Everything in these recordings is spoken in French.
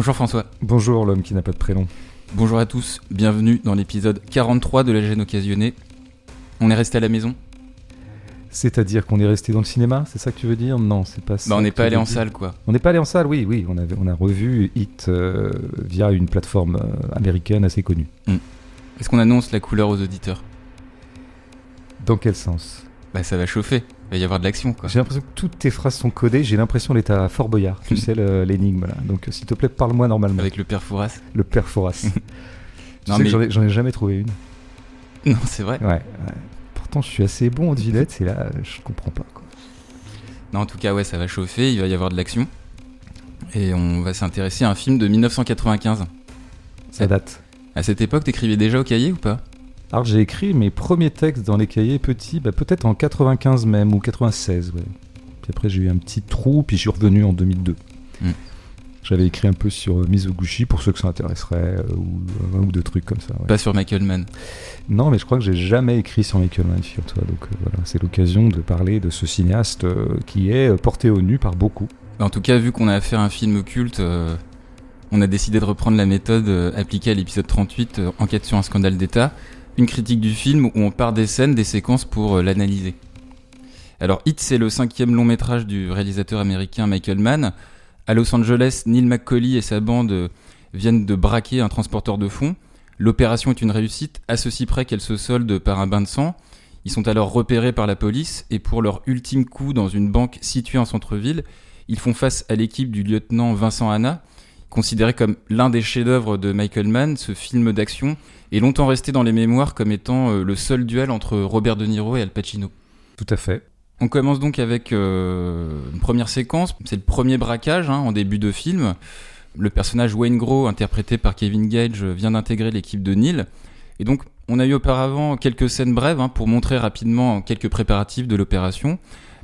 Bonjour François. Bonjour l'homme qui n'a pas de prénom. Bonjour à tous, bienvenue dans l'épisode 43 de La gêne occasionnée. On est resté à la maison C'est-à-dire qu'on est resté dans le cinéma, c'est ça que tu veux dire? Non, c'est pas ça. Bah on n'est pas allé en salle quoi. On n'est pas allé en salle, oui, oui. On, avait, on a revu Hit euh, via une plateforme euh, américaine assez connue. Est-ce qu'on annonce la couleur aux auditeurs? Dans quel sens? Bah ça va chauffer, il va y avoir de l'action quoi. J'ai l'impression que toutes tes phrases sont codées. J'ai l'impression d'être à Fort Boyard, tu sais, l'énigme là. Donc euh, s'il te plaît, parle-moi normalement. Avec le père Fouras Le père Foras. tu Non, sais mais- que j'en ai, jamais trouvé une. Non c'est vrai. Ouais, ouais. Pourtant, je suis assez bon en devinette, et là, je comprends pas. Quoi. Non en tout cas ouais ça va chauffer, il va y avoir de l'action. Et on va s'intéresser à un film de 1995. Ça date. À cette époque t'écrivais déjà au cahier ou pas? Alors j'ai écrit mes premiers textes dans les cahiers petits, bah, peut-être en 95 même, ou 96, ouais. Puis après j'ai eu un petit trou, puis je suis revenu en 2002. Hmm. J'avais écrit un peu sur euh, Mizoguchi, pour ceux que ça intéresserait, euh, ou un ou deux trucs comme ça. ouais. Pas sur Michael Mann. Non, mais je crois que j'ai jamais écrit sur Michael Mann, figure-toi. Donc euh, voilà, c'est l'occasion de parler de ce cinéaste euh, qui est euh, porté au nu par beaucoup. En tout cas vu qu'on a affaire à un film culte, euh, on a décidé de reprendre la méthode euh, appliquée à l'épisode 38, euh, Enquête sur un scandale d'État, une critique du film où on part des scènes, des séquences pour euh, l'analyser. Alors Hit, c'est le cinquième long métrage du réalisateur américain Michael Mann. À Los Angeles, Neil McCauley et sa bande euh, viennent de braquer un transporteur de fonds. L'opération est une réussite, à ceci près qu'elle se solde par un bain de sang. Ils sont alors repérés par la police et pour leur ultime coup dans une banque située en centre-ville, ils font face à l'équipe du lieutenant Vincent Hanna, considéré comme l'un des chefs-d'œuvre de Michael Mann, ce film d'action est longtemps resté dans les mémoires comme étant euh, le seul duel entre Robert De Niro et Al Pacino. Tout à fait. On commence donc avec euh, une première séquence, c'est le premier braquage hein, en début de film. Le personnage Wayne Gros, interprété par Kevin Gage, vient d'intégrer l'équipe de Neil. Et donc, on a eu auparavant quelques scènes brèves hein, pour montrer rapidement quelques préparatifs de l'opération.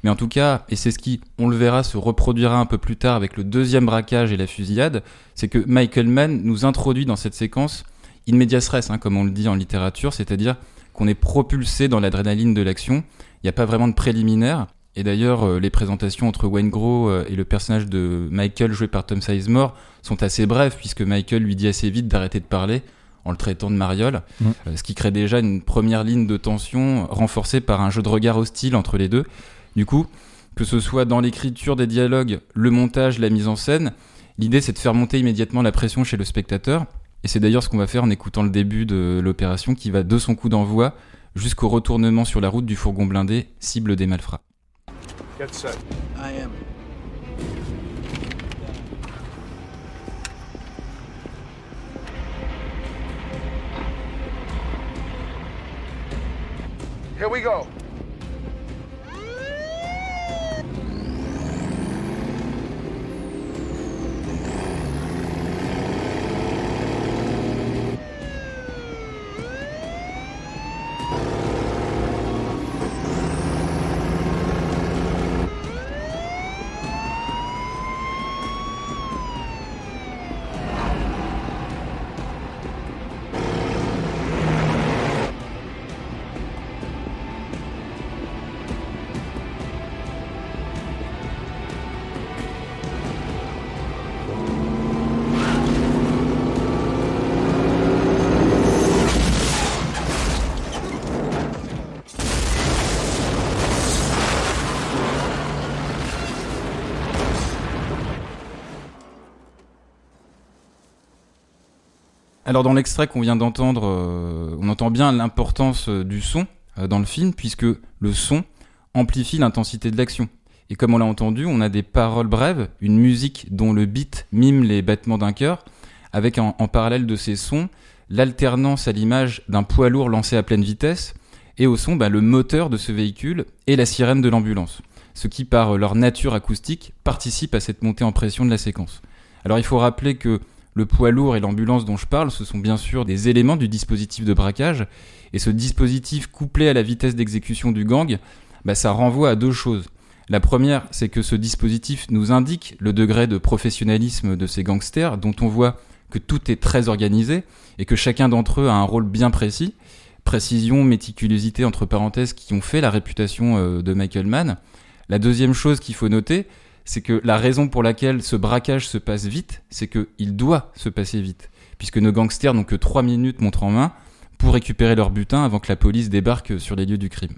Mais en tout cas, et c'est ce qui, on le verra, se reproduira un peu plus tard avec le deuxième braquage et la fusillade, c'est que Michael Mann nous introduit dans cette séquence in medias res, hein, comme on le dit en littérature, c'est-à-dire qu'on est propulsé dans l'adrénaline de l'action. Il n'y a pas vraiment de préliminaire. Et d'ailleurs, euh, les présentations entre Wayne Gros euh, et le personnage de Michael joué par Tom Sizemore sont assez brèves, puisque Michael lui dit assez vite d'arrêter de parler en le traitant de mariole, Mm. euh, ce qui crée déjà une première ligne de tension renforcée par un jeu de regard hostile entre les deux. Du coup, que ce soit dans l'écriture des dialogues, le montage, la mise en scène, l'idée c'est de faire monter immédiatement la pression chez le spectateur. Et c'est d'ailleurs ce qu'on va faire en écoutant le début de l'opération qui va de son coup d'envoi jusqu'au retournement sur la route du fourgon blindé, cible des malfrats. Get set. I am. Here we go. Alors dans l'extrait qu'on vient d'entendre, euh, on entend bien l'importance euh, du son euh, dans le film, puisque le son amplifie l'intensité de l'action. Et comme on l'a entendu, on a des paroles brèves, une musique dont le beat mime les battements d'un cœur, avec en, parallèle de ces sons l'alternance à l'image d'un poids lourd lancé à pleine vitesse, et au son bah, le moteur de ce véhicule et la sirène de l'ambulance, ce qui par leur nature acoustique participe à cette montée en pression de la séquence. Alors il faut rappeler que le poids lourd et l'ambulance dont je parle, ce sont bien sûr des éléments du dispositif de braquage, et ce dispositif couplé à la vitesse d'exécution du gang, bah, ça renvoie à deux choses. La première, c'est que ce dispositif nous indique le degré de professionnalisme de ces gangsters, dont on voit que tout est très organisé et que chacun d'entre eux a un rôle bien précis. Précision, méticulosité, entre parenthèses, qui ont fait la réputation euh, de Michael Mann. La deuxième chose qu'il faut noter, c'est que la raison pour laquelle ce braquage se passe vite, c'est qu'il doit se passer vite. Puisque nos gangsters n'ont que 3 minutes montre en main pour récupérer leur butin avant que la police débarque sur les lieux du crime.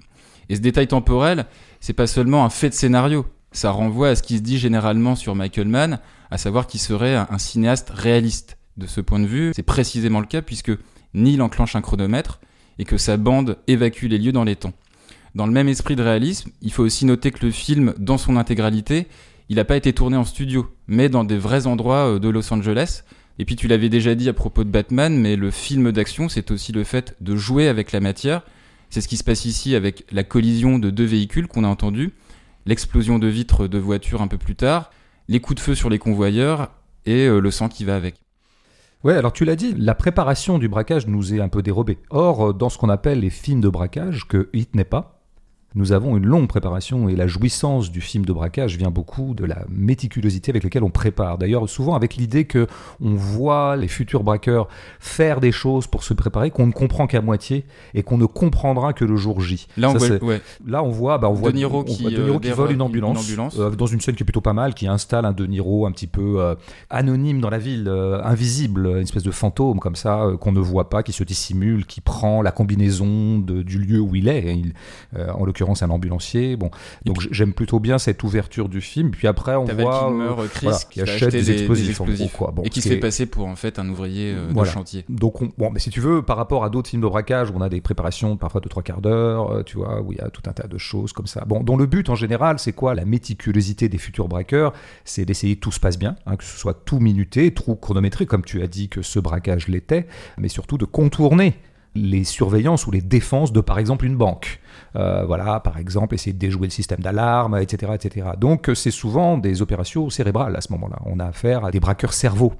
Et ce détail temporel, c'est pas seulement un fait de scénario, ça renvoie à ce qui se dit généralement sur Michael Mann, à savoir qu'il serait un cinéaste réaliste. De ce point de vue, c'est précisément le cas puisque Neil enclenche un chronomètre et que sa bande évacue les lieux dans les temps. Dans le même esprit de réalisme, il faut aussi noter que le film, dans son intégralité, il n'a pas été tourné en studio, mais dans des vrais endroits euh, de Los Angeles. Et puis tu l'avais déjà dit à propos de Batman, mais le film d'action, c'est aussi le fait de jouer avec la matière. C'est ce qui se passe ici avec la collision de deux véhicules qu'on a entendu, l'explosion de vitres de voitures un peu plus tard, les coups de feu sur les convoyeurs et euh, le sang qui va avec. Ouais, alors tu l'as dit, la préparation du braquage nous est un peu dérobée. Or, euh, dans ce qu'on appelle les films de braquage, que Hit n'est pas, nous avons une longue préparation et la jouissance du film de braquage vient beaucoup de la méticulosité avec laquelle on prépare. D'ailleurs, souvent avec l'idée que on voit les futurs braqueurs faire des choses pour se préparer qu'on ne comprend qu'à moitié et qu'on ne comprendra que le jour J. Là, on Ça, voit, ouais. Là, on voit, bah, on voit De Niro on qui, voit De Niro euh, qui vole une une ambulance, euh, dans une scène qui est plutôt pas mal, qui installe un De Niro un petit peu euh, anonyme dans la ville, invisible, une espèce de fantôme comme ça qu'on ne voit pas, qui se dissimule, qui prend la combinaison de- du lieu où il est. Il- en l'occurrence, un ambulancier. Bon, donc j'aime plutôt bien cette ouverture du film. Puis après, on voit Kilmer, euh, Chris, voilà, qui, achète acheter des explosifs, quoi. Bon, et qui se fait passer pour en fait un ouvrier euh, Voilà. de chantier. Donc, on- bon, mais si tu veux, par rapport à d'autres films de braquage, où on a des préparations parfois de trois quarts d'heure, euh, tu vois, où il y a tout un tas de choses comme ça. Bon, dont le but en général, c'est quoi? La méticulosité des futurs braqueurs, c'est d'essayer que tout se passe bien, hein, que ce soit tout minuté, tout chronométré, comme tu as dit que ce braquage l'était, mais surtout de contourner les surveillances ou les défenses de, par exemple, une banque. Euh, voilà, par exemple, essayer de déjouer le système d'alarme, etc., etc. Donc, euh, c'est souvent des opérations cérébrales à ce moment-là. On a affaire à des braqueurs cerveaux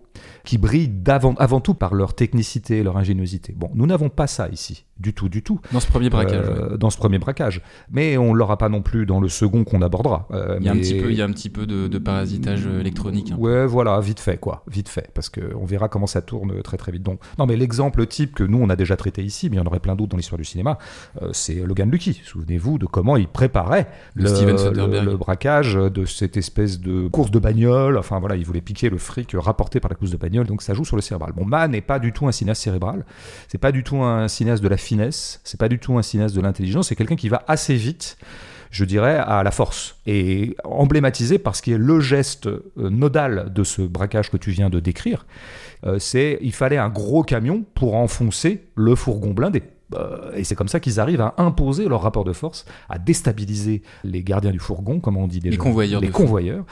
qui brillent d'avant- avant tout par leur technicité, leur ingéniosité. Bon, nous n'avons pas ça ici, du tout, du tout, Dans ce premier braquage. euh, ouais. dans ce premier braquage. Mais on l'aura pas non plus dans le second qu'on abordera. Euh, Il y a un mais- petit peu, il y a un petit peu de, de parasitage électronique. hein. Ouais, voilà, vite fait, quoi, vite fait, parce que on verra comment ça tourne très très vite. Donc, non, mais l'exemple type que nous on a déjà traité ici, mais il y en aurait plein d'autres dans l'histoire du cinéma, euh, c'est Logan Lucky. Souvenez-vous de comment il préparait le, braquage de cette espèce de course de bagnole. Enfin voilà, il voulait piquer le fric rapporté par la course de bagnole, donc ça joue sur le cérébral. Bon, Mann n'est pas du tout un cinéaste cérébral, c'est pas du tout un cinéaste de la finesse, c'est pas du tout un cinéaste de l'intelligence, c'est quelqu'un qui va assez vite je dirais, à la force. Et emblématisé par ce qui est le geste euh, nodal de ce braquage que tu viens de décrire, euh, c'est il fallait un gros camion pour enfoncer le fourgon blindé. Euh, et c'est comme ça qu'ils arrivent à imposer leur rapport de force, à déstabiliser les gardiens du fourgon, comme on dit déjà. Les convoyeurs Les convoyeurs.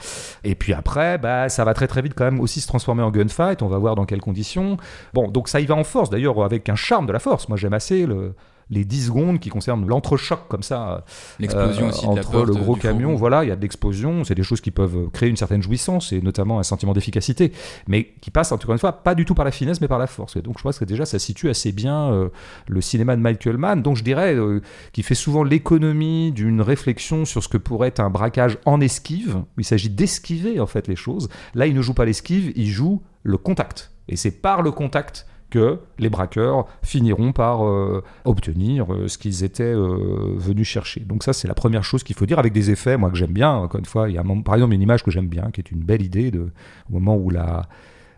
Et puis après, bah, ça va très très vite quand même aussi se transformer en gunfight. On va voir dans quelles conditions. Bon, donc ça y va en force, d'ailleurs, avec un charme de la force. Moi, j'aime assez le- les 10 secondes qui concernent l'entrechoc comme ça L'explosion euh, aussi de la entre le gros du camion, voilà, il y a de l'explosion, c'est des choses qui peuvent créer une certaine jouissance et notamment un sentiment d'efficacité, mais qui passent encore une fois pas du tout par la finesse mais par la force. Et donc je pense que déjà ça situe assez bien euh, le cinéma de Michael Mann, donc je dirais euh, qui fait souvent l'économie d'une réflexion sur ce que pourrait être un braquage en esquive. Il s'agit d'esquiver en fait les choses. Là, il ne joue pas l'esquive, il joue le contact. Et c'est par le contact que les braqueurs finiront par euh, obtenir euh, ce qu'ils étaient euh, venus chercher. Donc ça, c'est la première chose qu'il faut dire avec des effets, moi que j'aime bien. Encore une fois, il y a un par exemple une image que j'aime bien, qui est une belle idée de, au moment où la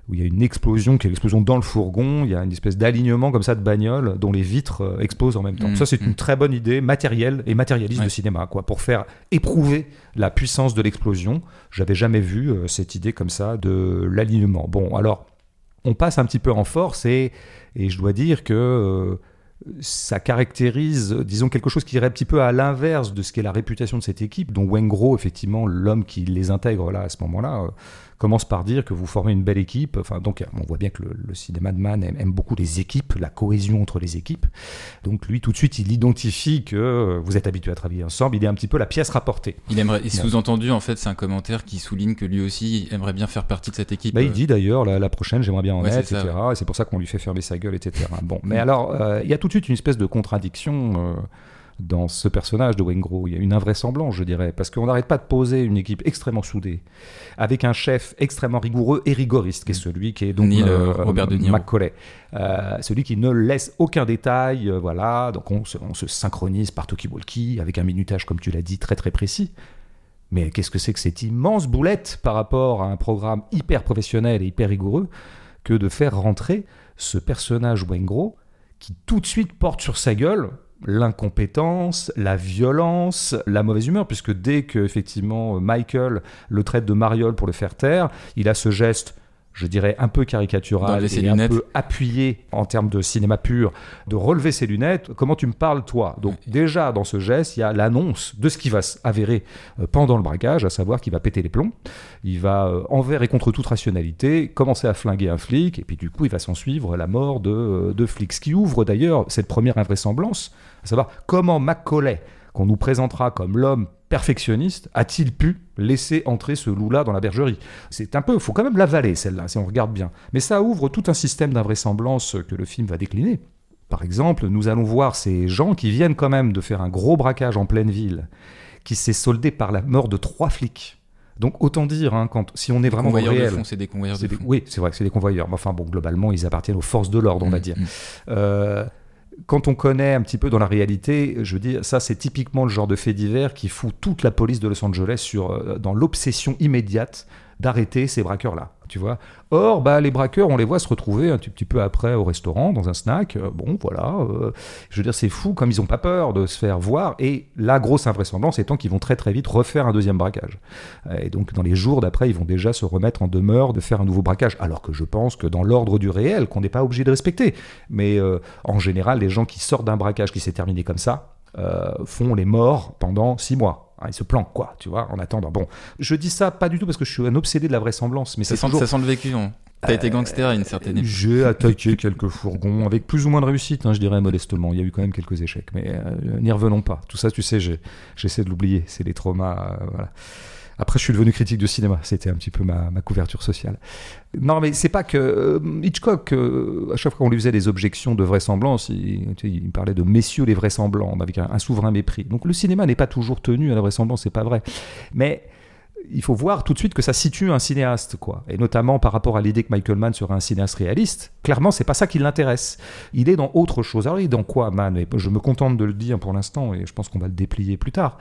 où il y a une explosion, qui est l'explosion dans le fourgon, il y a une espèce d'alignement comme ça de bagnole dont les vitres explosent en même temps. Mm, ça, c'est mm. une très bonne idée matérielle et matérialiste Ouais. de cinéma, quoi, pour faire éprouver la puissance de l'explosion. J'avais jamais vu cette idée comme ça de l'alignement. Bon, alors, on passe un petit peu en force et, je dois dire que euh, ça caractérise, disons, quelque chose qui irait un petit peu à l'inverse de ce qu'est la réputation de cette équipe, dont Wengro, effectivement, l'homme qui les intègre là à ce moment-là, euh, commence par dire que vous formez une belle équipe. Enfin, donc, on voit bien que le, le cinéma de Mann aime, aime beaucoup les équipes, la cohésion entre les équipes. Donc, lui, tout de suite, il identifie que vous êtes habitués à travailler ensemble. Il est un petit peu la pièce rapportée. Il aimerait, sous-entendu, en fait, c'est un commentaire qui souligne que lui aussi aimerait bien faire partie de cette équipe. Bah, il Euh, dit d'ailleurs, la, la prochaine, j'aimerais bien en Ouais, être, ça, etc. Et c'est pour ça qu'on lui fait fermer sa gueule, etc. Bon, mais Mm. alors, euh, il y a tout de suite une espèce de contradiction euh, dans ce personnage de Wengro. Il y a une invraisemblance, je dirais, parce qu'on n'arrête pas de poser une équipe extrêmement soudée, avec un chef extrêmement rigoureux et rigoriste, qui est celui qui est donc Neil, euh, Robert De Niro. Macaulay. Euh, celui qui ne laisse aucun détail, euh, voilà. Donc on se, on se synchronise par talkie-walkie, avec un minutage, comme tu l'as dit, très très précis. Mais qu'est-ce que c'est que cette immense boulette par rapport à un programme hyper professionnel et hyper rigoureux que de faire rentrer ce personnage Wengro qui tout de suite porte sur sa gueule l'incompétence, la violence, la mauvaise humeur, puisque dès que effectivement Michael le traite de mariole pour le faire taire, il a ce geste je dirais un peu caricatural et un peu appuyé en termes de cinéma pur, de relever ses lunettes. Comment tu me parles, toi? Donc déjà, dans ce geste, il y a l'annonce de ce qui va s'avérer euh, pendant le braquage, à savoir qu'il va péter les plombs. Il va, euh, envers et contre toute rationalité, commencer à flinguer un flic, et puis du coup, il va s'en suivre la mort de, euh, de flics. Ce qui ouvre d'ailleurs cette première invraisemblance, à savoir comment Macaulay, qu'on nous présentera comme l'homme perfectionniste a-t-il pu laisser entrer ce loup-là dans la bergerie? C'est un peu, il faut quand même l'avaler celle-là, si on regarde bien. Mais ça ouvre tout un système d'invraisemblance que le film va décliner. Par exemple, nous allons voir ces gens qui viennent quand même de faire un gros braquage en pleine ville, qui s'est soldé par la mort de trois flics. Donc autant dire, hein, quand, si on est vraiment réel, de c'est des convoyeurs de Oui, c'est vrai que c'est des convoyeurs. Mais enfin bon, globalement, ils appartiennent aux forces de l'ordre, on va Mm, dire. mm. Euh, quand on connaît un petit peu dans la réalité, je veux dire, ça c'est typiquement le genre de fait divers qui fout toute la police de Los Angeles euh, dans l'obsession immédiate d'arrêter ces braqueurs-là. Tu vois Or, bah, les braqueurs, on les voit se retrouver un petit, peu après au restaurant, dans un snack. Euh, bon, voilà. euh, je veux dire, c'est fou comme ils n'ont pas peur de se faire voir. Et la grosse invraisemblance étant qu'ils vont très très vite refaire un deuxième braquage. Et donc, dans les jours d'après, ils vont déjà se remettre en demeure de faire un nouveau braquage. Alors que je pense que dans l'ordre du réel, qu'on n'est pas obligé de respecter. Mais euh, en général, les gens qui sortent d'un braquage qui s'est terminé comme ça euh, font les morts pendant six mois. Hein, ils se planquent, quoi, tu vois, en attendant. Bon, je dis ça pas du tout parce que je suis un obsédé de la vraisemblance, mais Ça c'est sent, toujours... ça sent le vécu. Hein. T'as été gangster à une certaine époque. J'ai attaqué quelques fourgons avec plus ou moins de réussite, hein, je dirais modestement. Il y a eu quand même quelques échecs, mais euh, n'y revenons pas. Tout ça, tu sais, j'essaie de l'oublier. C'est les traumas. euh, voilà. Après, je suis devenu critique de cinéma. C'était un petit peu ma, couverture sociale. Non, mais c'est pas que euh, Hitchcock, euh, à chaque fois qu'on lui faisait des objections de vraisemblance, il, il parlait de messieurs les vraisemblants avec un, un souverain mépris. Donc le cinéma n'est pas toujours tenu à la vraisemblance, c'est pas vrai. Mais il faut voir tout de suite que ça situe un cinéaste, quoi. Et notamment par rapport à l'idée que Michael Mann serait un cinéaste réaliste. Clairement, c'est pas ça qui l'intéresse. Il est dans autre chose. Alors, il est dans quoi, Mann? Et Je me contente de le dire pour l'instant, et je pense qu'on va le déplier plus tard.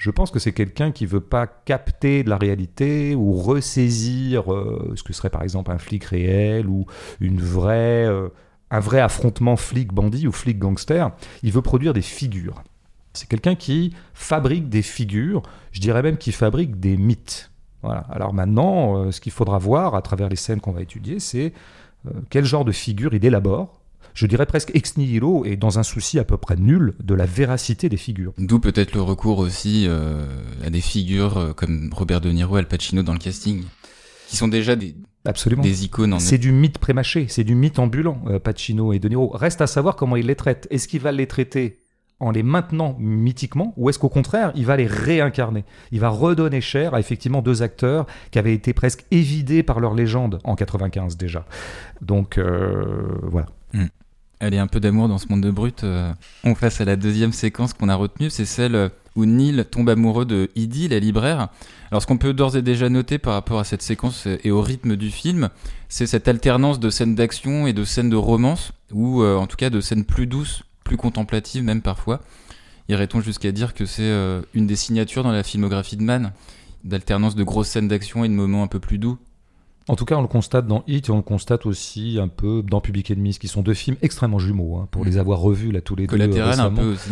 Je pense que c'est quelqu'un qui veut pas capter de la réalité ou ressaisir euh, ce que serait par exemple un flic réel ou une euh, un vrai affrontement flic-bandit ou flic-gangster. Il veut produire des figures. C'est quelqu'un qui fabrique des figures, je dirais même qu'il fabrique des mythes. Alors maintenant, euh, ce qu'il faudra voir à travers les scènes qu'on va étudier, c'est quel genre de figure il élabore. Je dirais presque ex nihilo et dans un souci à peu près nul de la véracité des figures. D'où peut-être le recours aussi euh, à des figures euh, comme Robert De Niro et Al Pacino dans le casting, qui sont déjà des, Absolument. des icônes en C'est du mythe prémâché, c'est du mythe ambulant, euh, Pacino et De Niro. Reste à savoir comment il les traite. Est-ce qu'il va les traiter en les maintenant mythiquement ou est-ce qu'au contraire, il va les réincarner? Il va redonner chair à effectivement deux acteurs qui avaient été presque évidés par leur légende en 95 déjà. Donc euh, voilà. Allez, un peu d'amour dans ce monde de brut. euh, on passe à la deuxième séquence qu'on a retenue, c'est celle euh, où Neil tombe amoureux de Edie, la libraire. Alors, ce qu'on peut d'ores et déjà noter par rapport à cette séquence euh, et au rythme du film, c'est cette alternance de scènes d'action et de scènes de romance, ou euh, en tout cas de scènes plus douces, plus contemplatives même parfois. Irait-on jusqu'à dire que c'est une des signatures dans la filmographie de Mann, d'alternance de grosses scènes d'action et de moments un peu plus doux? En tout cas, on le constate dans Hit et on le constate aussi un peu dans Public Enemies, qui sont deux films extrêmement jumeaux, hein, pour Mm. les avoir revus là tous les deux. Collatéral un peu aussi.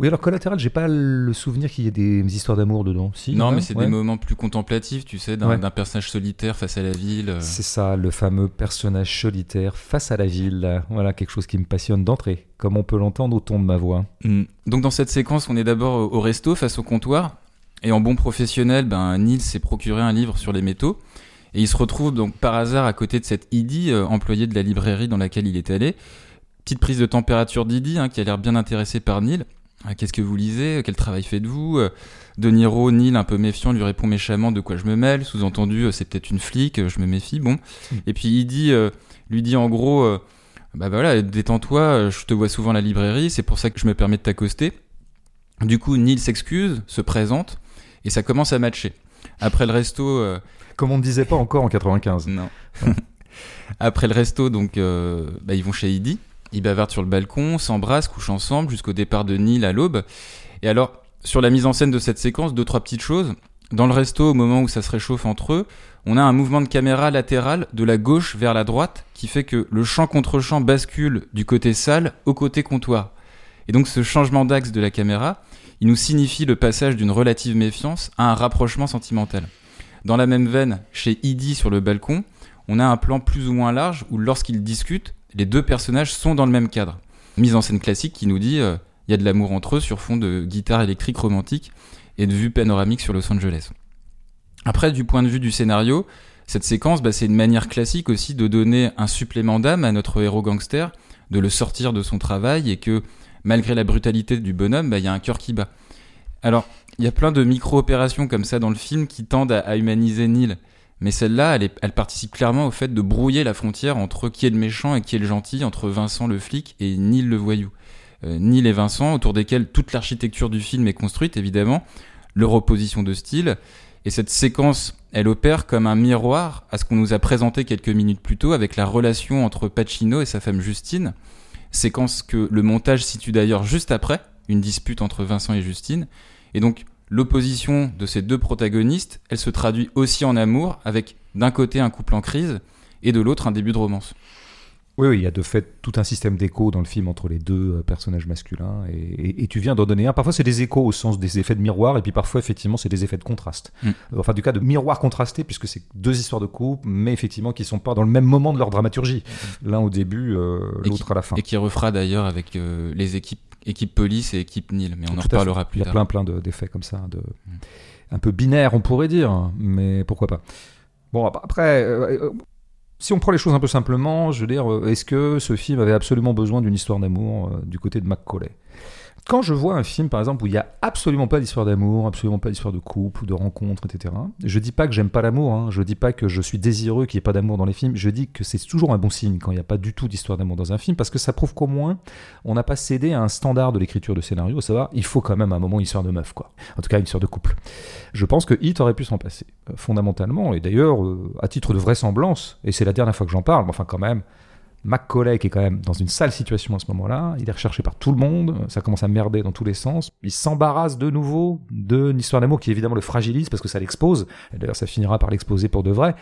Oui, alors Collatéral, j'ai pas le souvenir qu'il y ait des histoires d'amour dedans. Si, Non, mais c'est ouais. des moments plus contemplatifs, tu sais, d'un Ouais. personnage solitaire face à la ville. euh. C'est ça, le fameux personnage solitaire face à la ville. Voilà quelque chose qui me passionne d'entrée, comme on peut l'entendre au ton de ma voix. Mm. Donc dans cette séquence, on est d'abord au au resto face au comptoir. Et en bon professionnel, ben, Neil s'est procuré un livre sur les métaux. Et il se retrouve donc par hasard à côté de cette Edie, euh, employée de la librairie dans laquelle il est allé. Petite prise de température d'Edie, hein, qui a l'air bien intéressée par Neil. Ah, Qu'est-ce que vous lisez? Quel travail faites-vous? Euh, De Niro, Neil, un peu méfiant, lui répond méchamment de quoi je me mêle. Sous-entendu, euh, c'est peut-être une flic, je me méfie. Bon. Et puis euh, lui dit en gros, euh, bah voilà, détends-toi, je te vois souvent à la librairie, c'est pour ça que je me permets de t'accoster. Du coup, Neil s'excuse, se présente, et ça commence à matcher. Après le resto, euh, Comme on ne disait pas encore en 95. non. Après le resto, donc, euh, bah, ils vont chez Edie. Ils bavardent sur le balcon, s'embrassent, couchent ensemble jusqu'au départ de Neil à l'aube. Et alors, sur la mise en scène de cette séquence, deux trois petites choses. dans le resto, au moment où ça se réchauffe entre eux, on a un mouvement de caméra latéral de la gauche vers la droite qui fait que le champ contre champ bascule du côté salle au côté comptoir. Et donc ce changement d'axe de la caméra, il nous signifie le passage d'une relative méfiance à un rapprochement sentimental. Dans la même veine, chez Idi sur le balcon, on a un plan plus ou moins large où lorsqu'ils discutent, les deux personnages sont dans le même cadre. Mise en scène classique qui nous dit euh, il y a de l'amour entre eux sur fond de guitare électrique romantique et de vue panoramique sur Los Angeles. Après, du point de vue du scénario, cette séquence, bah, c'est une manière classique aussi de donner un supplément d'âme à notre héros gangster, de le sortir de son travail et que, malgré la brutalité du bonhomme, bah, il y a un cœur qui bat. Alors, il y a plein de micro-opérations comme ça dans le film qui tendent à, humaniser Neil. Mais celle-là, elle, participe clairement au fait de brouiller la frontière entre qui est le méchant et qui est le gentil, entre Vincent le flic et Neil le voyou. Euh, Neil et Vincent, autour desquels toute l'architecture du film est construite, évidemment, leur opposition de style, et cette séquence, elle opère comme un miroir à ce qu'on nous a présenté quelques minutes plus tôt avec la relation entre Pacino et sa femme Justine, séquence que le montage situe d'ailleurs juste après une dispute entre Vincent et Justine, et donc l'opposition de ces deux protagonistes, elle se traduit aussi en amour avec d'un côté un couple en crise et de l'autre un début de romance. Oui, oui, il y a de fait tout un système d'écho dans le film entre les deux euh, personnages masculins, et, tu viens d'en donner un. Parfois, c'est des échos au sens des effets de miroir, et puis parfois, effectivement, c'est des effets de contraste. Mm. Enfin, du cas de miroir contrasté, puisque c'est deux histoires de couple, mais effectivement, qui sont pas dans le même moment de leur dramaturgie. L'un au début, euh, l'autre à la fin. Et qui refera d'ailleurs avec euh, les équipes, équipe police et équipe Nil, mais on en reparlera plus tard. Il y a plein, plein d'effets comme ça, de... Mm. un peu binaire, on pourrait dire, mais pourquoi pas. Bon, après, si on prend les choses un peu simplement, je veux dire, euh, est-ce que ce film avait absolument besoin d'une histoire d'amour euh, du côté de Macaulay? Quand je vois un film, par exemple, où il n'y a absolument pas d'histoire d'amour, absolument pas d'histoire de couple ou de rencontre, etc., je dis pas que j'aime pas l'amour, hein, je dis pas que je suis désireux qu'il n'y ait pas d'amour dans les films, je dis que c'est toujours un bon signe quand il n'y a pas du tout d'histoire d'amour dans un film, parce que ça prouve qu'au moins, on n'a pas cédé à un standard de l'écriture de scénario, ça va, il faut quand même un moment une histoire de meuf, quoi. En tout cas, une histoire de couple. Je pense que Hit aurait pu s'en passer, euh, fondamentalement, et d'ailleurs, euh, à titre de vraisemblance, et c'est la dernière fois que j'en parle, mais enfin quand même, McCauley qui est quand même dans une sale situation à ce moment-là, il est recherché par tout le monde, ça commence à merder dans tous les sens, il s'embarrasse de nouveau d'une histoire d'amour qui évidemment le fragilise parce que ça l'expose, d'ailleurs ça finira par l'exposer pour de vrai.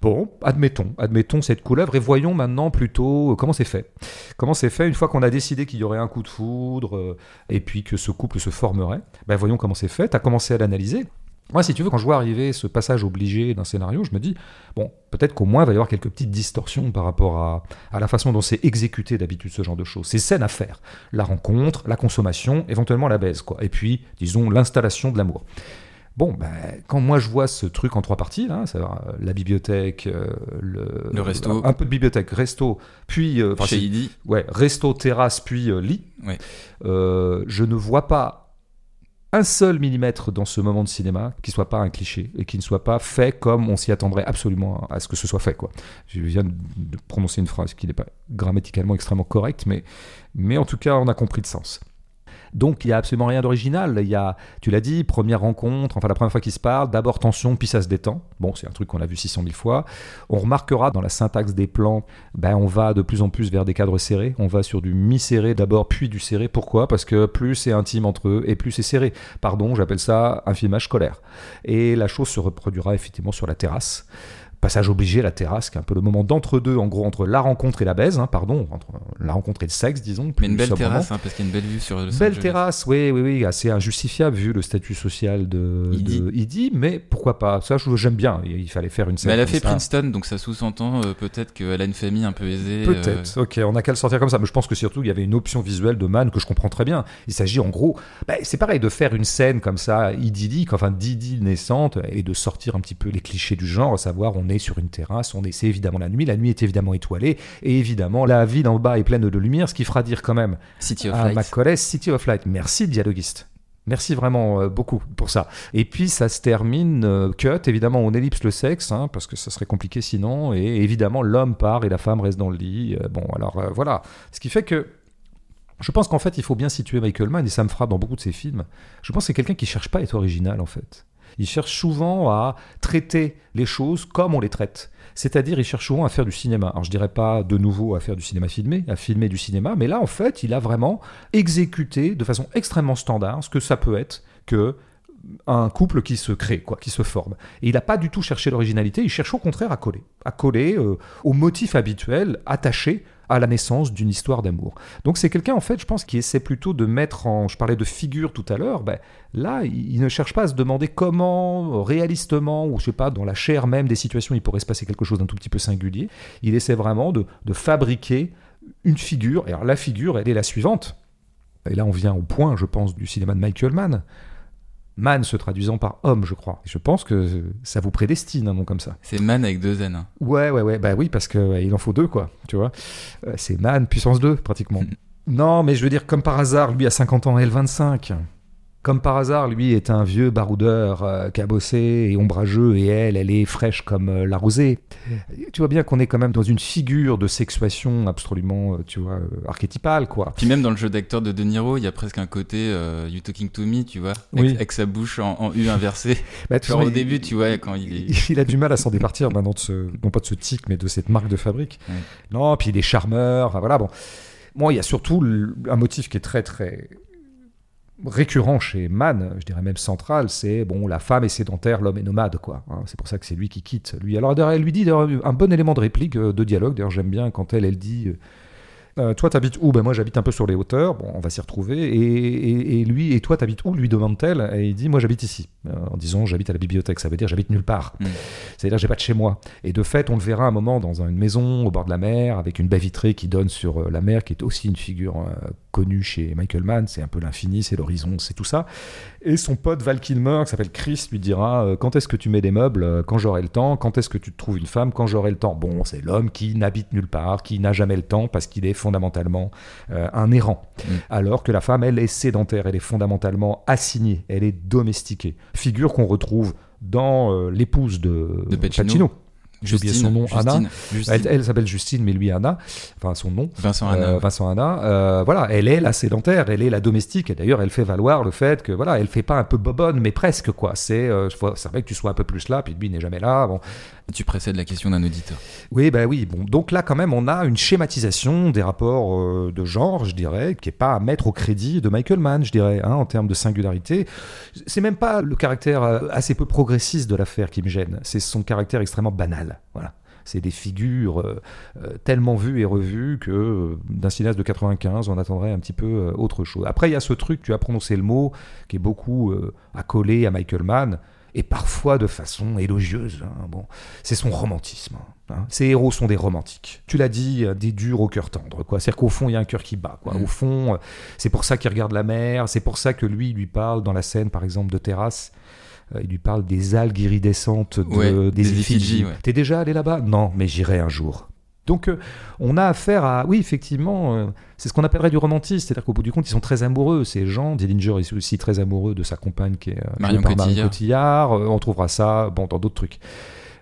Bon, admettons, admettons cette couleuvre et voyons maintenant plutôt euh, comment c'est fait. Comment c'est fait une fois qu'on a décidé qu'il y aurait un coup de foudre euh, et puis que ce couple se formerait, ben voyons comment c'est fait, t'as commencé à l'analyser, moi, si tu veux, quand je vois arriver ce passage obligé d'un scénario, je me dis, bon, peut-être qu'au moins il va y avoir quelques petites distorsions par rapport à, à la façon dont c'est exécuté d'habitude ce genre de choses. C'est scène à faire. La rencontre, la consommation, éventuellement la baise, quoi. Et puis, disons, l'installation de l'amour. Bon, ben, quand moi je vois ce truc en trois parties, là, c'est la bibliothèque, euh, le, le, resto, un, peu de bibliothèque, resto, puis euh, chez Idi, ouais, resto, terrasse, puis euh, lit. Ouais. je ne vois pas un seul millimètre dans ce moment de cinéma qui soit pas un cliché et qui ne soit pas fait comme on s'y attendrait absolument à ce que ce soit fait. Quoi. Je viens de prononcer une phrase qui n'est pas grammaticalement extrêmement correcte, mais, mais en tout cas, on a compris le sens. Donc il n'y a absolument rien d'original. Il y a, tu l'as dit, première rencontre, enfin la première fois qu'ils se parlent, d'abord tension, puis ça se détend. Bon, c'est un truc qu'on a vu 600 000 fois. On remarquera dans la syntaxe des plans, ben, on va de plus en plus vers des cadres serrés. On va sur du mi-serré d'abord, puis du serré. Pourquoi? Parce que plus c'est intime entre eux et plus c'est serré. Pardon, j'appelle ça un filmage scolaire. Et la chose se reproduira effectivement sur la terrasse passage obligé, la terrasse, qui est un peu le moment d'entre-deux, en gros, entre la rencontre et la baise, hein, pardon, entre la rencontre et le sexe, disons. Mais une belle terrasse, hein, parce qu'il y a une belle vue sur le Belle terrasse, oui, oui, oui, assez injustifiable vu le statut social de Idi, mais pourquoi pas Ça, j'aime bien, il fallait faire une scène. Mais elle a fait Princeton, donc ça sous-entend euh, peut-être qu'elle a une famille un peu aisée. Euh. Peut-être, ok, on a qu'à le sortir comme ça, mais je pense que surtout, il y avait une option visuelle de Man que je comprends très bien. Il s'agit en gros, bah, c'est pareil, de faire une scène comme ça, idyllique, enfin d'Idi naissante, et de sortir un petit peu les clichés du genre, à savoir, on est sur une terrasse, on c'est évidemment la nuit, la nuit est évidemment étoilée, et évidemment la ville en bas est pleine de lumière, ce qui fera dire quand même City of à Light. City of Light. Merci dialoguiste. Merci vraiment euh, beaucoup pour ça. Et puis ça se termine euh, cut, évidemment on ellipse le sexe, hein, parce que ça serait compliqué sinon, et évidemment l'homme part et la femme reste dans le lit. Euh, bon alors voilà, ce qui fait que je pense qu'en fait il faut bien situer Michael Mann, et ça me frappe dans beaucoup de ses films. Je pense que c'est quelqu'un qui cherche pas à être original en fait. Il cherche souvent à traiter les choses comme on les traite. C'est-à-dire, il cherche souvent à faire du cinéma. Alors, je dirais pas de nouveau à faire du cinéma filmé, à filmer du cinéma, mais là, en fait, il a vraiment exécuté de façon extrêmement standard ce que ça peut être que un couple qui se crée, quoi, qui se forme. Et il n'a pas du tout cherché l'originalité, il cherche au contraire à coller, à coller euh, au motif habituel attaché à la naissance d'une histoire d'amour. Donc c'est quelqu'un en fait, je pense, qui essaie plutôt de mettre en, je parlais de figure tout à l'heure, ben, là il, ne cherche pas à se demander comment, réalistement, ou je sais pas, dans la chair même des situations, il pourrait se passer quelque chose d'un tout petit peu singulier. Il essaie vraiment de, de fabriquer une figure. Et alors la figure, elle est la suivante. Et là on vient au point, je pense, du cinéma de Michael Mann. Man se traduisant par homme, je crois. Je pense que ça vous prédestine un nom comme ça. C'est man avec deux N. hein. Ouais, ouais, ouais, bah oui, parce qu'il en faut deux, quoi, tu vois? Euh, c'est Man puissance 2, pratiquement. non, mais je veux dire, comme par hasard, lui a 50 ans, elle 25. Comme par hasard, lui est un vieux baroudeur euh, cabossé et ombrageux, et elle, elle est fraîche comme euh, la rosée. Tu vois bien qu'on est quand même dans une figure de sexuation absolument, euh, tu vois, euh, archétypale, quoi. Puis même dans le jeu d'acteur de De Niro, il y a presque un côté euh, You Talking to Me, tu vois, avec, Oui. avec sa bouche en, en U inversée. Bah, Genre façon, au il- début, tu vois, quand il est. il a du mal à s'en départir maintenant de ce, non pas de ce tic, mais de cette marque de fabrique. Ouais. Non, puis il est charmeur, enfin voilà, bon. Moi, il y a surtout un motif qui est très, très récurrent chez Mann, je dirais même central, c'est bon, la femme est sédentaire, l'homme est nomade, quoi. hein. c'est pour ça que c'est lui qui quitte. Lui, alors elle lui dit un bon élément de réplique, euh, de dialogue. D'ailleurs, j'aime bien quand elle, elle dit. Euh, toi, t'habites où? Ben moi, j'habite un peu sur les hauteurs. Bon, on va s'y retrouver. Et, et- et lui, et toi, t'habites où? Lui demande-t-elle. Et il dit, moi, j'habite ici. Euh, en disant, j'habite à la bibliothèque. Ça veut dire, j'habite nulle part. Mm. C'est-à-dire, j'ai pas de chez moi. Et de fait, on le verra un moment dans une maison au bord de la mer, avec une baie vitrée qui donne sur euh, la mer, qui est aussi une figure euh, connue chez Michael Mann. C'est un peu l'infini, c'est l'horizon, c'est tout ça. Et son pote Val Kilmer, qui s'appelle Chris, lui dira euh, Quand est-ce que tu mets des meubles Euh, Quand j'aurai le temps? Quand est-ce que tu te trouves une femme Quand j'aurai le temps? Bon, c'est l'homme qui n'habite nulle part, qui n'a jamais le temps parce qu'il est fondamentalement euh, un errant. Mm. Alors que la femme, elle est sédentaire, elle est fondamentalement assignée, elle est domestiquée. Figure qu'on retrouve dans euh, l'épouse de, De Pacino. J'ai oublié son nom, Justine, Anna. Justine. Elle, elle s'appelle Justine, mais lui Anna, enfin son nom. Vincent Anna. Euh, Vincent Anna, euh, voilà, elle est la sédentaire, elle est la domestique, et d'ailleurs elle fait valoir le fait que voilà, elle fait pas un peu bobonne, mais presque quoi. C'est, euh, vrai que tu sois un peu plus là, puis lui n'est jamais là. Bon, Tu précèdes la question d'un auditeur. oui, bah oui. Bon, donc là, quand même, on a une schématisation des rapports euh, de genre, je dirais, qui est pas à mettre au crédit de Michael Mann, je dirais, hein, en termes de singularité. C'est même pas le caractère euh, assez peu progressiste de l'affaire qui me gêne. C'est son caractère extrêmement banal. Voilà. C'est des figures euh, tellement vues et revues que d'un cinéaste de 95, on attendrait un petit peu autre chose. Après, il y a ce truc, tu as prononcé le mot, qui est beaucoup accolé à Michael Mann, et parfois de façon élogieuse. hein. Bon, c'est son romantisme. hein. Ces héros sont des romantiques. Tu l'as dit, euh, des durs au cœur tendre. quoi. C'est-à-dire qu'au fond, il y a un cœur qui bat. Quoi. Mm. Au fond, euh, c'est pour ça qu'il regarde la mer. C'est pour ça que lui, il lui parle dans la scène, par exemple, de terrasse. euh, Il lui parle des algues iridescentes de- Ouais, des, des Fidji. ouais. T'es déjà allé là-bas? Non, mais j'irai un jour. Donc, euh, on a affaire à. Oui, effectivement, euh, c'est ce qu'on appellerait du romantisme. C'est-à-dire qu'au bout du compte, ils sont très amoureux, ces gens. Dillinger est aussi très amoureux de sa compagne qui est euh, Marion par Marion Cotillard. Cotillard. Euh, on trouvera ça bon, dans d'autres trucs.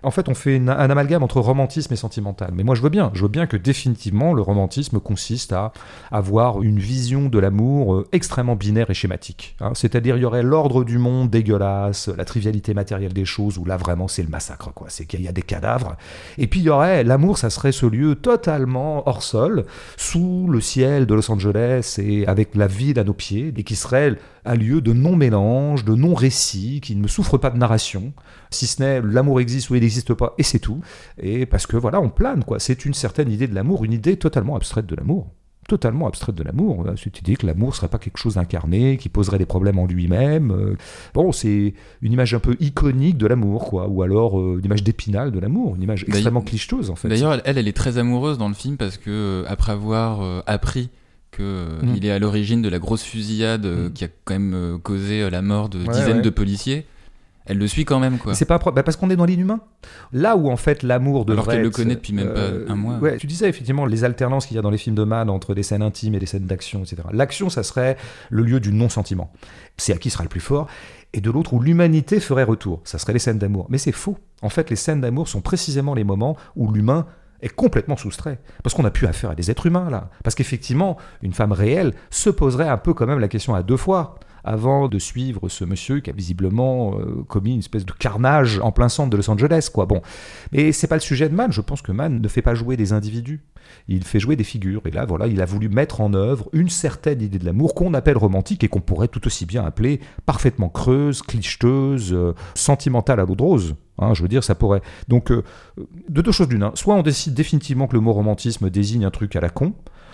En fait, on fait un amalgame entre romantisme et sentimental. Mais moi, je veux bien. Je veux bien que définitivement, le romantisme consiste à avoir une vision de l'amour euh, extrêmement binaire et schématique. hein. C'est-à-dire, il y aurait l'ordre du monde dégueulasse, la trivialité matérielle des choses, où là, vraiment, c'est le massacre. quoi. C'est qu'il y a des cadavres. Et puis, il y aurait l'amour, ça serait ce lieu totalement hors sol, sous le ciel de Los Angeles et avec la ville à nos pieds, et qui serait un lieu de non-mélange, de non-récit, qui ne souffre pas de narration, si ce n'est l'amour existe ou il n'existe pas, et c'est tout. Et parce que voilà, on plane, quoi. C'est une certaine idée de l'amour, une idée totalement abstraite de l'amour. Totalement abstraite de l'amour. Euh, Cette idée que l'amour serait pas quelque chose d'incarné, qui poserait des problèmes en lui-même. Euh, Bon, c'est une image un peu iconique de l'amour, quoi. Ou alors euh, une image d'épinal de l'amour, une image extrêmement clicheuse, en fait. D'ailleurs, elle, elle, est très amoureuse dans le film parce que après avoir euh, appris euh, Mm. est à l'origine de la grosse fusillade Mm. qui a quand même causé la mort de Ouais, dizaines ouais. de policiers, elle le suit quand même quoi. C'est pas bah, parce qu'on est dans l'inhumain. Là où en fait l'amour devrait Alors qu'elle le connaît depuis même pas un mois. Ouais, tu disais effectivement les alternances qu'il y a dans les films de Mann entre des scènes intimes et des scènes d'action, etc. L'action, ça serait le lieu du non-sentiment. C'est à qui sera le plus fort. Et de l'autre où l'humanité ferait retour. Ça serait les scènes d'amour. Mais c'est faux. En fait, les scènes d'amour sont précisément les moments où l'humain est complètement soustrait. Parce qu'on a plus affaire à des êtres humains, là. Parce qu'effectivement, une femme réelle se poserait un peu quand même la question à deux fois. Avant de suivre ce monsieur qui a visiblement euh, commis une espèce de carnage en plein centre de Los Angeles, quoi. Bon, mais c'est pas le sujet de Mann. Je pense que Mann ne fait pas jouer des individus. Il fait jouer des figures. Et là, voilà, il a voulu mettre en œuvre une certaine idée de l'amour qu'on appelle romantique et qu'on pourrait tout aussi bien appeler parfaitement creuse, clicheteuse, euh, sentimentale à l'eau de rose. Hein, je veux dire, ça pourrait. Donc, euh, de deux choses d'une. hein. Soit on décide définitivement que le mot romantisme désigne un truc à la con,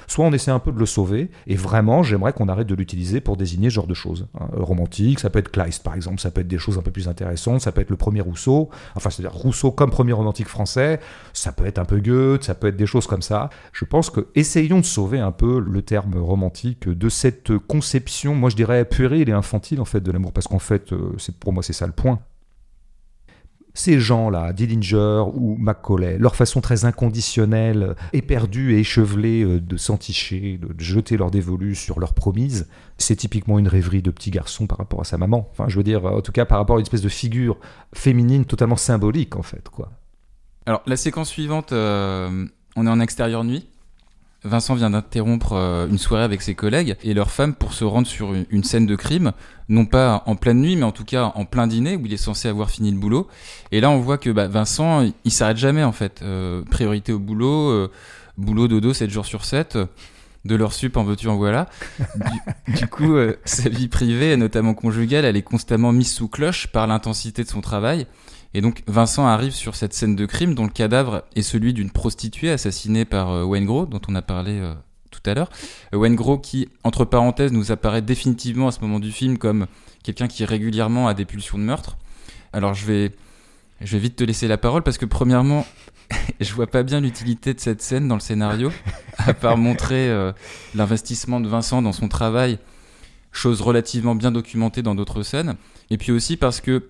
soit on essaie un peu de le sauver, et vraiment, j'aimerais qu'on arrête de l'utiliser pour désigner ce genre de choses. hein. Euh, romantique, ça peut être Kleist, par exemple, ça peut être des choses un peu plus intéressantes, ça peut être le premier Rousseau, enfin, c'est-à-dire Rousseau comme premier romantique français, ça peut être un peu Goethe, ça peut être des choses comme ça. Je pense que essayons de sauver un peu le terme romantique de cette conception, moi je dirais puérile et infantile, en fait, de l'amour, parce qu'en fait, euh, c'est pour moi, c'est ça le point ces gens-là, Dillinger ou Macaulay, leur façon très inconditionnelle, éperdue et échevelée euh, de s'enticher, de jeter leur dévolu sur leur promise, c'est typiquement une rêverie de petit garçon par rapport à sa maman. Enfin, je veux dire, en tout cas, par rapport à une espèce de figure féminine totalement symbolique, en fait, quoi. Alors, la séquence suivante, euh, on est en extérieur nuit. Vincent vient d'interrompre euh, une soirée avec ses collègues et leurs femmes pour se rendre sur une, scène de crime, non pas en pleine nuit, mais en tout cas en plein dîner où il est censé avoir fini le boulot. Et là, on voit que bah, Vincent, il, s'arrête jamais en fait. Euh, priorité au boulot, euh, boulot dodo 7 jours sur 7. De leur sup, en veux-tu, en voilà. Du, du coup, euh, sa vie privée, notamment conjugale, elle est constamment mise sous cloche par l'intensité de son travail. Et donc Vincent arrive sur cette scène de crime dont le cadavre est celui d'une prostituée assassinée par euh, Wayne Gros, dont on a parlé euh, tout à l'heure. Euh, Wayne Gros qui, entre parenthèses, nous apparaît définitivement à ce moment du film comme quelqu'un qui régulièrement a des pulsions de meurtre. Alors je vais, je vais vite te laisser la parole parce que premièrement, je vois pas bien l'utilité de cette scène dans le scénario, à part montrer euh, l'investissement de Vincent dans son travail, chose relativement bien documentée dans d'autres scènes. Et puis aussi parce que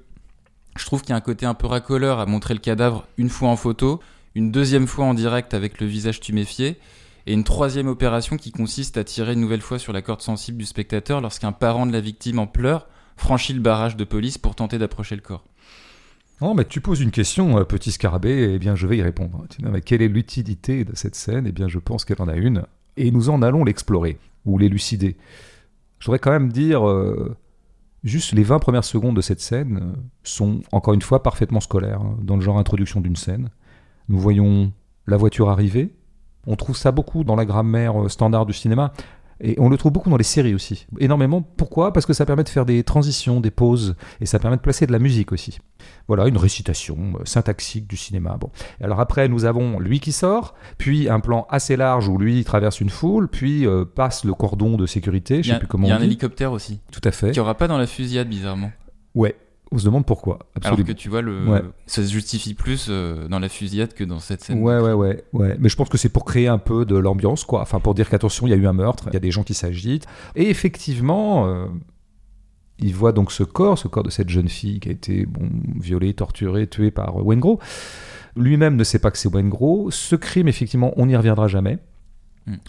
je trouve qu'il y a un côté un peu racoleur à montrer le cadavre une fois en photo, une deuxième fois en direct avec le visage tuméfié, et une troisième opération qui consiste à tirer une nouvelle fois sur la corde sensible du spectateur lorsqu'un parent de la victime en pleurs franchit le barrage de police pour tenter d'approcher le corps. Non, mais tu poses une question, euh, petit scarabée, et bien je vais y répondre. Mais quelle est l'utilité de cette scène? Eh bien, je pense qu'elle en a une, et nous en allons l'explorer, ou l'élucider. Je voudrais quand même dire, euh, juste les 20 premières secondes de cette scène euh, sont, encore une fois, parfaitement scolaires, hein, dans le genre introduction d'une scène. Nous voyons la voiture arriver, on trouve ça beaucoup dans la grammaire euh, standard du cinéma. Et on le trouve beaucoup dans les séries aussi. Énormément. Pourquoi? Parce que ça permet de faire des transitions, des pauses, et ça permet de placer de la musique aussi. Voilà, une récitation euh, syntaxique du cinéma. Bon. Alors après, nous avons lui qui sort, puis un plan assez large où lui traverse une foule, puis euh, passe le cordon de sécurité, je sais plus comment il y a on un dit. hélicoptère aussi, Tout à fait. qu'il n'y aura pas dans la fusillade bizarrement. Ouais. On se demande pourquoi. Alors Absolument. que tu vois, le... Ouais. ça se justifie plus euh, dans la fusillade que dans cette scène. Ouais, ouais, ouais, ouais. Mais je pense que c'est pour créer un peu de l'ambiance, quoi. Enfin, pour dire qu'attention, il y a eu un meurtre, il y a des gens qui s'agitent. Et effectivement, euh, il voit donc ce corps, ce corps de cette jeune fille qui a été bon, violée, torturée, tuée par Gros. Lui-même ne sait pas que c'est Wayne Gros. Ce crime, effectivement, on n'y reviendra jamais.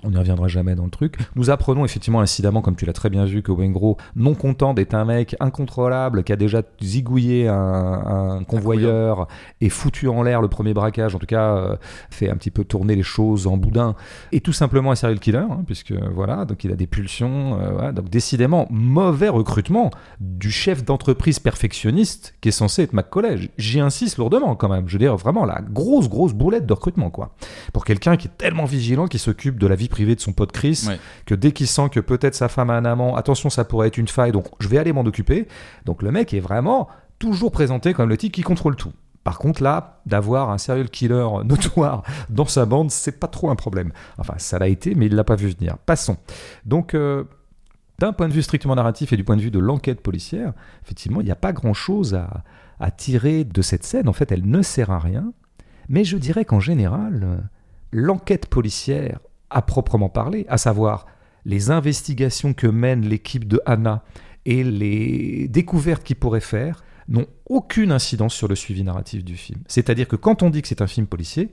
On n'y reviendra jamais dans le truc. Nous apprenons effectivement incidemment, comme tu l'as très bien vu, que Wayne Gros, non content d'être un mec incontrôlable, qui a déjà zigouillé un, un convoyeur et foutu en l'air le premier braquage, en tout cas euh, fait un petit peu tourner les choses en boudin, et tout simplement un serial killer, hein, puisque voilà, donc il a des pulsions. euh, voilà. donc décidément, mauvais recrutement du chef d'entreprise perfectionniste qui est censé être McCollege. J'y insiste lourdement quand même. Je veux dire, vraiment la grosse, grosse boulette de recrutement, quoi. Pour quelqu'un qui est tellement vigilant, qui s'occupe de la vie privée de son pote Chris, Ouais. que dès qu'il sent que peut-être sa femme a un amant, attention, ça pourrait être une faille, donc je vais aller m'en occuper. Donc le mec est vraiment toujours présenté comme le type qui contrôle tout. Par contre, là, d'avoir un serial killer notoire dans sa bande, c'est pas trop un problème. Enfin, ça l'a été, mais il l'a pas vu venir. Passons. Donc, euh, d'un point de vue strictement narratif et du point de vue de l'enquête policière, effectivement, il n'y a pas grand-chose à, à tirer de cette scène. En fait, elle ne sert à rien. Mais je dirais qu'en général, euh, l'enquête policière, à proprement parler, à savoir les investigations que mène l'équipe de Anna et les découvertes qu'il pourrait faire, n'ont aucune incidence sur le suivi narratif du film. C'est-à-dire que quand on dit que c'est un film policier,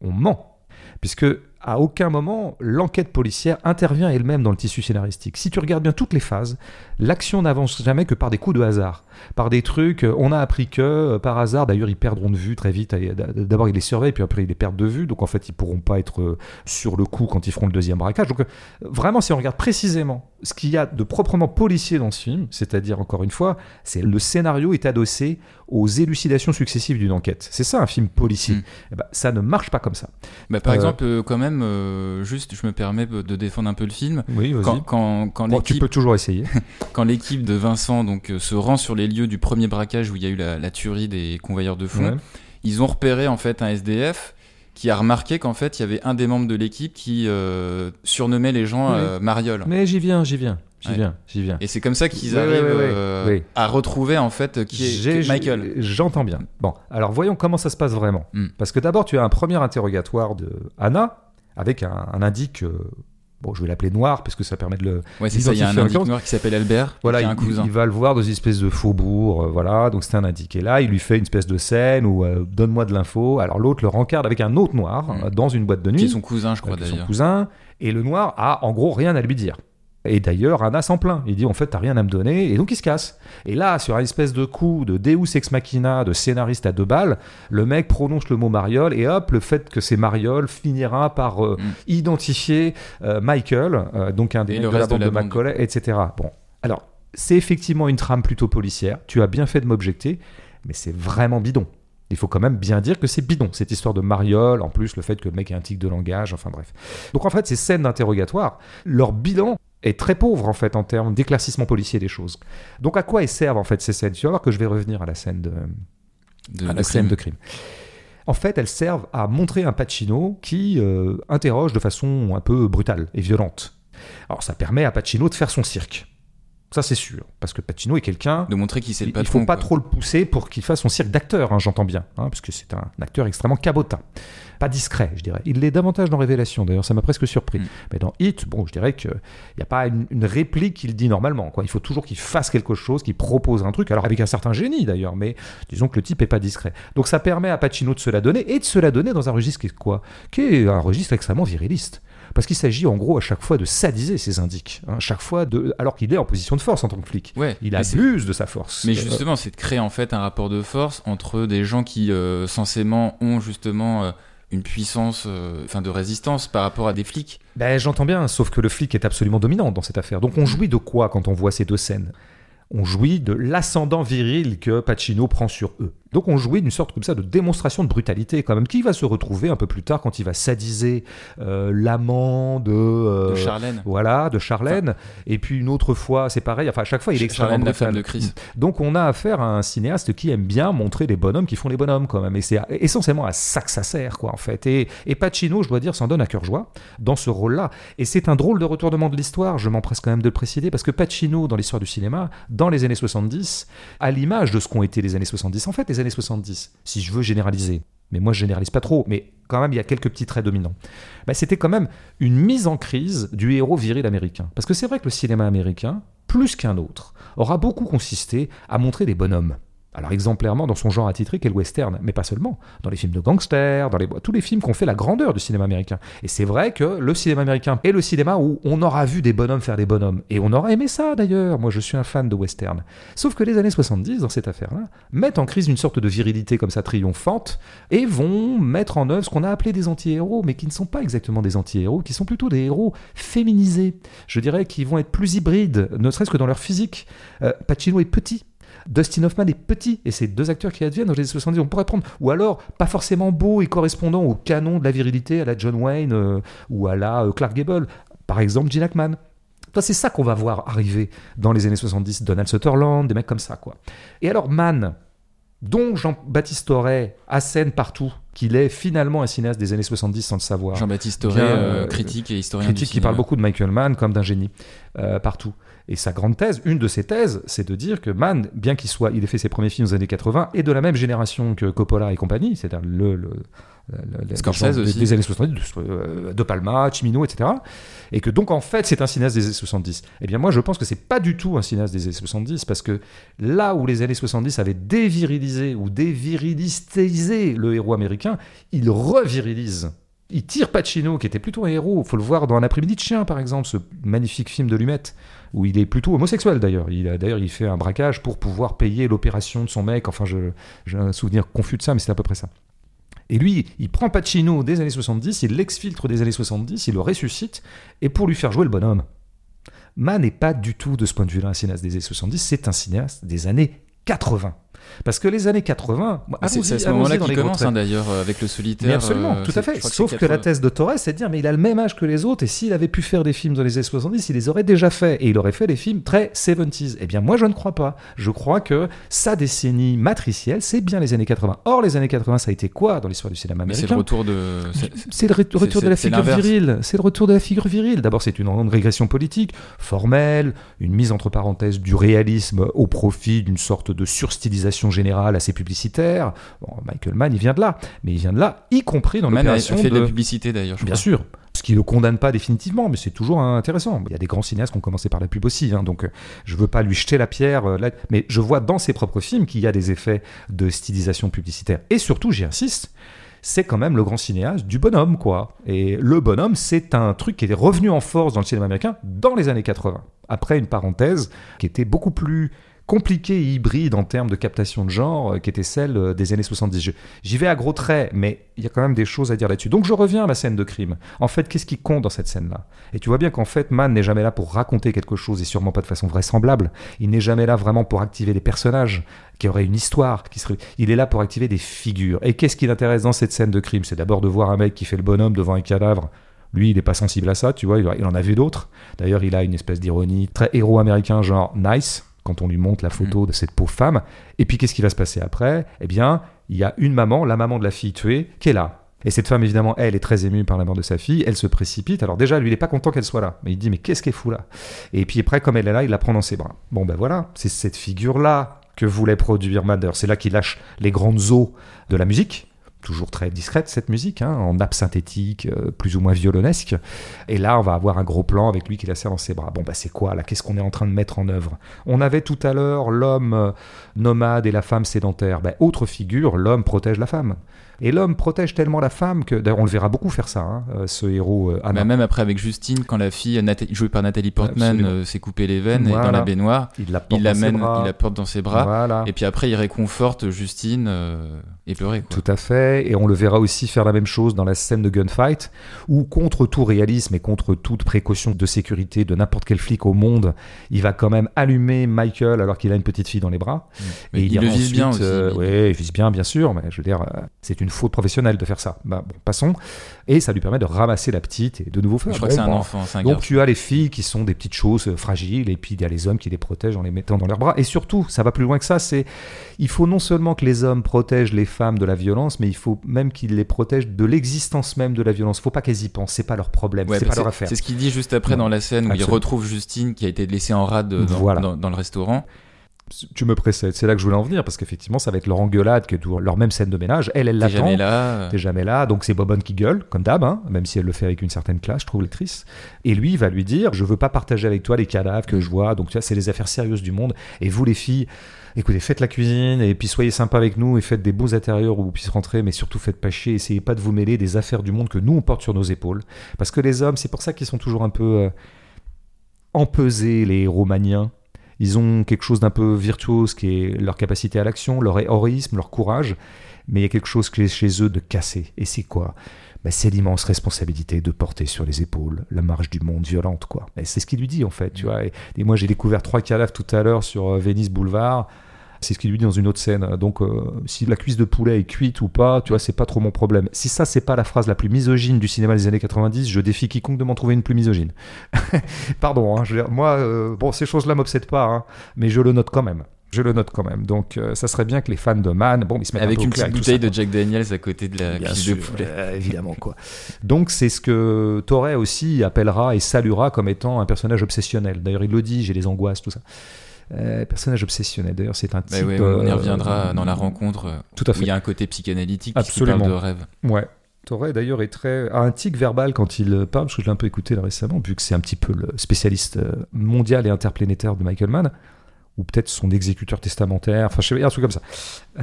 on ment. Puisque à aucun moment l'enquête policière intervient elle-même dans le tissu scénaristique. Si tu regardes bien toutes les phases, l'action n'avance jamais que par des coups de hasard, par des trucs. euh, On a appris que euh, par hasard, d'ailleurs, ils perdront de vue très vite. D'abord, ils les surveillent, puis après, ils les perdent de vue. Donc en fait, ils pourront pas être euh, sur le coup quand ils feront le deuxième braquage. Donc vraiment, si on regarde précisément ce qu'il y a de proprement policier dans ce film, c'est-à-dire encore une fois, c'est le scénario est adossé aux élucidations successives d'une enquête. C'est ça un film policier. Mm. Eh ben, ça ne marche pas comme ça. Bah, par Euh, exemple, euh, quand même, euh, juste, je me permets de défendre un peu le film. Oui, vas-y. Quand, quand, quand Bon, tu peux toujours essayer. quand l'équipe de Vincent donc se rend sur les lieux du premier braquage où il y a eu la, la tuerie des convoyeurs de fonds, Ouais. ils ont repéré en fait un SDF qui a remarqué qu'en fait il y avait un des membres de l'équipe qui euh, surnommait les gens Oui. euh, Mariole. Mais j'y viens, j'y viens, j'y Ouais. viens, j'y viens. Et c'est comme ça qu'ils Ouais, arrivent ouais. euh, Oui. à retrouver en fait qui est, J'ai- qui est Michael. J'entends bien. Bon, alors voyons comment ça se passe vraiment. Mm. Parce que d'abord, tu as un premier interrogatoire de Anna avec un, un indique. Bon, je vais l'appeler noir parce que ça permet de le. Ouais, c'est ça. Il y a un indique noir qui s'appelle Albert, Voilà, qui a il, un cousin. il va le voir dans une espèce de faubourg, euh, voilà. Donc c'est un indique. Et là, il lui fait une espèce de scène où euh, donne-moi de l'info. Alors l'autre le rencarde avec un autre noir Mm. euh, dans une boîte de nuit. qui est son cousin, je crois avec son d'ailleurs. cousin, et le noir a en gros rien à lui dire. Et d'ailleurs, Anna s'en plaint. Il dit en fait, t'as rien à me donner, et donc il se casse. Et là, sur un espèce de coup de Deus ex machina, de scénariste à deux balles, le mec prononce le mot mariole, et hop, le fait que c'est mariole finira par euh, Mm. identifier euh, Michael, euh, donc un des mecs de la de de. Macaulay, etc. Bon, alors, c'est effectivement une trame plutôt policière. Tu as bien fait de m'objecter, mais c'est vraiment bidon. Il faut quand même bien dire que c'est bidon, cette histoire de mariole, en plus le fait que le mec ait un tic de langage, enfin bref. Donc en fait, ces scènes d'interrogatoire, leur bilan est très pauvre en fait en termes d'éclaircissement policier des choses. Donc à quoi elles servent en fait ces scènes? Tu vas voir que je vais revenir à la scène de, De, à de la scène crime. de crime. En fait, elles servent à montrer un Pacino qui euh, interroge de façon un peu brutale et violente. Alors ça permet à Pacino de faire son cirque. Ça c'est sûr, parce que Pacino est quelqu'un De montrer qui c'est le il faut pas quoi. trop le pousser pour qu'il fasse son cirque d'acteur, hein, j'entends bien, hein, parce que c'est un acteur extrêmement cabotin. Pas discret, je dirais. Il l'est davantage dans Révélation, d'ailleurs, ça m'a presque surpris. Mm. Mais dans Hit, bon, je dirais qu'il n'y a pas une, une réplique qu'il dit normalement. Quoi. Il faut toujours qu'il fasse quelque chose, qu'il propose un truc, alors avec un certain génie d'ailleurs, mais disons que le type est pas discret. Donc ça permet à Pacino de se la donner, et de se la donner dans un registre qui est quoi? Qui est un registre extrêmement viriliste. Parce qu'il s'agit en gros à chaque fois de sadiser ses indiques, hein, chaque fois de, alors qu'il est en position de force en tant que flic. Ouais, Il abuse de sa force. Mais justement, c'est de créer en fait un rapport de force entre des gens qui euh, censément ont justement euh, une puissance, euh, enfin de résistance par rapport à des flics. Ben, j'entends bien, sauf que le flic est absolument dominant dans cette affaire. Donc on jouit de quoi quand on voit ces deux scènes? On jouit de l'ascendant viril que Pacino prend sur eux. Donc on jouit d'une sorte comme ça de démonstration de brutalité quand même, qui va se retrouver un peu plus tard quand il va sadiser euh, l'amant de... euh, de Charlène. Voilà, de Charlène. et puis une autre fois, c'est pareil, enfin à chaque fois il est extrêmement Charlène, la brutal. femme de Chris. Donc on a affaire à un cinéaste qui aime bien montrer les bonhommes qui font les bonhommes quand même. Et c'est essentiellement à ça que ça sert quoi en fait. Et, et Pacino, je dois dire, s'en donne à cœur joie dans ce rôle-là. Et c'est un drôle de retournement de l'histoire, je m'empresse quand même de le préciser, parce que Pacino, dans l'histoire du cinéma, dans les années 70, à l'image de ce qu'ont été les années 70, en fait les années 70, si je veux généraliser, mais moi je généralise pas trop, mais quand même il y a quelques petits traits dominants. Bah, c'était quand même une mise en crise du héros viril américain. Parce que c'est vrai que le cinéma américain, plus qu'un autre, aura beaucoup consisté à montrer des bonhommes. Alors exemplairement dans son genre attitré qu'est le western, mais pas seulement, dans les films de gangsters, dans les, tous les films qui ont fait la grandeur du cinéma américain. Et c'est vrai que le cinéma américain est le cinéma où on aura vu des bonhommes faire des bonhommes. Et on aura aimé ça d'ailleurs, moi je suis un fan de western. Sauf que les années 70, dans cette affaire-là, mettent en crise une sorte de virilité comme ça triomphante, et vont mettre en œuvre ce qu'on a appelé des anti-héros, mais qui ne sont pas exactement des anti-héros, qui sont plutôt des héros féminisés. Je dirais qu'ils vont être plus hybrides, ne serait-ce que dans leur physique. Euh, Pacino est petit. Dustin Hoffman est petit, et c'est deux acteurs qui adviennent dans les années 70. On pourrait prendre, ou alors pas forcément beau et correspondant au canon de la virilité à la John Wayne euh, ou à la euh, Clark Gable. Par exemple, Gene Hackman. Toi, C'est ça qu'on va voir arriver dans les années 70. Donald Sutherland, des mecs comme ça, quoi. Et alors, Mann, dont Jean-Baptiste Auré assène partout qu'il est finalement un cinéaste des années 70 sans le savoir. Jean-Baptiste Auré, euh, euh, critique et historien critique du qui cinéma. parle beaucoup de Michael Mann comme d'un génie euh, partout. Et sa grande thèse, une de ses thèses, c'est de dire que Mann, bien qu'il soit, il ait fait ses premiers films aux années 80, est de la même génération que Coppola et compagnie, c'est-à-dire le, le, Scorsese des- aussi. des années 70, de, euh, de Palma, Cimino, etc. Et que donc en fait c'est un cinéaste des années 70. Eh bien moi je pense que c'est pas du tout un cinéaste des années 70 parce que là où les années 70 avaient dévirilisé ou dévirilistisé le héros américain, il revirilise Il tire Pacino, qui était plutôt un héros. faut le voir dans Un après-midi de chien, par exemple, ce magnifique film de Lumet, où il est plutôt homosexuel d'ailleurs. Il a d'ailleurs il fait un braquage pour pouvoir payer l'opération de son mec. Enfin, j'ai un souvenir confus de ça, mais c'est à peu près ça. Et lui, il prend Pacino des années 70, il l'exfiltre des années 70, il le ressuscite, et pour lui faire jouer le bonhomme. Mann n'est pas du tout, de ce point de vue-là, un cinéaste des années 70, c'est un cinéaste des années 80. Parce que les années 80, moi, Mais C'est à ce moment-là qu'il commence hein, d'ailleurs euh, avec le solitaire. Mais absolument, euh, tout à fait. Sauf que la 80. thèse de Torres, c'est de dire, mais il a le même âge que les autres, et s'il avait pu faire des films dans les années 70, il les aurait déjà fait, et il aurait fait des films très 70s. Eh bien, moi, je ne crois pas. Je crois que sa décennie matricielle, c'est bien les années 80. Or, les années 80, ça a été quoi dans l'histoire du cinéma c'est américain le retour de. c'est- le retour de la figure virile. C'est le retour de la figure virile. D'abord, c'est une grande régression politique, formelle, une mise entre parenthèses du réalisme au profit d'une sorte de surstylisation générale assez publicitaire. Bon, Michael Mann, il vient de là. Mais il vient de là, y compris dans l'opération fait de de... la publicité d'ailleurs, Bien crois. sûr. Ce qui ne le condamne pas définitivement, mais c'est toujours intéressant. Il y a des grands cinéastes qui ont commencé par la pub aussi, hein, donc euh, je veux pas lui jeter la pierre, euh, là, mais je vois dans ses propres films qu'il y a des effets de stylisation publicitaire. Et surtout, j'y insiste, c'est quand même le grand cinéaste du bonhomme, quoi. Et le bonhomme, c'est un truc qui est revenu en force dans le cinéma américain dans les années 80, après une parenthèse qui était beaucoup plus compliquée et hybride en termes de captation de genre, euh, qui était celle euh, des années 70. Je- J'y vais à gros traits, mais il y a quand même des choses à dire là-dessus. Donc je reviens à la scène de crime. En fait, qu'est-ce qui compte dans cette scène-là? Et tu vois bien qu'en fait, Mann n'est jamais là pour raconter quelque chose, et sûrement pas de façon vraisemblable. Il n'est jamais là vraiment pour activer des personnages qui auraient une histoire. Qui serait... Il est là pour activer des figures. Et qu'est-ce qui l'intéresse dans cette scène de crime? C'est d'abord de voir un mec qui fait le bonhomme devant un cadavre. Lui, il n'est pas sensible à ça, tu vois, il en a vu d'autres. D'ailleurs, il a une espèce d'ironie très héros américain, genre nice, quand on lui montre la photo de cette pauvre femme. Et puis, qu'est-ce qui va se passer après? Eh bien, il y a une maman, la maman de la fille tuée, qui est là. Et cette femme, évidemment, elle est très émue par la mort de sa fille. Elle se précipite. Alors déjà, lui, il n'est pas content qu'elle soit là. Mais il dit, mais qu'est-ce qu'elle fout là? Et puis après, comme elle est là, il la prend dans ses bras. Bon, ben voilà, c'est cette figure-là que voulait produire Madder. C'est là qu'il lâche les grandes eaux de la musique. Toujours très discrète cette musique, hein, en nappe synthétique, euh, plus ou moins violonesque. Et là, on va avoir un gros plan avec lui qui la serre dans ses bras. Bon, bah c'est quoi là? Qu'est-ce qu'on est en train de mettre en œuvre? On avait tout à l'heure l'homme euh, nomade et la femme sédentaire. Ben, autre figure, l'homme protège la femme. Et l'homme protège tellement la femme que, d'ailleurs, on le verra beaucoup faire ça, hein, euh, ce héros euh, Anna. Bah, même après avec Justine, quand la fille Nathalie- jouée par Nathalie Portman euh, s'est coupé les veines et dans la baignoire, il la porte il dans ses bras. il la porte dans ses bras. Voilà. Et puis après, il réconforte Justine euh, éplorée. Quoi. Tout à fait, et on le verra aussi faire la même chose dans la scène de gunfight, où contre tout réalisme et contre toute précaution de sécurité de n'importe quel flic au monde, il va quand même allumer Michael alors qu'il a une petite fille dans les bras. Mais il le vise bien aussi. euh, ouais, il vise bien, bien sûr, mais je veux dire, euh, c'est une faute professionnelle de faire ça. Bah, bon, passons. Et ça lui permet de ramasser la petite et de nouveau faire. Je crois bon, que c'est un bah, enfant, c'est un donc tu as les filles qui sont des petites choses euh, fragiles et puis il y a les hommes qui les protègent en les mettant dans leurs bras. Et surtout, ça va plus loin que ça, c'est il faut non seulement que les hommes protègent les femmes de la violence, mais il faut même qu'ils les protègent de l'existence même de la violence. Faut pas qu'elles y pensent, c'est pas leur problème, Ouais, c'est bah, pas leur affaire. C'est ce qu'il dit juste après Non. dans la scène où il retrouve Justine qui a été laissée en rade dans, Voilà. dans- dans le restaurant. Tu me précèdes, c'est là que je voulais en venir parce qu'effectivement, ça va être leur engueulade, toujours leur même scène de ménage. Elle, elle T'es l'attend. jamais là. T'es jamais là, donc c'est Bobonne qui gueule, comme d'hab, hein, même si elle le fait avec une certaine classe, je trouve l'actrice. Et lui, il va lui dire Je veux pas partager avec toi les cadavres que je vois, donc tu vois, c'est les affaires sérieuses du monde. Et vous, les filles, écoutez, faites la cuisine, et puis soyez sympas avec nous, et faites des beaux intérieurs où vous puissiez rentrer, mais surtout faites pas chier, essayez pas de vous mêler des affaires du monde que nous, on porte sur nos épaules. Parce que les hommes, c'est pour ça qu'ils sont toujours un peu euh, empesés, les romaniens. Ils ont quelque chose d'un peu virtuose qui est leur capacité à l'action, leur héroïsme, leur courage, mais il y a quelque chose qui est chez eux de cassé. Et c'est quoi? Ben, C'est l'immense responsabilité de porter sur les épaules la marche du monde violente, quoi. Et c'est ce qu'il lui dit, en fait, tu vois. Et, et moi, j'ai découvert trois cadavres tout à l'heure sur euh, Venice Boulevard. C'est ce qu'il lui dit dans une autre scène. Donc, euh, si la cuisse de poulet est cuite ou pas, tu vois, c'est pas trop mon problème. Si ça, c'est pas la phrase la plus misogyne du cinéma des années 90, je défie quiconque de m'en trouver une plus misogyne. Pardon, hein, je veux dire, moi, euh, bon, ces choses-là m'obsèdent pas, hein, mais je le note quand même. Je le note quand même. Donc, euh, ça serait bien que les fans de Man, bon, ils se mettent un Avec peu au une clair petite bouteille de. Jack Daniels à côté de la cuisse de poulet. euh, évidemment quoi. Donc c'est ce que Torre aussi appellera et saluera comme étant un personnage obsessionnel. D'ailleurs il le dit, j'ai des angoisses, tout ça. Euh, personnage obsessionnel. D'ailleurs c'est un Bah type. ouais, on y euh, reviendra dans la rencontre euh, Tout à où fait. il y a un côté psychanalytique qui Absolument. parle de rêve. Ouais. Torre d'ailleurs est très a un tic verbal quand il parle, parce que je l'ai un peu écouté là récemment, vu que c'est un petit peu le spécialiste mondial et interplanétaire de Michael Mann. Ou peut-être son exécuteur testamentaire, enfin je sais pas, un truc comme ça.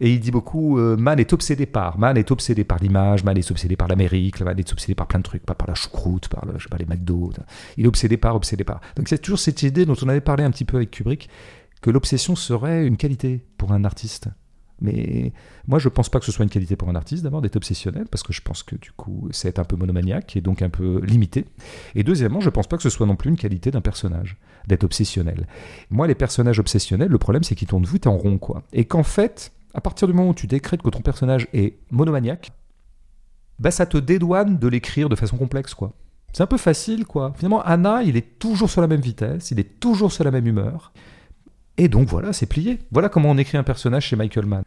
et il dit beaucoup, euh, Man est obsédé par, Man est obsédé par l'image, Man est obsédé par l'Amérique, Man est obsédé par plein de trucs, pas par la choucroute, par les McDo. Il est obsédé par, obsédé par. Donc c'est toujours cette idée dont on avait parlé un petit peu avec Kubrick, que l'obsession serait une qualité pour un artiste. Mais moi, je pense pas que ce soit une qualité pour un artiste d'abord d'être obsessionnel, parce que je pense que du coup, c'est un peu monomaniaque et donc un peu limité. Et deuxièmement, je pense pas que ce soit non plus une qualité d'un personnage d'être obsessionnel. Moi, les personnages obsessionnels, le problème, c'est qu'ils tournent vite en rond, quoi. Et qu'en fait, à partir du moment où tu décrètes que ton personnage est monomaniaque, bah, ça te dédouane de l'écrire de façon complexe, quoi. C'est un peu facile, quoi. Finalement, Anna, il est toujours sur la même vitesse, il est toujours sur la même humeur. Et donc voilà, c'est plié. Voilà comment on écrit un personnage chez Michael Mann.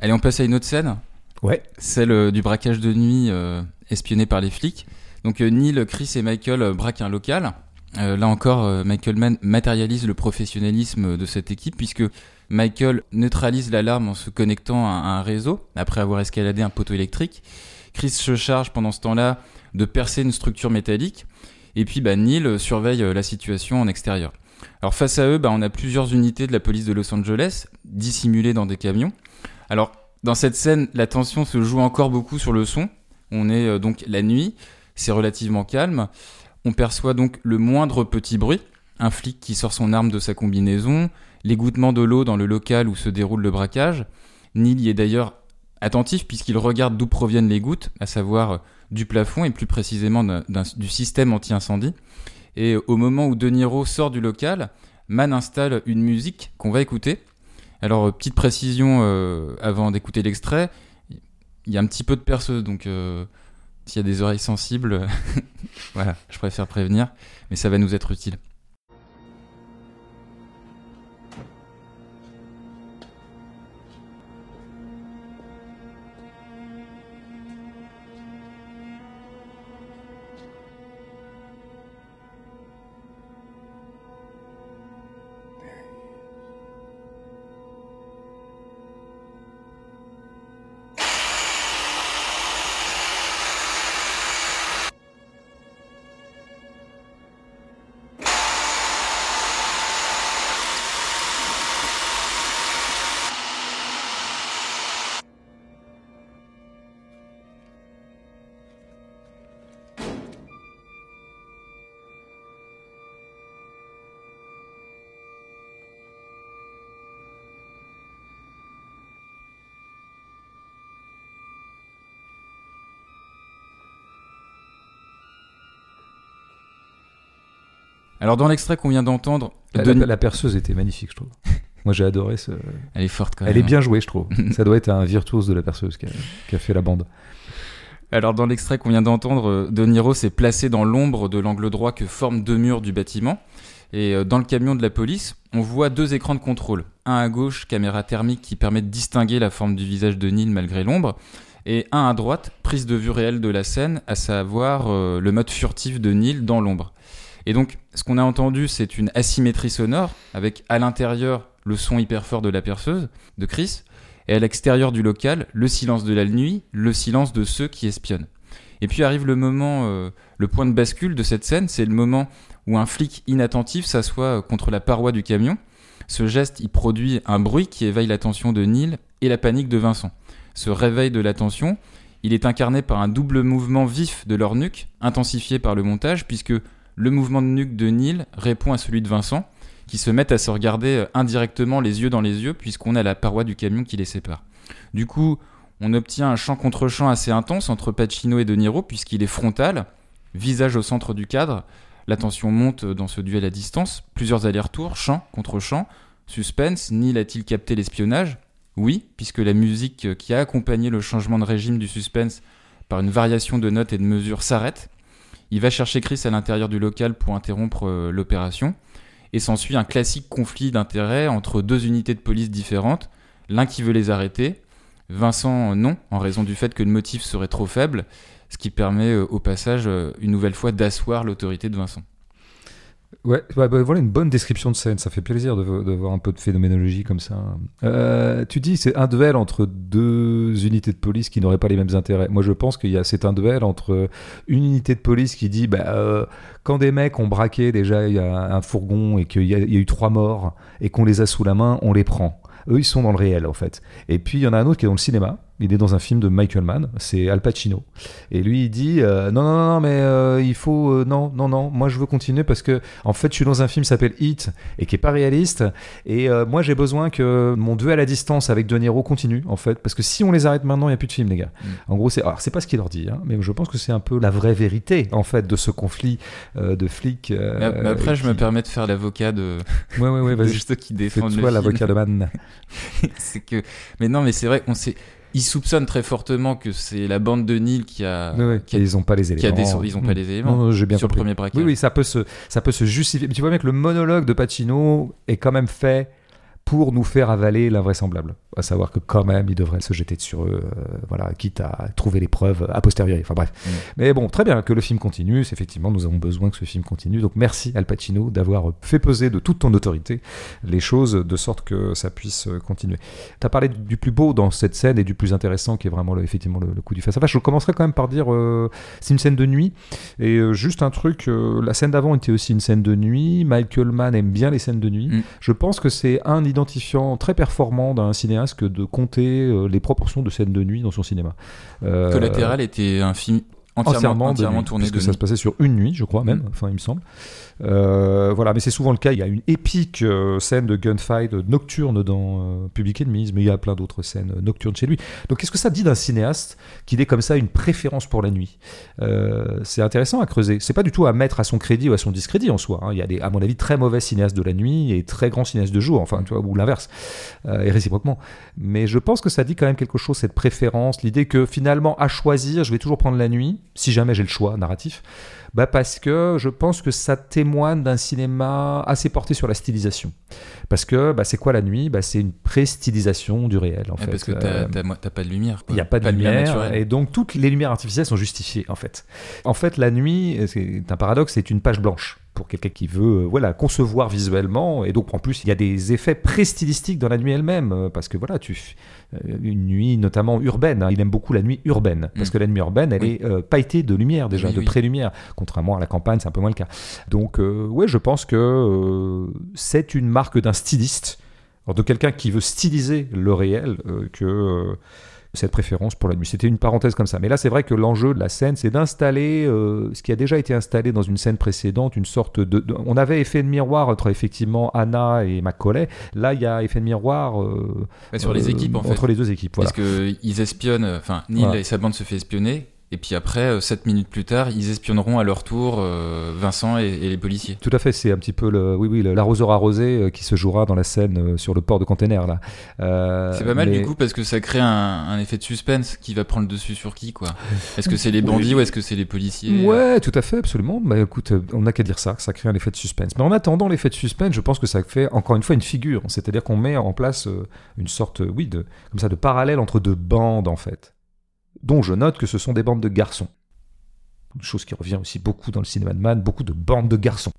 Allez, on passe à une autre scène, Ouais. celle euh, du braquage de nuit euh, espionné par les flics. Donc euh, Neil, Chris et Michael braquent un local. Euh, là encore, euh, Michael Mann matérialise le professionnalisme de cette équipe puisque Michael neutralise l'alarme en se connectant à un réseau après avoir escaladé un poteau électrique. Chris se charge pendant ce temps-là de percer une structure métallique. Et puis bah, Neil surveille euh, la situation en extérieur. Alors face à eux, bah, on a plusieurs unités de la police de Los Angeles dissimulées dans des camions. Alors dans cette scène, la tension se joue encore beaucoup sur le son. On est euh, donc la nuit, c'est relativement calme. On perçoit donc le moindre petit bruit. Un flic qui sort son arme de sa combinaison, l'égouttement de l'eau dans le local où se déroule le braquage. Neil y est d'ailleurs attentif puisqu'il regarde d'où proviennent les gouttes, à savoir euh, du plafond et plus précisément du système anti-incendie. Et au moment où De Niro sort du local, Mann installe une musique qu'on va écouter. Alors, euh, petite précision euh, avant d'écouter l'extrait, il y a un petit peu de perceuse, donc s'il y a des oreilles sensibles, voilà, je préfère prévenir, mais ça va nous être utile. Alors, dans l'extrait qu'on vient d'entendre, La, De- la- la perceuse était magnifique, je trouve. Moi, j'ai adoré ce. elle est forte quand même. Elle est bien jouée, je trouve. Ça doit être un virtuose de la perceuse qui a, qui a fait la bande. Alors dans l'extrait qu'on vient d'entendre, euh, De Niro s'est placé dans l'ombre de l'angle droit que forment deux murs du bâtiment. Et euh, dans le camion de la police, on voit deux écrans de contrôle. Un à gauche, caméra thermique qui permet de distinguer la forme du visage de Neil malgré l'ombre. Et un à droite, prise de vue réelle de la scène, à savoir euh, le mode furtif de Neil dans l'ombre. Et donc, ce qu'on a entendu, c'est une asymétrie sonore, avec à l'intérieur le son hyper fort de la perceuse, de Chris, et à l'extérieur du local, le silence de la nuit, le silence de ceux qui espionnent. Et puis arrive le moment, euh, le point de bascule de cette scène, c'est le moment où un flic inattentif s'assoit euh, contre la paroi du camion. Ce geste, il produit un bruit qui éveille l'attention de Neil et la panique de Vincent. Ce réveil de l'attention, il est incarné par un double mouvement vif de leur nuque, intensifié par le montage, puisque le mouvement de nuque de Neil répond à celui de Vincent, qui se mettent à se regarder euh, indirectement les yeux dans les yeux, puisqu'on a la paroi du camion qui les sépare. Du coup, on obtient un champ contre champ assez intense entre Pacino et De Niro, puisqu'il est frontal, visage au centre du cadre. La tension monte dans ce duel à distance, plusieurs allers-retours, champ contre champ, suspense, Neil a-t-il capté l'espionnage? Oui, puisque la musique qui a accompagné le changement de régime du suspense par une variation de notes et de mesures s'arrête. Il va chercher Chris à l'intérieur du local pour interrompre euh, l'opération, et s'ensuit un classique conflit d'intérêts entre deux unités de police différentes, l'un qui veut les arrêter, Vincent non, en raison du fait que le motif serait trop faible, ce qui permet euh, au passage euh, une nouvelle fois d'asseoir l'autorité de Vincent. Ouais, bah, voilà une bonne description de scène. Ça fait plaisir de, voir un peu de phénoménologie comme ça. Euh, tu dis c'est un duel entre deux unités de police qui n'auraient pas les mêmes intérêts. Moi, je pense qu'il y a c'est un duel entre une unité de police qui dit bah, euh, quand des mecs ont braqué déjà il y a un fourgon et qu'il y a eu trois morts et qu'on les a sous la main, on les prend. Eux, ils sont dans le réel en fait. Et puis il y en a un autre qui est dans le cinéma. Il est dans un film de Michael Mann, c'est Al Pacino. Et lui, il dit euh, non, non, non, mais euh, il faut euh, non, non, non. Moi, je veux continuer parce que en fait, je suis dans un film qui s'appelle Hit et qui est pas réaliste. Et euh, moi, j'ai besoin que mon duel à distance avec De Niro continue, en fait, parce que si on les arrête maintenant, il y a plus de film, les gars. En gros, c'est alors c'est pas ce qu'il leur dit, hein, mais je pense que c'est un peu la vraie vérité, en fait, de ce conflit de flics. Mais, mais après, je me permets de faire l'avocat de, Ouais, ouais, ouais, de vas-y. ceux qui défendent le l'avocat de Man. c'est que, mais non, mais c'est vrai qu'on sait, ils soupçonnent très fortement que c'est la bande de Nil qui a, Ouais, ouais, qui a, Ils ont pas les éléments. des, ils ont pas Mm. les éléments. Non, non, j'ai bien sur le premier braquage. Oui, oui, ça peut se, ça peut se justifier. Mais tu vois bien que le monologue de Pacino est quand même fait pour nous faire avaler l'invraisemblable. À savoir que quand même, il devrait se jeter sur eux, euh, voilà, quitte à trouver les preuves a posteriori. Enfin bref. Mm. Mais bon, très bien que le film continue. Effectivement, nous avons besoin que ce film continue. Donc merci Al Pacino d'avoir fait peser de toute ton autorité les choses de sorte que ça puisse euh, continuer. Tu as parlé du plus beau dans cette scène et du plus intéressant qui est vraiment le, effectivement le, le coup du face à face. Je commencerai quand même par dire euh, c'est une scène de nuit et euh, juste un truc, la scène d'avant était aussi une scène de nuit. Michael Mann aime bien les scènes de nuit. Mm. Je pense que c'est un identifiant très performant d'un cinéaste que de compter euh, les proportions de scènes de nuit dans son cinéma. Euh, Collatéral était un film entièrement, de entièrement nuit, tourné puisque de ça nuit. se passait sur une nuit, je crois même, Mm. enfin il me semble. Euh, voilà, mais c'est souvent le cas. Il y a une épique euh, scène de gunfight nocturne dans euh, Public Enemies, mais il y a plein d'autres scènes nocturnes chez lui. Donc qu'est-ce que ça dit d'un cinéaste qu'il ait comme ça une préférence pour la nuit? C'est intéressant à creuser. C'est pas du tout à mettre à son crédit ou à son discrédit en soi. hein. Il y a à mon avis, très mauvais cinéastes de la nuit et très grands cinéastes de jour, enfin, tu vois, ou l'inverse, et réciproquement. Mais je pense que ça dit quand même quelque chose, cette préférence, l'idée que finalement, à choisir, je vais toujours prendre la nuit, si jamais j'ai le choix narratif, bah parce que je pense que ça témoigne d'un cinéma assez porté sur la stylisation. Parce que bah, c'est quoi la nuit? Bah, C'est une pré-stylisation du réel, en Ouais, fait. parce que Euh, t'as pas de lumière. il n'y a pas de lumière, naturelle. et donc toutes les lumières artificielles sont justifiées en fait. En fait, la nuit, c'est un paradoxe, c'est une page blanche pour quelqu'un qui veut euh, voilà concevoir visuellement et donc en plus il y a des effets pré-stylistiques dans la nuit elle-même euh, parce que voilà tu euh, une nuit notamment urbaine hein, il aime beaucoup la nuit urbaine parce Mm. que la nuit urbaine elle Oui. est pailletée de lumière déjà Oui, de oui. pré-lumière contrairement à la campagne c'est un peu moins le cas donc ouais je pense que c'est une marque d'un styliste alors, de quelqu'un qui veut styliser le réel que cette préférence pour la nuit. C'était une parenthèse comme ça. Mais là, c'est vrai que l'enjeu de la scène, c'est d'installer euh, ce qui a déjà été installé dans une scène précédente, une sorte de... de- on avait effet de miroir entre effectivement Anna et Macaulay. Là, il y a effet de miroir euh, sur les euh, équipes, en fait. entre les deux équipes. Voilà. Parce que ils espionnent, enfin, Neil Voilà. et sa bande se fait espionner, et puis après, 7 minutes plus tard, ils espionneront à leur tour euh, Vincent et, et les policiers. Tout à fait, c'est un petit peu le, oui, oui, l'arroseur arrosé euh, qui se jouera dans la scène euh, sur le port de container là. Euh, C'est pas mal mais- du coup parce que ça crée un, un effet de suspense qui va prendre le dessus sur qui quoi. Est-ce que c'est les bandits ou est-ce que c'est les policiers Ouais, tout à fait, absolument. Bah écoute, euh, on n'a qu'à dire ça, ça crée un effet de suspense. Mais en attendant l'effet de suspense, je pense que ça fait encore une fois une figure. C'est-à-dire qu'on met en place euh, une sorte, euh, oui, de, comme ça, de parallèle entre deux bandes en fait, dont je note que ce sont des bandes de garçons. Une chose qui revient aussi beaucoup dans le cinéma de Man, beaucoup de bandes de garçons.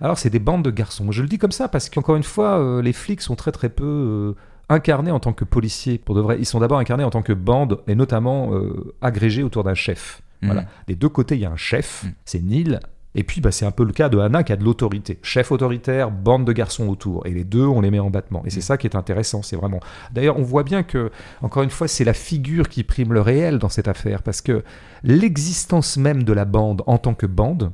Alors c'est des bandes de garçons. Je le dis comme ça parce qu'encore une fois, euh, les flics sont très très peu euh, incarnés en tant que policiers. Pour de vrai, ils sont d'abord incarnés en tant que bande et notamment euh, agrégés autour d'un chef. Mhm. Voilà. Des deux côtés, il y a un chef, Mm. c'est Neil. Et puis, bah, c'est un peu le cas de Hannah qui a de l'autorité. Chef autoritaire, bande de garçons autour. Et les deux, on les met en battement. Et c'est Mm. ça qui est intéressant. C'est vraiment. D'ailleurs, on voit bien que, encore une fois, c'est la figure qui prime le réel dans cette affaire. Parce que l'existence même de la bande en tant que bande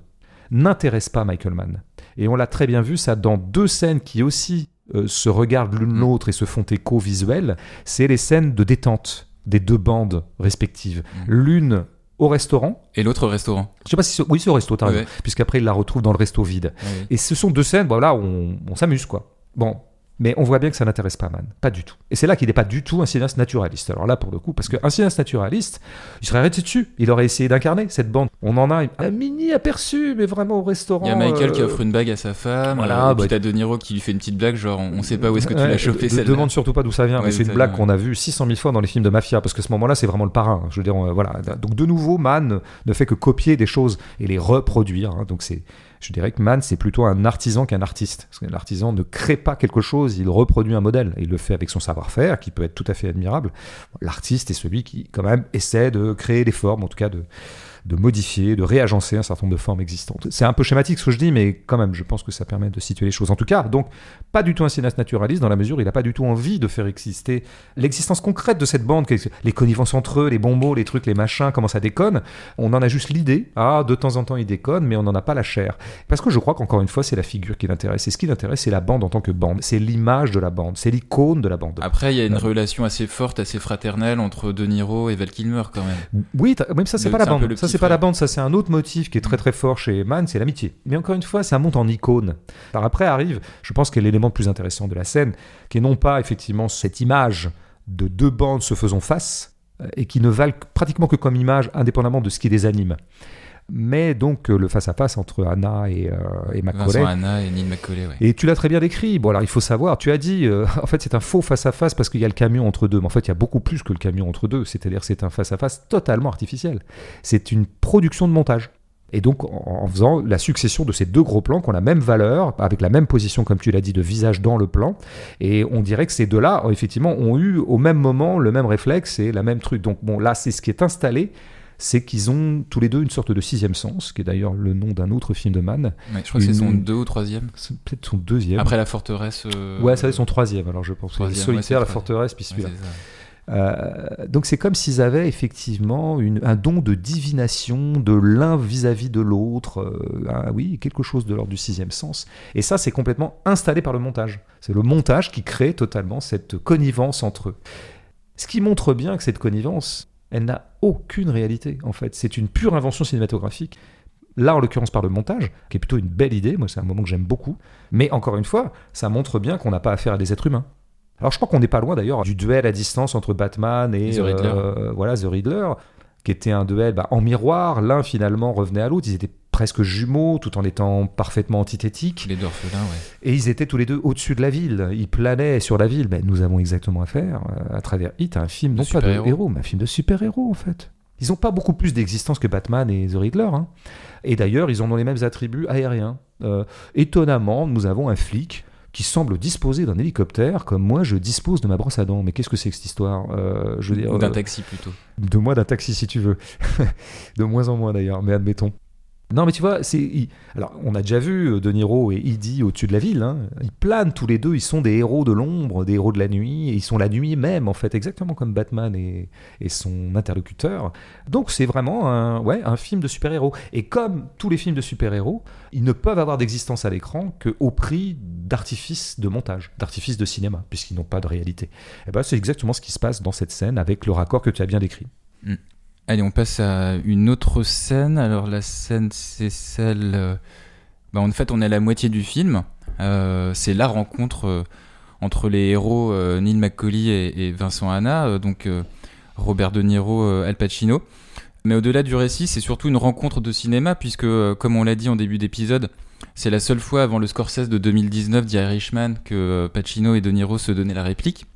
n'intéresse pas Michael Mann. Et on l'a très bien vu, ça, dans deux scènes qui aussi euh, se regardent l'une Mm. l'autre et se font écho visuel. C'est les scènes de détente des deux bandes respectives. Mm. L'une au restaurant. Et l'autre au restaurant. Je sais pas si c'est... Oui, c'est au resto, t'as Ouais, raison. ouais. Puisqu'après, il la retrouve dans le resto vide. Ouais. Et ce sont deux scènes, voilà, on, on s'amuse, quoi. Bon. Mais on voit bien que ça n'intéresse pas Man. Pas du tout. Et c'est là qu'il n'est pas du tout un cinéaste naturaliste. Alors là, pour le coup, parce qu'un cinéaste naturaliste, il serait arrêté dessus. Il aurait essayé d'incarner cette bande. On en a un mini aperçu, mais vraiment au restaurant. Il y a Michael qui euh, offre une bague à sa femme, voilà, euh, et bah, puis t'as De Niro qui lui fait une petite blague, genre on sait pas où est-ce que tu Ouais, l'as chopé celle-là. Demande surtout pas d'où ça vient, Ouais, mais c'est une blague qu'on a vue 600 000 fois dans les films de mafia, parce que ce moment-là, c'est vraiment le parrain. Je veux dire, on- voilà. Donc de nouveau, Man ne fait que copier des choses et les reproduire. hein. Donc c'est Je dirais que Mann, c'est plutôt un artisan qu'un artiste. Parce que l'artisan ne crée pas quelque chose, il reproduit un modèle. Il le fait avec son savoir-faire, qui peut être tout à fait admirable. L'artiste est celui qui, quand même, essaie de créer des formes, en tout cas de, de modifier, de réagencer un certain nombre de formes existantes. C'est un peu schématique ce que je dis, mais quand même, je pense que ça permet de situer les choses. En tout cas, donc, pas du tout un cinéaste naturaliste, dans la mesure où il n'a pas du tout envie de faire exister l'existence concrète de cette bande, les connivences entre eux, les bons mots, les trucs, les machins, comment ça déconne. On en a juste l'idée, ah, de temps en temps il déconne, mais on n'en a pas la chair. Parce que je crois qu'encore une fois, c'est la figure qui l'intéresse. Et ce qui l'intéresse, c'est la bande en tant que bande. C'est l'image de la bande, c'est l'icône de la bande. Après, il y a une relation assez forte, assez fraternelle entre De Niro et Val Kilmer quand même. Oui, même ça, c'est pas la bande. Ça, c'est pas la bande. Ça, c'est un autre motif qui est très très fort chez Mann, c'est l'amitié. Mais encore une fois, ça monte en icône. Alors après arrive, je pense, que l'élément le plus intéressant de la scène, qui est non pas effectivement cette image de deux bandes se faisant face, euh, et qui ne valent pratiquement que comme image, indépendamment de ce qui les anime. Mais donc euh, le face-à-face entre Anna et, euh, et Macaulay, Vincent Anna et Neil ouais. et tu l'as très bien décrit. Bon, alors il faut savoir, tu as dit, euh, en fait, c'est un faux face-à-face parce qu'il y a le camion entre deux. Mais en fait, il y a beaucoup plus que le camion entre deux. C'est-à-dire, c'est un face-à-face totalement artificiel. C'est une production de montage. Et donc, en, en faisant la succession de ces deux gros plans qui ont la même valeur, avec la même position, comme tu l'as dit, de visage dans le plan. Et on dirait que ces deux-là, effectivement, ont eu au même moment le même réflexe et la même truc. Donc, bon, là, c'est ce qui est installé. C'est qu'ils ont tous les deux une sorte de sixième sens, qui est d'ailleurs le nom d'un autre film de Mann. Ouais, je crois que c'est son deux ou troisième. Peut-être son deuxième. Après la forteresse. euh, Ouais, ça c'est son troisième, alors je pense. troisième, ouais, solitaire, la forteresse, puis celui-là. Euh, donc c'est comme s'ils avaient effectivement une- un don de divination de l'un vis-à-vis de l'autre. euh, ah oui, quelque chose de l'ordre du sixième sens. Et ça, c'est complètement installé par le montage. C'est le montage qui crée totalement cette connivence entre eux. Ce qui montre bien que cette connivence, elle n'a aucune réalité, en fait. C'est une pure invention cinématographique. Là, en l'occurrence, par le montage, qui est plutôt une belle idée. Moi, c'est un moment que j'aime beaucoup. Mais encore une fois, ça montre bien qu'on n'a pas affaire à des êtres humains. Alors, je crois qu'on n'est pas loin d'ailleurs du duel à distance entre Batman et Et The Riddler. euh, voilà, The Riddler, qui était un duel bah, en miroir. L'un finalement revenait à l'autre. Ils étaient presque jumeaux, tout en étant parfaitement antithétiques. Les deux orphelins, ouais. Et ils étaient tous les deux au-dessus de la ville. Ils planaient sur la ville. Ben, nous avons exactement affaire, euh, à travers Hit, un film, De non pas de héros, mais un film de super-héros, en fait. Ils n'ont pas beaucoup plus d'existence que Batman et The Riddler. hein. Et d'ailleurs, ils en ont les mêmes attributs aériens. Euh, étonnamment, nous avons un flic qui semble disposer d'un hélicoptère comme moi je dispose de ma brosse à dents. Mais qu'est-ce que c'est que cette histoire Euh, Je veux dire, Ou d'un euh, taxi plutôt. de moi d'un taxi si tu veux. de moins en moins d'ailleurs, mais admettons. Non, mais tu vois, Alors, on a déjà vu euh, De Niro et Edie au-dessus de la ville. hein. Ils planent tous les deux. Ils sont des héros de l'ombre, des héros de la nuit. Et ils sont la nuit même, en fait, exactement comme Batman et, son interlocuteur. Donc, c'est vraiment un, ouais, un film de super-héros. Et comme tous les films de super-héros, ils ne peuvent avoir d'existence à l'écran qu'au prix d'artifices de montage, d'artifices de cinéma, puisqu'ils n'ont pas de réalité. Et ben, c'est exactement ce qui se passe dans cette scène avec le raccord que tu as bien décrit. Allez, on passe à une autre scène. Alors la scène, c'est celle. euh, bah, en fait, on est à la moitié du film. Euh, c'est la rencontre euh, entre les héros Neil McCauley et, et Vincent Hanna, donc Robert De Niro, Al Pacino. Mais au-delà du récit, c'est surtout une rencontre de cinéma, puisque, comme on l'a dit en début d'épisode, c'est la seule fois avant le Scorsese de 2019 The Irishman que Pacino et De Niro se donnaient la réplique.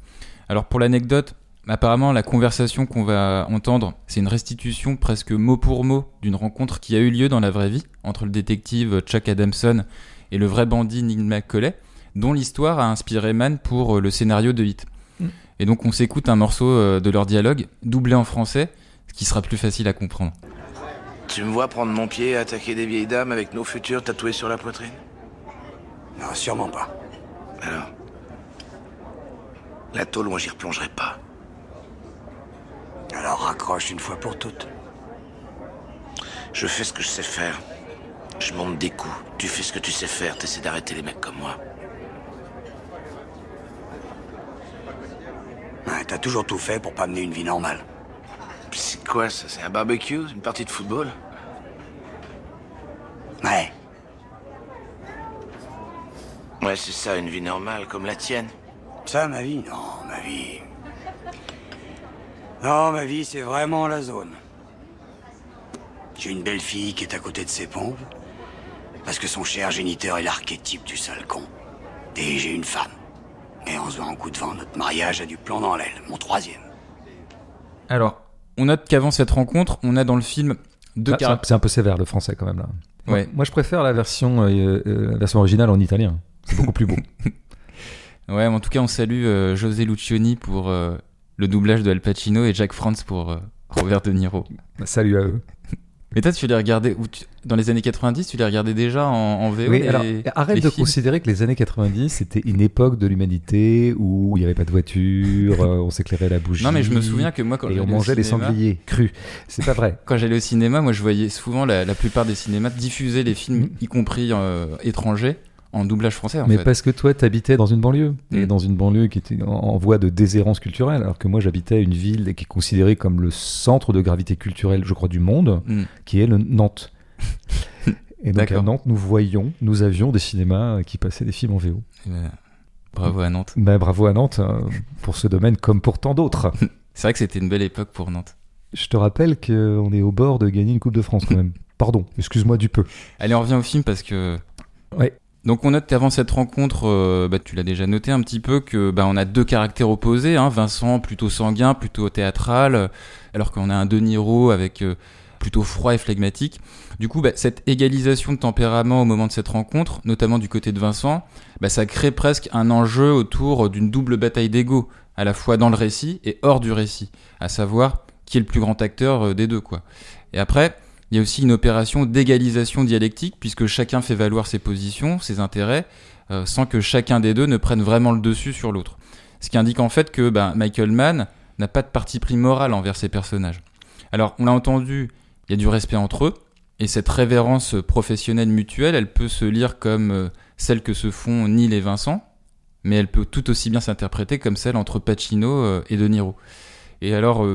Alors pour l'anecdote, apparemment la conversation qu'on va entendre, c'est une restitution presque mot pour mot d'une rencontre qui a eu lieu dans la vraie vie entre le détective Chuck Adamson et le vrai bandit Neil McCauley, dont l'histoire a inspiré Mann pour euh, le scénario de Hit. Mm. Et donc on s'écoute un morceau euh, de leur dialogue, doublé en français, ce qui sera plus facile à comprendre. Tu me vois prendre mon pied et attaquer des vieilles dames avec nos futurs tatoués sur la poitrine? Non, sûrement pas. Alors? La tôle, moi j'y replongerai pas. Alors raccroche une fois pour toutes. Je fais ce que je sais faire. Je monte des coups. Tu fais ce que tu sais faire. T'essaies d'arrêter les mecs comme moi. Ouais, T'as toujours tout fait pour pas mener une vie normale. C'est quoi ça? C'est un barbecue? Une partie de football? Ouais, Ouais, c'est ça, une vie normale comme la tienne. ça, ma vie? Non, ma vie. Non, ma vie, c'est vraiment la zone. J'ai une belle fille qui est à côté de ses pompes. Parce que son cher géniteur est l'archétype du sale con. Et j'ai une femme. Et en se voit en coup de vent, notre mariage a du plomb dans l'aile. Mon troisième. Alors, on note qu'avant cette rencontre, on a dans le film deux Ah, c'est un- caractères. c'est un peu sévère le français quand même là. Moi- Ouais. Moi, je préfère la version, euh, euh, la version originale en italien. C'est beaucoup plus beau. Ouais, mais en tout cas, on salue euh, José Lucioni pour euh, le doublage de Al Pacino et Jack France pour euh, Robert De Niro. Salut à eux. Mais toi, tu les regardais où tu- dans les années 90, tu les regardais déjà en, en VO Oui, les- alors arrête les de films considérer que les années 90 c'était une époque de l'humanité où il n'y avait pas de voiture, euh, on s'éclairait la bougie. Non, mais je me souviens que moi, quand et j'allais on au mangeait des cinéma- sangliers crus. C'est pas vrai. Quand j'allais au cinéma, moi, je voyais souvent la, la plupart des cinémas diffuser les films, Mhm. y compris euh, étrangers, en doublage français. En mais fait. parce que toi, t'habitais dans une banlieue et Mm. dans une banlieue qui était en, en voie de déshérence culturelle, alors que moi j'habitais une ville qui est considérée comme le centre de gravité culturelle, je crois, du monde, Mm. qui est le Nantes. et donc à. Nantes, nous voyions, nous avions des cinémas qui passaient des films en VO. Eh ben, bravo à Nantes. Ben, bravo à Nantes euh, pour ce domaine comme pour tant d'autres. C'est vrai que c'était une belle époque pour Nantes. Je te rappelle qu'on est au bord de gagner une Coupe de France quand même. Pardon, excuse-moi du peu. Allez, on revient au film parce que. Ouais. Donc on note qu'avant cette rencontre, euh, bah, tu l'as déjà noté un petit peu, que bah, on a deux caractères opposés. Hein, Vincent plutôt sanguin, plutôt théâtral, euh, alors qu'on a un De Niro avec euh, plutôt froid et phlegmatique. Du coup, bah, cette égalisation de tempérament au moment de cette rencontre, notamment du côté de Vincent, bah, ça crée presque un enjeu autour d'une double bataille d'ego, à la fois dans le récit et hors du récit, à savoir qui est le plus grand acteur des deux. quoi. Et après, il y a aussi une opération d'égalisation dialectique, puisque chacun fait valoir ses positions, ses intérêts, euh, sans que chacun des deux ne prenne vraiment le dessus sur l'autre. Ce qui indique en fait que ben, Michael Mann n'a pas de parti pris moral envers ses personnages. Alors, on l'a entendu, il y a du respect entre eux, et cette révérence professionnelle mutuelle, elle peut se lire comme euh, celle que se font Neil et Vincent, mais elle peut tout aussi bien s'interpréter comme celle entre Pacino euh, et De Niro. Et alors,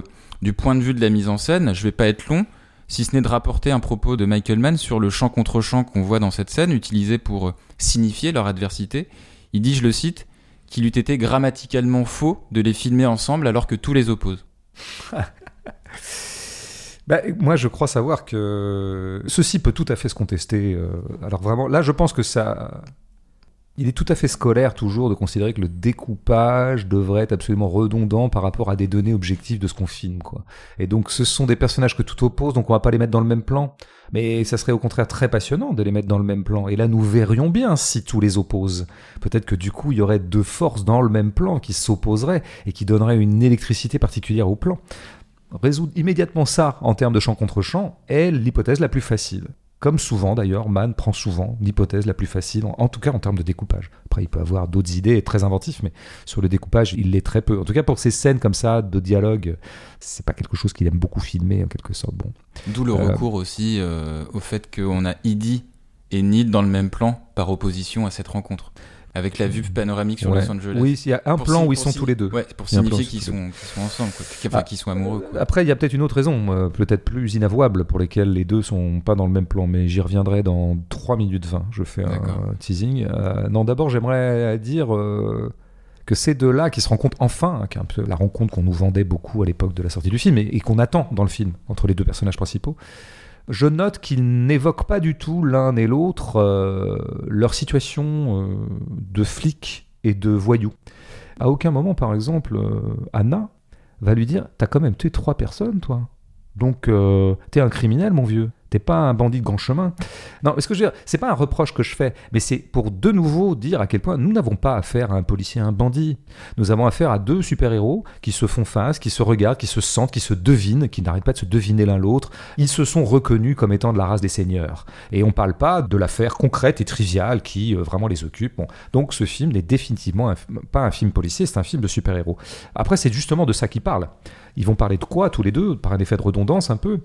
du point de vue de la mise en scène, je vais pas être long, si ce n'est de rapporter un propos de Michael Mann sur le chant contre chant qu'on voit dans cette scène, utilisé pour euh, signifier leur adversité. Il dit, je le cite, qu'il eût été grammaticalement faux de les filmer ensemble alors que tout les oppose. Bah, moi, je crois savoir que ceci peut tout à fait se contester. euh, alors vraiment, là, je pense que ça... Il est tout à fait scolaire toujours de considérer que le découpage devrait être absolument redondant par rapport à des données objectives de ce qu'on filme, quoi. Et donc, ce sont des personnages que tout oppose, donc on va pas les mettre dans le même plan. Mais ça serait au contraire très passionnant de les mettre dans le même plan. Et là, nous verrions bien si tous les opposent. Peut-être que du coup, il y aurait deux forces dans le même plan qui s'opposeraient et qui donneraient une électricité particulière au plan. Résoudre immédiatement ça en termes de champ contre champ est l'hypothèse la plus facile. Comme souvent d'ailleurs, Mann prend souvent l'hypothèse la plus facile, en, en tout cas en termes de découpage. Après, il peut avoir d'autres idées très inventifs, mais sur le découpage, il l'est très peu. En tout cas, pour ces scènes comme ça de dialogue, c'est pas quelque chose qu'il aime beaucoup filmer en quelque sorte. Bon, D'où le Euh, recours aussi euh, au fait qu'on a Edie et Neil dans le même plan par opposition à cette rencontre. Avec la vue panoramique sur Ouais. Los Angeles. Oui, il y a un Pour plan si- où ils sont si- tous les deux. Ouais, pour signifier qu'ils sont ensemble, quoi. Ah, qu'ils sont amoureux. quoi. Après, il y a peut-être une autre raison, euh, peut-être plus inavouable, pour lesquelles les deux sont pas dans le même plan, mais j'y reviendrai dans 3 minutes 20. Je fais un teasing. Euh, non, d'abord, j'aimerais dire euh, que ces deux-là qui se rencontrent enfin, hein, qui est un peu la rencontre qu'on nous vendait beaucoup à l'époque de la sortie du film et, et qu'on attend dans le film entre les deux personnages principaux, je note qu'ils n'évoquent pas du tout l'un et l'autre euh, leur situation euh, de flic et de voyou. À aucun moment, par exemple, euh, Anna va lui dire T'as quand même tué trois personnes, toi. Donc, t'es un criminel, mon vieux. T'es pas un bandit de grand chemin. Non, mais ce que je veux dire, c'est pas un reproche que je fais, mais c'est pour de nouveau dire à quel point nous n'avons pas affaire à un policier, à un bandit. Nous avons affaire à deux super-héros qui se font face, qui se regardent, qui se sentent, qui se devinent, qui n'arrêtent pas de se deviner l'un l'autre. Ils se sont reconnus comme étant de la race des seigneurs. Et on parle pas de l'affaire concrète et triviale qui euh, vraiment les occupe. Donc ce film n'est définitivement pas un film policier, c'est un film de super-héros. Après, c'est justement de ça qu'ils parlent. Ils vont parler de quoi tous les deux, par un effet de redondance un peu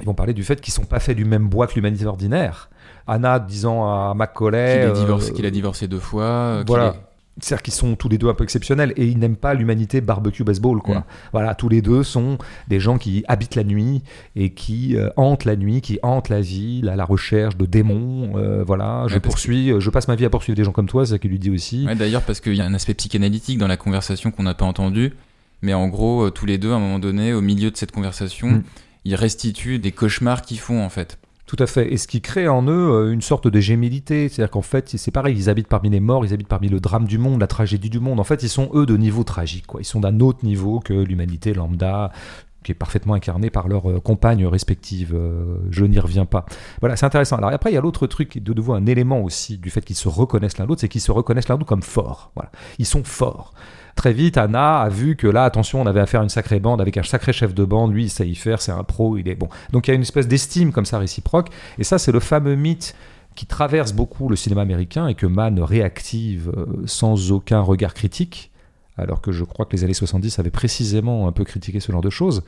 Ils vont parler du fait qu'ils sont pas faits du même bois que l'humanité ordinaire. Anna disant à Macaulay... Qu'il euh, divorcé, qu'il a divorcé deux fois. euh, qu'il voilà. est- C'est-à-dire qu'ils sont tous les deux un peu exceptionnels et ils n'aiment pas l'humanité barbecue baseball quoi. Mm. Voilà, tous les deux sont des gens qui habitent la nuit et qui euh, hantent la nuit, qui hantent la ville à la recherche de démons. euh, voilà, je Ouais, poursuis, je passe ma vie à poursuivre des gens comme toi, c'est ça qu'il lui dit aussi. Ouais, D'ailleurs, parce qu'il y a un aspect psychanalytique dans la conversation qu'on n'a pas entendu. Mais en gros, tous les deux, à un moment donné, au milieu de cette conversation, Mm. Ils restituent des cauchemars qu'ils font, en fait. Tout à fait. Et ce qui crée en eux euh, une sorte de gémilité. C'est-à-dire qu'en fait, c'est pareil, ils habitent parmi les morts, ils habitent parmi le drame du monde, la tragédie du monde. En fait, ils sont eux de niveau tragique. Quoi. Ils sont d'un autre niveau que l'humanité lambda. qui est parfaitement incarné par leurs euh, compagnes respectives. Euh, je n'y reviens pas. Voilà, c'est intéressant. Alors après, il y a l'autre truc, de nouveau un élément aussi du fait qu'ils se reconnaissent l'un l'autre, c'est qu'ils se reconnaissent l'un l'autre comme forts. Voilà, ils sont forts. Très vite, Anna a vu que là, attention, on avait affaire à une sacrée bande avec un sacré chef de bande. Lui, il sait y faire, c'est un pro, il est bon. Donc il y a une espèce d'estime comme ça réciproque. Et ça, c'est le fameux mythe qui traverse beaucoup le cinéma américain et que Mann réactive euh, sans aucun regard critique alors que je crois que les années 70 avaient précisément un peu critiqué ce genre de choses.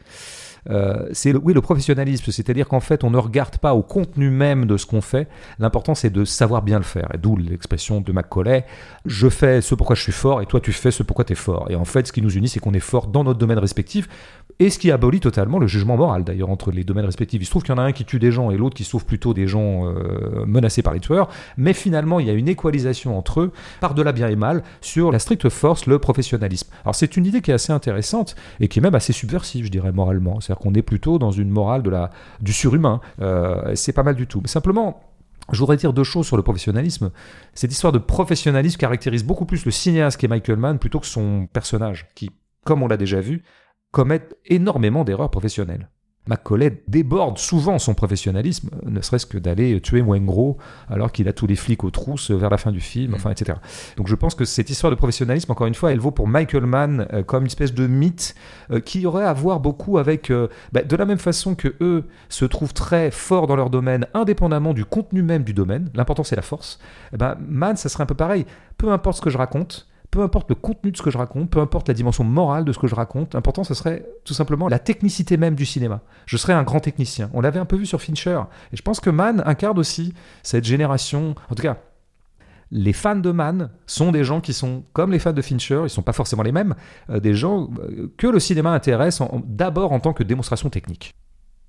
Euh, c'est oui le professionnalisme, c'est-à-dire qu'en fait on ne regarde pas au contenu même de ce qu'on fait. L'important c'est de savoir bien le faire. Et d'où l'expression de Macaulay je fais ce pourquoi je suis fort et toi tu fais ce pourquoi tu es fort. Et en fait ce qui nous unit c'est qu'on est fort dans notre domaine respectif et ce qui abolit totalement le jugement moral d'ailleurs entre les domaines respectifs. Il se trouve qu'il y en a un qui tue des gens et l'autre qui sauve plutôt des gens euh, menacés par les tueurs, mais finalement il y a une équalisation entre eux par de la bien et mal sur la stricte force, le professionnalisme. Alors c'est une idée qui est assez intéressante et qui est même assez subversive, je dirais moralement. C'est-à-dire qu'on est plutôt dans une morale de la, du surhumain. Euh, c'est pas mal du tout. Mais simplement, je voudrais dire deux choses sur le professionnalisme. Cette histoire de professionnalisme caractérise beaucoup plus le cinéaste qu'est Michael Mann plutôt que son personnage, qui, comme on l'a déjà vu, commettent énormément d'erreurs professionnelles. Macaulay déborde souvent son professionnalisme, ne serait-ce que d'aller tuer Wengro alors qu'il a tous les flics aux trousses vers la fin du film, mm. enfin, etc. Donc je pense que cette histoire de professionnalisme, encore une fois, elle vaut pour Michael Mann euh, comme une espèce de mythe euh, qui aurait à voir beaucoup avec, euh, bah, de la même façon que eux se trouvent très forts dans leur domaine, indépendamment du contenu même du domaine, l'important c'est la force, eh ben, Mann, ça serait un peu pareil. Peu importe ce que je raconte, peu importe le contenu de ce que je raconte, peu importe la dimension morale de ce que je raconte, l'important ce serait tout simplement la technicité même du cinéma. Je serais un grand technicien. On l'avait un peu vu sur Fincher. Et je pense que Mann incarne aussi cette génération, en tout cas, les fans de Mann sont des gens qui sont comme les fans de Fincher, ils ne sont pas forcément les mêmes, euh, des gens euh, que le cinéma intéresse d'abord en tant que démonstration technique.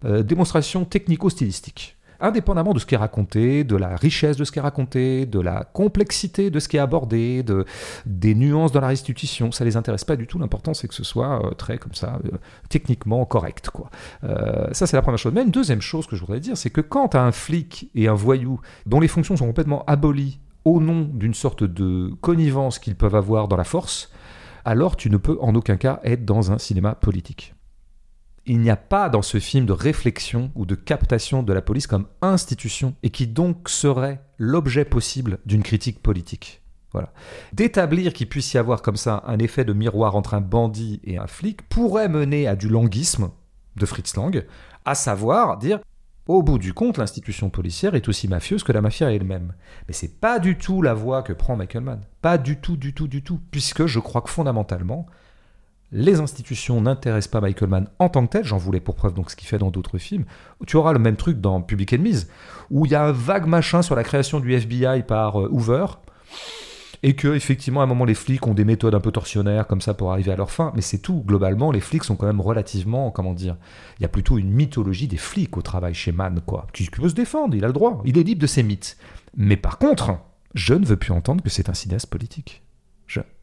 Euh, démonstration technico-stylistique indépendamment de ce qui est raconté, de la richesse de ce qui est raconté, de la complexité de ce qui est abordé, de, des nuances dans la restitution, ça les intéresse pas du tout. L'important, c'est que ce soit euh, très comme ça, euh, techniquement correct. Quoi. Euh, ça, c'est la première chose. Mais une deuxième chose que je voudrais dire, c'est que quand tu as un flic et un voyou dont les fonctions sont complètement abolies au nom d'une sorte de connivence qu'ils peuvent avoir dans la force, alors tu ne peux en aucun cas être dans un cinéma politique il n'y a pas dans ce film de réflexion ou de captation de la police comme institution et qui donc serait l'objet possible d'une critique politique. Voilà. D'établir qu'il puisse y avoir comme ça un effet de miroir entre un bandit et un flic pourrait mener à du languisme de Fritz Lang, à savoir dire au bout du compte, l'institution policière est aussi mafieuse que la mafia elle-même. Mais c'est pas du tout la voie que prend Michael Mann. Pas du tout, du tout, du tout. Puisque je crois que fondamentalement, les institutions n'intéressent pas Michael Mann en tant que tel, j'en voulais pour preuve donc ce qu'il fait dans d'autres films. Tu auras le même truc dans Public Enemies, où il y a un vague machin sur la création du FBI par euh, Hoover, et que effectivement à un moment les flics ont des méthodes un peu torsionnaires comme ça pour arriver à leur fin, mais c'est tout. Globalement, les flics sont quand même relativement, comment dire, il y a plutôt une mythologie des flics au travail chez Mann, quoi, qui peut se défendre, il a le droit, il est libre de ses mythes. Mais par contre, je ne veux plus entendre que c'est un cinéaste politique.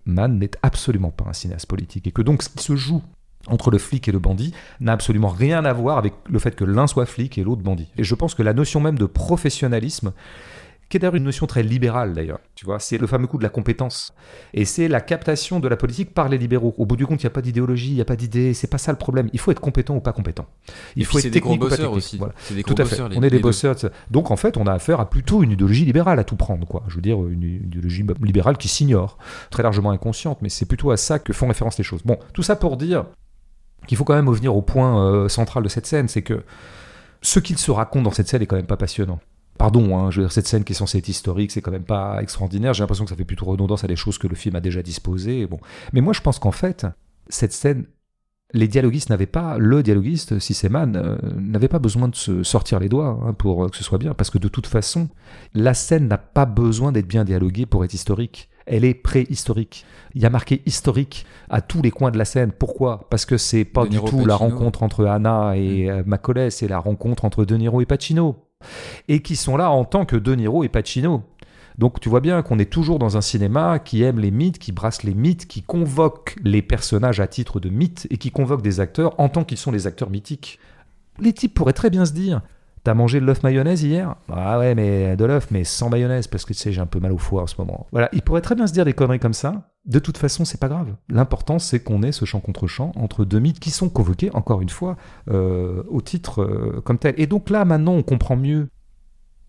Mann n'est absolument pas un cinéaste politique et que donc ce qui se joue entre le flic et le bandit n'a absolument rien à voir avec le fait que l'un soit flic et l'autre bandit. Et je pense que la notion même de professionnalisme qui est d'ailleurs une notion très libérale d'ailleurs. Tu vois, c'est le fameux coup de la compétence. Et c'est la captation de la politique par les libéraux. Au bout du compte, il n'y a pas d'idéologie, il n'y a pas d'idée, c'est pas ça le problème. Il faut être compétent ou pas compétent. Il faut être technique ou pas technique. Aussi. Voilà. Des tout à fait. on est des bosseurs. Donc en fait, on a affaire à plutôt une idéologie libérale à tout prendre, quoi. Je veux dire, une, idéologie libérale qui s'ignore, très largement inconsciente, mais c'est plutôt à ça que font référence les choses. Bon, tout ça pour dire qu'il faut quand même revenir au point euh, central de cette scène, c'est que ce qu'il se raconte dans cette scène est quand même pas passionnant. Pardon, hein, je veux dire, cette scène qui est censée être historique, c'est quand même pas extraordinaire. J'ai l'impression que ça fait plutôt redondance à des choses que le film a déjà disposées. Bon. Mais moi, je pense qu'en fait, cette scène, les dialoguistes n'avaient pas, le dialoguiste, si c'est Man, euh, n'avait pas besoin de se sortir les doigts hein, pour que ce soit bien, parce que de toute façon, la scène n'a pas besoin d'être bien dialoguée pour être historique. Elle est préhistorique. Il y a marqué historique à tous les coins de la scène. Pourquoi? Parce que c'est pas du tout la rencontre entre Anna et mm. euh, Macaulay, c'est la rencontre entre De Niro et Pacino et qui sont là en tant que De Niro et Pacino. Donc tu vois bien qu'on est toujours dans un cinéma qui aime les mythes, qui brasse les mythes, qui convoque les personnages à titre de mythes et qui convoque des acteurs en tant qu'ils sont les acteurs mythiques. Les types pourraient très bien se dire T'as mangé de l'œuf mayonnaise hier? Ah ouais, mais de l'œuf, mais sans mayonnaise, parce que tu sais, j'ai un peu mal au foie en ce moment. Voilà, ils pourraient très bien se dire des conneries comme ça, de toute façon, c'est pas grave. L'important, c'est qu'on ait ce champ contre champ entre deux mythes qui sont convoqués, encore une fois, euh, au titre euh, comme tel. Et donc là, maintenant, on comprend mieux.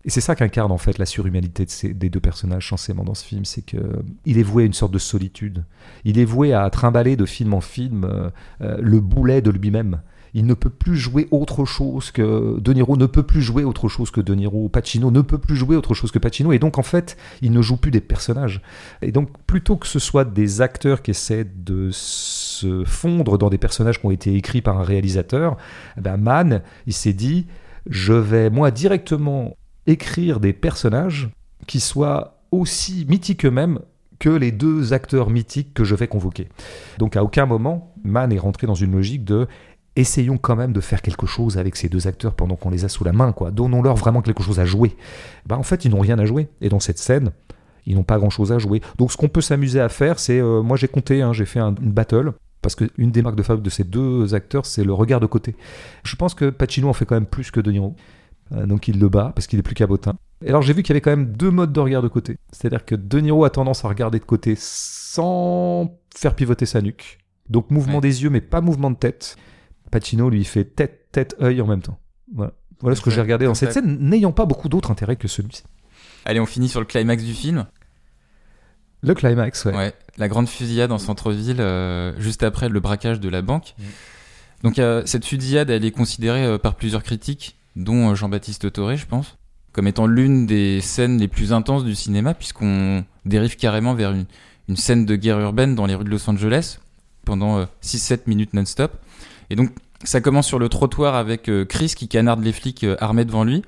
Et c'est ça qu'incarne en fait la surhumanité de ces, des deux personnages censément dans ce film, c'est que euh, est voué à une sorte de solitude. Il est voué à trimballer de film en film le boulet de lui-même. Il ne peut plus jouer autre chose que De Niro ne peut plus jouer autre chose que De Niro. Pacino ne peut plus jouer autre chose que Pacino. Et donc, en fait, il ne joue plus des personnages. Et donc, plutôt que ce soit des acteurs qui essaient de se fondre dans des personnages qui ont été écrits par un réalisateur, eh ben Mann, il s'est dit, je vais moi directement écrire des personnages qui soient aussi mythiques eux-mêmes que les deux acteurs mythiques que je vais convoquer. Donc à aucun moment, Mann est rentré dans une logique de essayons quand même de faire quelque chose avec ces deux acteurs pendant qu'on les a sous la main, quoi. Donnons-leur vraiment quelque chose à jouer. Bah, en fait, ils n'ont rien à jouer. Et dans cette scène, ils n'ont pas grand-chose à jouer. Donc, ce qu'on peut s'amuser à faire, c'est, euh, moi j'ai compté, hein, j'ai fait un- une battle. Parce qu'une des marques de fabrique de ces deux acteurs, c'est le regard de côté. Je pense que Pacino en fait quand même plus que De Niro. Euh, donc il le bat parce qu'il est plus cabotin. Et alors j'ai vu qu'il y avait quand même deux modes de regard de côté. C'est-à-dire que De Niro a tendance à regarder de côté sans faire pivoter sa nuque. Donc mouvement Ouais. des yeux mais pas mouvement de tête. Pacino lui fait tête, tête, œil en même temps. Voilà, voilà ce que j'ai regardé dans cette scène, n'ayant pas beaucoup d'autres intérêts que celui-ci. Allez, on finit sur le climax du film. Le climax, ouais. Ouais, la grande fusillade en centre-ville, euh, juste après le braquage de la banque. Donc euh, cette fusillade, elle est considérée euh, par plusieurs critiques, dont Jean-Baptiste Toré, je pense, comme étant l'une des scènes les plus intenses du cinéma, puisqu'on dérive carrément vers une, une scène de guerre urbaine dans les rues de Los Angeles pendant euh, 6-7 minutes non-stop. Et donc ça commence sur le trottoir avec euh, Chris qui canarde les flics euh, armés devant lui.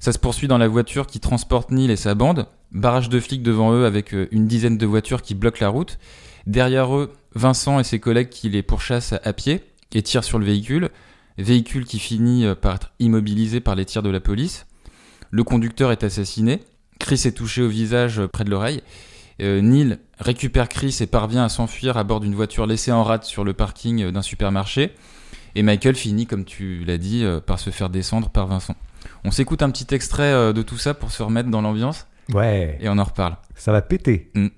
Ça se poursuit dans la voiture qui transporte Neil et sa bande. Barrage de flics devant eux avec euh, une dizaine de voitures qui bloquent la route. Derrière eux, Vincent et ses collègues qui les pourchassent à, pied et tirent sur le véhicule. Véhicule qui finit par être immobilisé par les tirs de la police. Le conducteur est assassiné. Chris est touché au visage près de l'oreille. Neil récupère Chris et parvient à s'enfuir à bord d'une voiture laissée en rade sur le parking d'un supermarché. Et Michael finit, comme tu l'as dit, euh, par se faire descendre par Vincent. On s'écoute un petit extrait euh, de tout ça pour se remettre dans l'ambiance Ouais, et on en reparle. ça va péter. Alors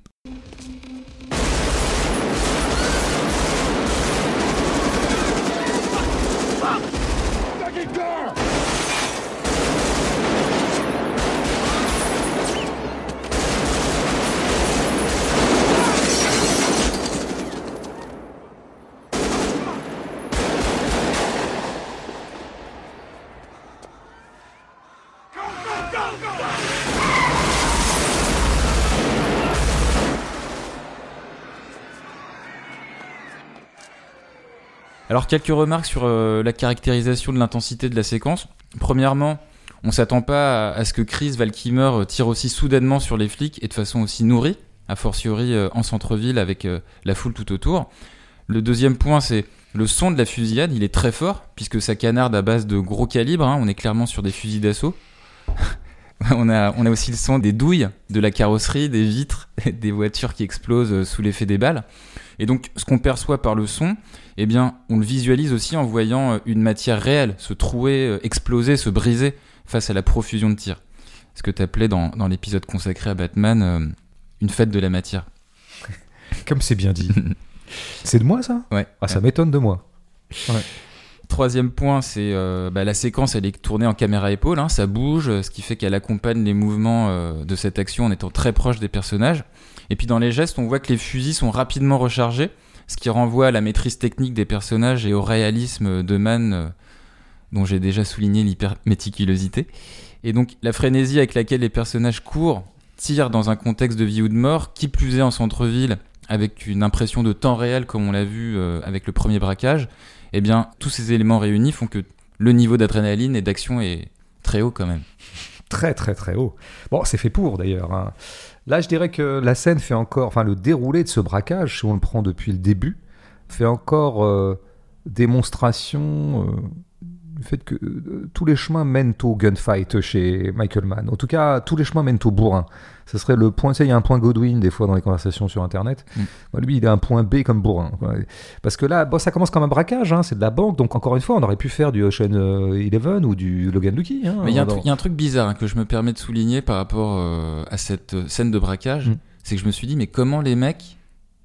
quelques remarques sur euh, la caractérisation de l'intensité de la séquence. Premièrement, on s'attend pas à, ce que Chris Valkymer euh, tire aussi soudainement sur les flics et de façon aussi nourrie, a fortiori euh, en centre-ville avec la foule tout autour. Le deuxième point, c'est le son de la fusillade, il est très fort puisque ça canarde à base de gros calibre. hein. on est clairement sur des fusils d'assaut. on a, aussi le son des douilles, de la carrosserie, des vitres, des voitures qui explosent sous l'effet des balles. Et donc, ce qu'on perçoit par le son, eh bien, on le visualise aussi en voyant euh, une matière réelle se trouer, euh, exploser, se briser face à la profusion de tirs. Ce que tu appelais dans, dans l'épisode consacré à Batman euh, une fête de la matière. Comme c'est bien dit. c'est de moi ça? Ouais. Ah, ça m'étonne de moi. Troisième point, c'est euh, bah, la séquence, elle est tournée en caméra épaule, hein, ça bouge, ce qui fait qu'elle accompagne les mouvements euh, de cette action en étant très proche des personnages. Et puis dans les gestes, on voit que les fusils sont rapidement rechargés, ce qui renvoie à la maîtrise technique des personnages et au réalisme de Man, euh, dont j'ai déjà souligné l'hyper-méticulosité. Et donc la frénésie avec laquelle les personnages courent, tirent dans un contexte de vie ou de mort, qui plus est en centre-ville, avec une impression de temps réel comme on l'a vu euh, avec le premier braquage, eh bien, tous ces éléments réunis font que le niveau d'adrénaline et d'action est très haut quand même. Très très très haut. Bon, c'est fait pour d'ailleurs. hein. Là, je dirais que la scène fait encore, enfin le déroulé de ce braquage, si on le prend depuis le début, fait encore euh, démonstration euh, du fait que euh, tous les chemins mènent au gunfight chez Michael Mann. En tout cas, tous les chemins mènent au bourrin. Ce serait le point, il y a un point Godwin des fois dans les conversations sur Internet. Mm. Moi, lui, il a un point B comme bourrin. quoi. Parce que là, bon, ça commence comme un braquage, hein, c'est de la banque. Donc encore une fois, on aurait pu faire du Ocean euh, Eleven ou du Logan Lucky. hein, Mais il y, a un dans- truc- il y a un truc bizarre hein, que je me permets de souligner par rapport euh, à cette scène de braquage, Mm. c'est que je me suis dit, mais comment les mecs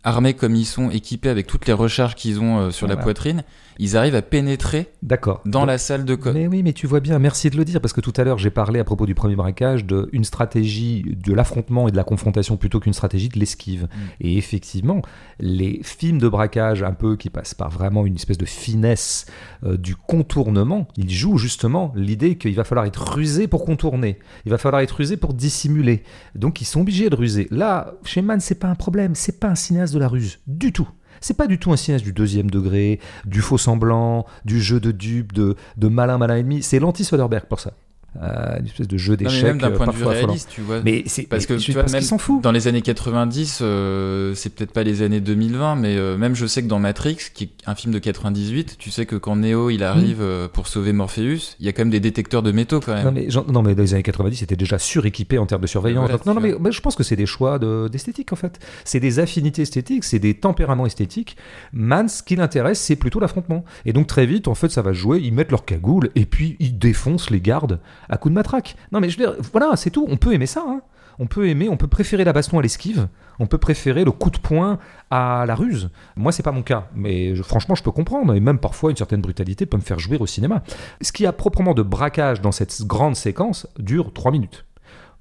armés comme ils sont, équipés avec toutes les recharges qu'ils ont euh, sur la poitrine, ils arrivent à pénétrer D'accord. dans Donc- la salle de code. Mais oui, mais tu vois bien, merci de le dire, parce que tout à l'heure j'ai parlé à propos du premier braquage d'une stratégie de l'affrontement et de la confrontation plutôt qu'une stratégie de l'esquive. Et effectivement, les films de braquage un peu qui passent par vraiment une espèce de finesse euh, du contournement, ils jouent justement l'idée qu'il va falloir être rusé pour contourner, il va falloir être rusé pour dissimuler. Donc ils sont obligés de ruser. Là, chez Mann, c'est pas un problème, c'est pas un cinéaste de la ruse, du tout. C'est pas du tout un cinéaste du deuxième degré, du faux semblant, du jeu de dupe, de, de malin malin ennemi. C'est l'anti-Soderbergh pour ça. Euh, une espèce de jeu d'échecs. même d'un euh, point de vue réaliste, tu vois. Mais c'est Parce que tu vois, parce même s'en fout. dans les années 90, euh, c'est peut-être pas les années 2020, mais euh, même je sais que dans Matrix, qui est un film de 98, tu sais que quand Neo il arrive euh, pour sauver Morpheus, il y a quand même des détecteurs de métaux quand même. Non mais, j'en- non mais dans les années 90 c'était déjà suréquipé en termes de surveillance. Voilà, non, non mais, je pense que c'est des choix de- d'esthétique en fait. C'est des affinités esthétiques, c'est des tempéraments esthétiques. Man, ce qui l'intéresse, c'est plutôt l'affrontement. Et donc très vite, en fait, ça va jouer. Ils mettent leur cagoule et puis ils défoncent les gardes à coups de matraque. Non mais je veux dire, voilà, c'est tout. On peut aimer ça. hein. On peut aimer, on peut préférer la baston à l'esquive, on peut préférer le coup de poing à la ruse. Moi, c'est pas mon cas, mais franchement, je peux comprendre, et même parfois une certaine brutalité peut me faire jouir au cinéma. Ce qui a proprement de braquage dans cette grande séquence dure 3 minutes.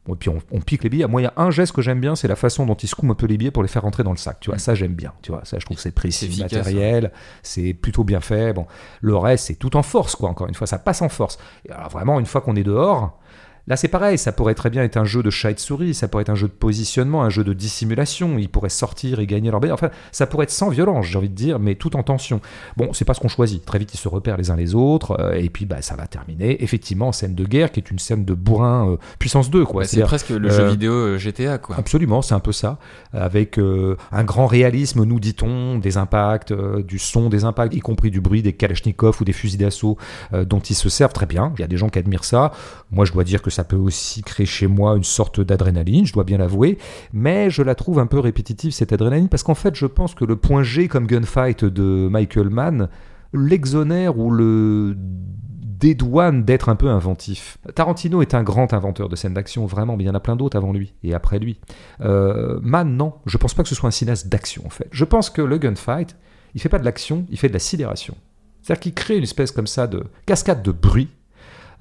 Bon, et puis on, on pique les billets. Moi, il y a un geste que j'aime bien, c'est la façon dont il secoue un peu les billets pour les faire rentrer dans le sac. Tu vois, ça j'aime bien. Tu vois, ça je trouve que c'est précis, efficace, matériel, c'est plutôt bien fait. Bon, le reste c'est tout en force, quoi. Encore une fois, ça passe en force. Et alors vraiment, une fois qu'on est dehors. Là, c'est pareil, ça pourrait très bien être un jeu de chat et de souris, ça pourrait être un jeu de positionnement, un jeu de dissimulation, ils pourraient sortir et gagner leur baie. Enfin, ça pourrait être sans violence, j'ai envie de dire, mais tout en tension. Bon, c'est pas ce qu'on choisit. Très vite, ils se repèrent les uns les autres, euh, et puis bah, ça va terminer, effectivement, en scène de guerre, qui est une scène de bourrin euh, puissance 2, quoi. Ouais, c'est presque le jeu vidéo euh, GTA quoi. Absolument, c'est un peu ça, avec un grand réalisme, nous dit-on, des impacts, du son des impacts, y compris du bruit des Kalachnikov ou des fusils d'assaut dont ils se servent très bien. Il y a des gens qui admirent ça. Moi, je dois dire que ça peut aussi créer chez moi une sorte d'adrénaline, je dois bien l'avouer, mais je la trouve un peu répétitive cette adrénaline parce qu'en fait, je pense que le point G comme gunfight de Michael Mann l'exonère ou le dédouane d'être un peu inventif. Tarantino est un grand inventeur de scènes d'action, vraiment, mais il y en a plein d'autres avant lui et après lui. Euh, Mann, non, je pense pas que ce soit un cinéaste d'action en fait. Je pense que le gunfight, il fait pas de l'action, il fait de la sidération. C'est-à-dire qu'il crée une espèce comme ça de cascade de bruit,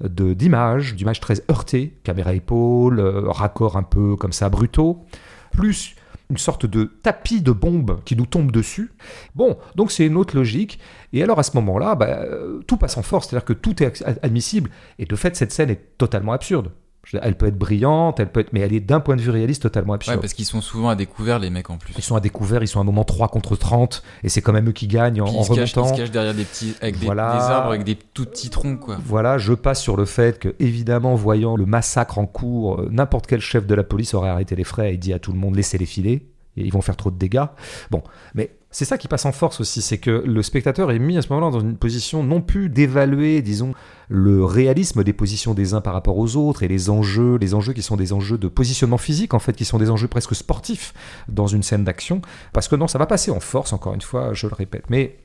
d'images, d'images très heurtées, caméra épaule, euh, raccords un peu comme ça brutaux, plus une sorte de tapis de bombes qui nous tombe dessus. Bon, donc c'est une autre logique. Et alors à ce moment-là, bah, euh, tout passe en force, c'est-à-dire que tout est admissible. Et de fait, cette scène est totalement absurde. Je Elle peut être brillante, elle peut être, mais elle est d'un point de vue réaliste totalement Ouais, absurde. parce qu'ils sont souvent à découvert les mecs en plus. Ils sont à découvert, ils sont à un moment 3 contre 30, et c'est quand même eux qui gagnent en, ils, cachent, ils remontant. se cachent derrière des petits avec des, Voilà. des arbres avec des tout petits troncs quoi. Voilà, je passe sur le fait que, évidemment, voyant le massacre en cours, euh, n'importe quel chef de la police aurait arrêté les frais et dit à tout le monde laissez-les filer, et ils vont faire trop de dégâts. Bon, mais c'est ça qui passe en force aussi, c'est que le spectateur est mis à ce moment-là dans une position non plus d'évaluer, disons, le réalisme des positions des uns par rapport aux autres et les enjeux, les enjeux qui sont des enjeux de positionnement physique en fait, qui sont des enjeux presque sportifs dans une scène d'action, parce que non, ça va passer en force, encore une fois, je le répète. Mais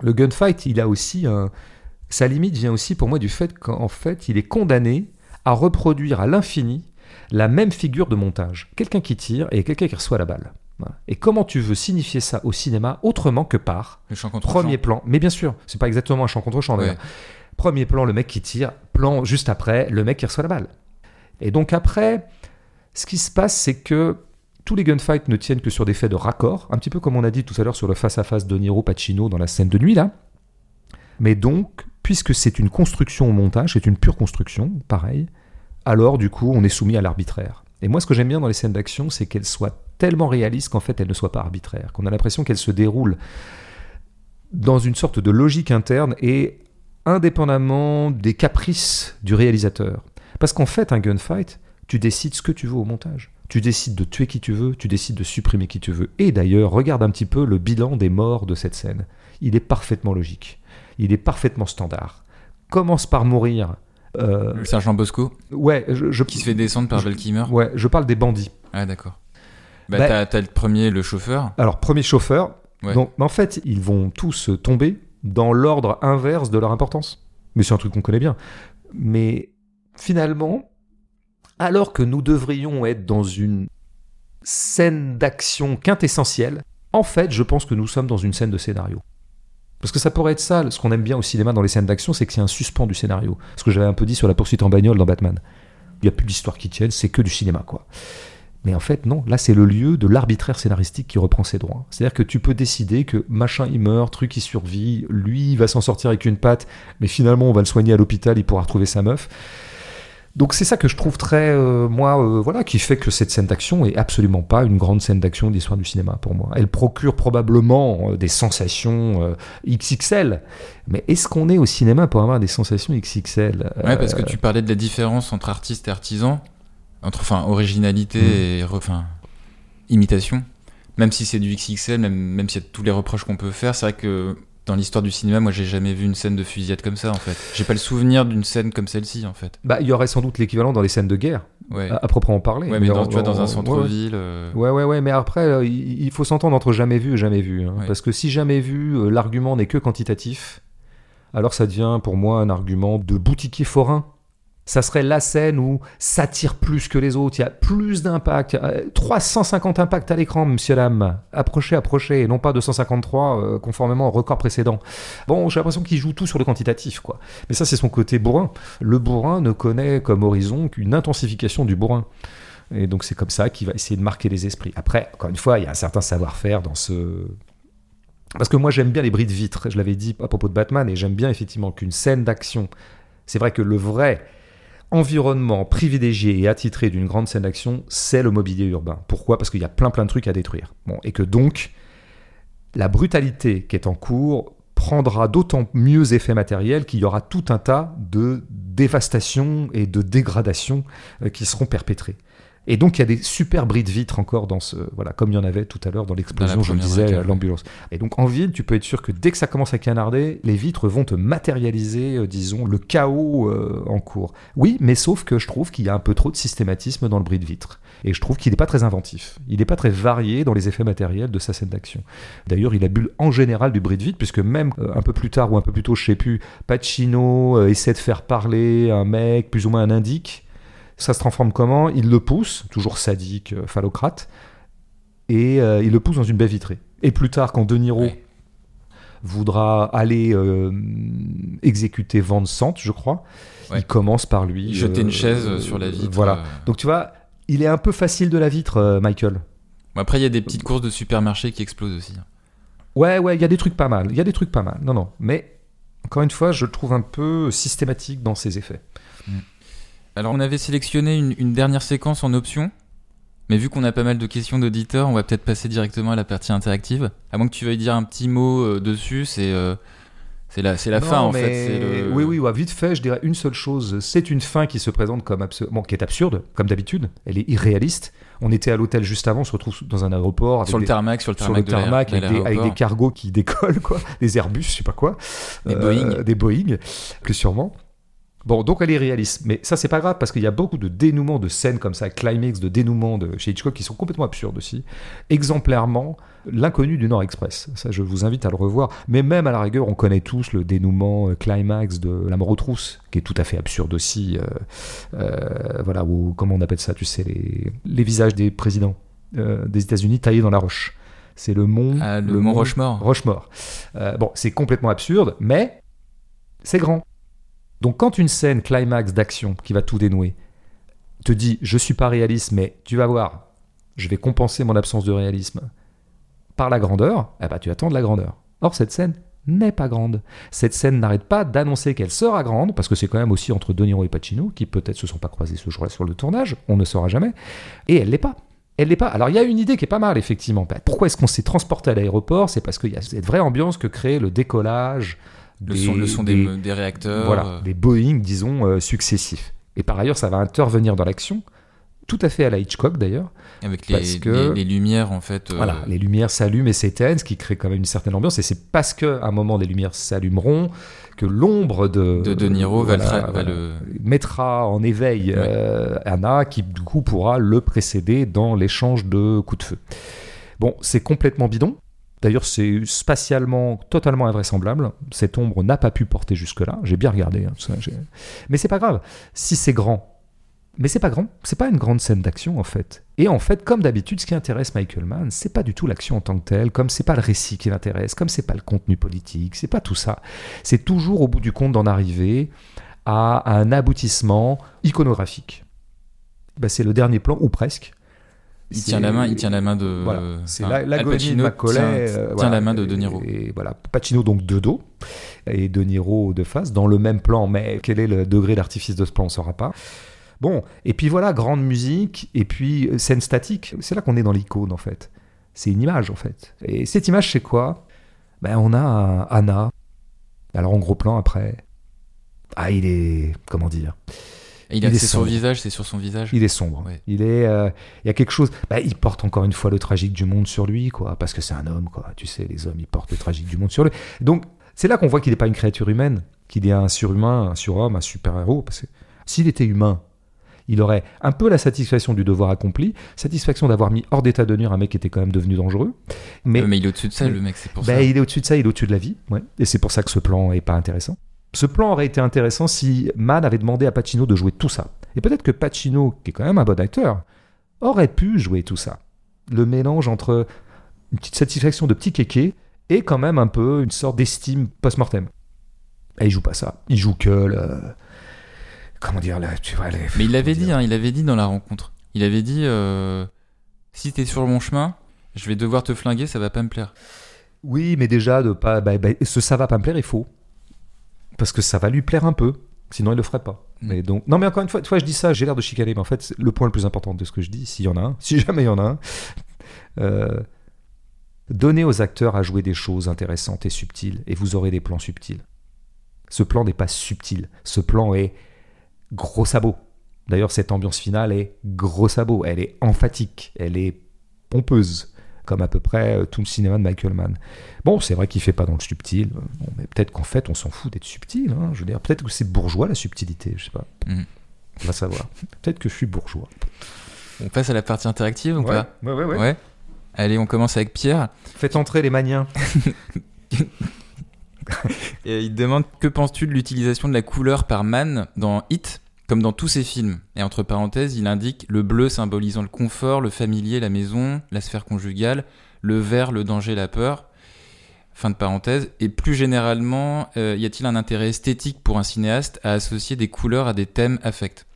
le gunfight, il a aussi un, sa limite vient aussi pour moi du fait qu'en fait, il est condamné à reproduire à l'infini la même figure de montage. Quelqu'un qui tire et quelqu'un qui reçoit la balle. Voilà. Et comment tu veux signifier ça au cinéma autrement que par Le champ contre premier champ. plan Mais bien sûr, c'est pas exactement un champ contre champ. Ouais. Premier plan, le mec qui tire. Plan juste après, le mec qui reçoit la balle. Et donc après, ce qui se passe, c'est que tous les gunfights ne tiennent que sur des faits de raccord, un petit peu comme on a dit tout à l'heure sur le face-à-face de Niro Pacino dans la scène de nuit là. Mais donc, puisque c'est une construction au montage, c'est une pure construction, pareil, alors du coup, on est soumis à l'arbitraire. Et moi, ce que j'aime bien dans les scènes d'action, c'est qu'elles soient tellement réalistes qu'en fait, elles ne soient pas arbitraires, qu'on a l'impression qu'elles se déroulent dans une sorte de logique interne et indépendamment des caprices du réalisateur. Parce qu'en fait, un gunfight, tu décides ce que tu veux au montage. Tu décides de tuer qui tu veux, tu décides de supprimer qui tu veux. Et d'ailleurs, regarde un petit peu le bilan des morts de cette scène. Il est parfaitement logique. Il est parfaitement standard. Commence par mourir. Euh, Le sergent Bosco ouais, je, je- qui se fait descendre par Val Kilmer. ouais, je parle des bandits. Ah d'accord. Bah, Bah- t'as, t'as le premier, le chauffeur. Alors, premier chauffeur. Ouais. Donc, en fait, ils vont tous tomber dans l'ordre inverse de leur importance. Mais c'est un truc qu'on connaît bien. Mais finalement, alors que nous devrions être dans une scène d'action quintessentielle, En fait, je pense que nous sommes dans une scène de scénario. Parce que ça pourrait être ça, ce qu'on aime bien au cinéma dans les scènes d'action, c'est que c'est un suspens du scénario. Ce que j'avais un peu dit sur la poursuite en bagnole dans Batman. Il n'y a plus d'histoire qui tienne, c'est que du cinéma, quoi. Mais en fait, non, là c'est le lieu de l'arbitraire scénaristique qui reprend ses droits. C'est-à-dire que tu peux décider que machin il meurt, truc il survit, lui il va s'en sortir avec une patte, mais finalement on va le soigner à l'hôpital, il pourra retrouver sa meuf. Donc c'est ça que je trouve très, euh, moi, euh, voilà, qui fait que cette scène d'action est absolument pas une grande scène d'action de l'histoire du cinéma pour moi. Elle procure probablement euh, des sensations euh, XXL, mais est-ce qu'on est au cinéma pour avoir des sensations XXL Ouais, parce Euh, que tu parlais de la différence entre artiste et artisan, entre enfin originalité Mm. et enfin imitation. Même si c'est du XXL, même, même s'il y a tous les reproches qu'on peut faire, c'est vrai que dans l'histoire du cinéma, moi j'ai jamais vu une scène de fusillade comme ça en fait. J'ai pas le souvenir d'une scène comme celle-ci en fait. Bah, il y aurait sans doute l'équivalent dans les scènes de guerre, Ouais. à, à proprement parler. ouais, mais dans, tu vois, dans un ouais. centre-ville. euh, Ouais, ouais, ouais, mais après, euh, il il faut s'entendre entre jamais vu et jamais vu. hein. Parce que si jamais vu, euh, l'argument n'est que quantitatif, alors ça devient pour moi un argument de boutiquier forain. Ça serait la scène où ça tire plus que les autres, il y a plus d'impact, euh, 350 impacts à l'écran, monsieur dame. Approchez, approchez, et non pas 253 euh, conformément au record précédent. Bon, j'ai l'impression qu'il joue tout sur le quantitatif, quoi. Mais ça, c'est son côté bourrin. Le bourrin ne connaît comme horizon qu'une intensification du bourrin. Et donc c'est comme ça qu'il va essayer de marquer les esprits. Après, encore une fois, il y a un certain savoir-faire dans ce... Parce que moi j'aime bien les bris de vitre, je l'avais dit à propos de Batman, et j'aime bien effectivement qu'une scène d'action, c'est vrai que le vrai environnement privilégié et attitré d'une grande scène d'action, c'est le mobilier urbain. Pourquoi? Parce qu'il y a plein plein de trucs à détruire. Bon, et que donc, la brutalité qui est en cours prendra d'autant mieux effet matériel qu'il y aura tout un tas de dévastations et de dégradations euh, qui seront perpétrées. Et donc il y a des super bris de vitres encore dans ce voilà comme il y en avait tout à l'heure dans l'explosion, je le disais, l'ambulance. Et donc en ville, tu peux être sûr que dès que ça commence à canarder, les vitres vont te matérialiser, euh, disons, le chaos euh, en cours. Oui, mais sauf que je trouve qu'il y a un peu trop de systématisme dans le bris de vitre. Et je trouve qu'il n'est pas très inventif. Il n'est pas très varié dans les effets matériels de sa scène d'action. D'ailleurs, il abule en général du bris de vitre, puisque même euh, un peu plus tard ou un peu plus tôt, je sais plus, Pacino essaie de faire parler un mec, plus ou moins un indique. Ça se transforme comment? Il le pousse, toujours sadique, euh, phallocrate, et euh, il le pousse dans une baie vitrée. Et plus tard, quand De Niro Ouais. voudra aller euh, exécuter Van Sant, je crois, Ouais. il commence par lui. Euh, une chaise sur la vitre. Voilà. Donc tu vois, il est un peu facile de la vitre, Michael. Après, il y a des petites courses de supermarché qui explosent aussi. Ouais, ouais, il y a des trucs pas mal. Il y a des trucs pas mal. Non, non. Mais encore une fois, je le trouve un peu systématique dans ses effets. Alors, on avait sélectionné une, une dernière séquence en option. Mais vu qu'on a pas mal de questions d'auditeurs, on va peut-être passer directement à la partie interactive. À moins que tu veuilles dire un petit mot euh, dessus, c'est euh, c'est la, c'est la Non, fin en fait. le- Oui, oui, ouais, vite fait, je dirais une seule chose. C'est une fin qui se présente comme qui est absurde, comme d'habitude. Elle est irréaliste. On était à l'hôtel juste avant, on se retrouve dans un aéroport avec Sur le des- tarmac, sur le sur tarmac, le de avec, de des, avec des l'aéroport. cargos qui décollent, quoi, des Airbus, je sais pas quoi, Des Euh, Boeing. des Boeing, plus sûrement. Bon, donc elle est réaliste, mais ça c'est pas grave parce qu'il y a beaucoup de dénouements de scènes comme ça, climax de dénouements de chez Hitchcock qui sont complètement absurdes aussi. Exemplairement, l'inconnu du Nord Express. Ça, je vous invite à le revoir. Mais même à la rigueur, on connaît tous le dénouement euh, climax de La mort aux trousses, qui est tout à fait absurde aussi. euh, euh, voilà, ou comment on appelle ça, tu sais, les, les visages des présidents euh, des États-Unis taillés dans la roche. C'est le mont, Ah, le mont Rochemort. Rochemort. Bon, c'est complètement absurde, mais c'est grand. Donc quand une scène climax d'action qui va tout dénouer te dit je suis pas réaliste, mais tu vas voir, je vais compenser mon absence de réalisme par la grandeur, eh ben, tu attends de la grandeur. Or cette scène n'est pas grande. Cette scène n'arrête pas d'annoncer qu'elle sera grande, parce que c'est quand même aussi entre De Niro et Pacino, qui peut-être se sont pas croisés ce jour-là sur le tournage, on ne saura jamais, et elle l'est pas. Elle l'est pas. Alors il y a une idée qui est pas mal, effectivement. Ben, Pourquoi est-ce qu'on s'est transporté à l'aéroport? C'est parce qu'il y a cette vraie ambiance que crée le décollage, Le son, le son des, des réacteurs. voilà, euh, des Boeing, disons, euh, successifs. Et par ailleurs, ça va intervenir dans l'action, tout à fait à la Hitchcock d'ailleurs. avec parce les, que- les, les lumières en fait. euh, Voilà, les lumières s'allument et s'éteignent, ce qui crée quand même une certaine ambiance. Et c'est parce qu'à un moment, les lumières s'allumeront que l'ombre de, De De Niro va le va mettra en éveil euh, Anna, qui du coup pourra le précéder dans l'échange de coups de feu. Bon, c'est complètement bidon. D'ailleurs, c'est spatialement totalement invraisemblable. Cette ombre n'a pas pu porter jusque-là. J'ai bien regardé. hein, ça, Mais pas grave. Si c'est grand, Mais c'est pas grand, c'est pas une grande scène d'action en fait. Et en fait, comme d'habitude, ce qui intéresse Michael Mann, c'est pas du tout l'action en tant que telle, comme c'est pas le récit qui l'intéresse, comme c'est pas le contenu politique, c'est pas tout ça. C'est toujours au bout du compte d'en arriver à un aboutissement iconographique. Bah, c'est le dernier plan, ou presque. Il tient la main, il tient la main de. Voilà, c'est enfin, l'agonie Al de Pacino Macaulay. tient- euh, tient voilà, la main de De Niro. Et, voilà, Pacino donc de dos et De Niro de face dans le même plan, mais quel est le degré d'artifice de ce plan, on ne saura pas. Bon, et puis voilà, grande musique, et puis euh, scène statique. C'est là qu'on est dans l'icône en fait. C'est une image en fait. Et cette image, c'est quoi? Ben, On a un Anna. Alors en gros plan après. Ah, il est. Comment dire? Et il il a est c'est son sombre. visage, c'est sur son visage. il est sombre. Ouais. Il est, euh, il y a quelque chose. bah, il porte encore une fois le tragique du monde sur lui, quoi, parce que c'est un homme, quoi. Tu sais, les hommes, ils portent le tragique du monde sur lui. Donc, c'est là qu'on voit qu'il n'est pas une créature humaine, qu'il est un surhumain, un surhomme, un super héros. Parce que s'il était humain, il aurait un peu la satisfaction du devoir accompli, satisfaction d'avoir mis hors d'état de nuire un mec qui était quand même devenu dangereux. Mais, Euh, Mais il est au-dessus de ça, mais- le mec, c'est pour bah, ça. il est au-dessus de ça, il est au-dessus de la vie. Ouais. Et c'est pour ça que ce plan est pas intéressant. Ce plan aurait été intéressant si Mann avait demandé à Pacino de jouer tout ça. Et peut-être que Pacino, qui est quand même un bon acteur, aurait pu jouer tout ça. Le mélange entre une petite satisfaction de petit kéké et quand même un peu une sorte d'estime post-mortem. Et il joue pas ça. Il joue que le... Comment dire là, tu vois, les- Mais il l'avait dit, hein, il avait dit dans la rencontre. Il avait dit euh, si t'es sur mon chemin, je vais devoir te flinguer, ça va pas me plaire. Oui, mais déjà, de pas, bah, bah, ce ça va pas me plaire, il faut. Parce que ça va lui plaire un peu. Sinon, il le ferait pas. Mm. Mais donc, non, mais encore une fois, tu vois, je dis ça, j'ai l'air de chicaner, mais en fait, le point le plus important de ce que je dis, s'il y en a un, si jamais il y en a un, euh, donnez aux acteurs à jouer des choses intéressantes et subtiles, et vous aurez des plans subtils. Ce plan n'est pas subtil. Ce plan est gros sabot. D'ailleurs, cette ambiance finale est gros sabot. Elle est emphatique. Elle est pompeuse. Comme à peu près euh, tout le cinéma de Michael Mann. Bon, c'est vrai qu'il fait pas dans le subtil. Bon, mais peut-être qu'en fait, on s'en fout d'être subtil. hein. Je veux dire, peut-être que c'est bourgeois la subtilité. Je sais pas. Mhm. On va savoir. peut-être que je suis bourgeois. On passe à la partie interactive ou pas? Ouais, ouais, Ouais. Allez, on commence avec Pierre. Faites entrer les maniens. Et il demande que penses-tu de l'utilisation de la couleur par Mann dans Hit, comme dans tous ses films Et entre parenthèses, il indique le bleu symbolisant le confort, le familier, la maison, la sphère conjugale, le vert, le danger, la peur. Fin de parenthèse. Et plus généralement, euh, y a-t-il un intérêt esthétique pour un cinéaste à associer des couleurs à des thèmes affects?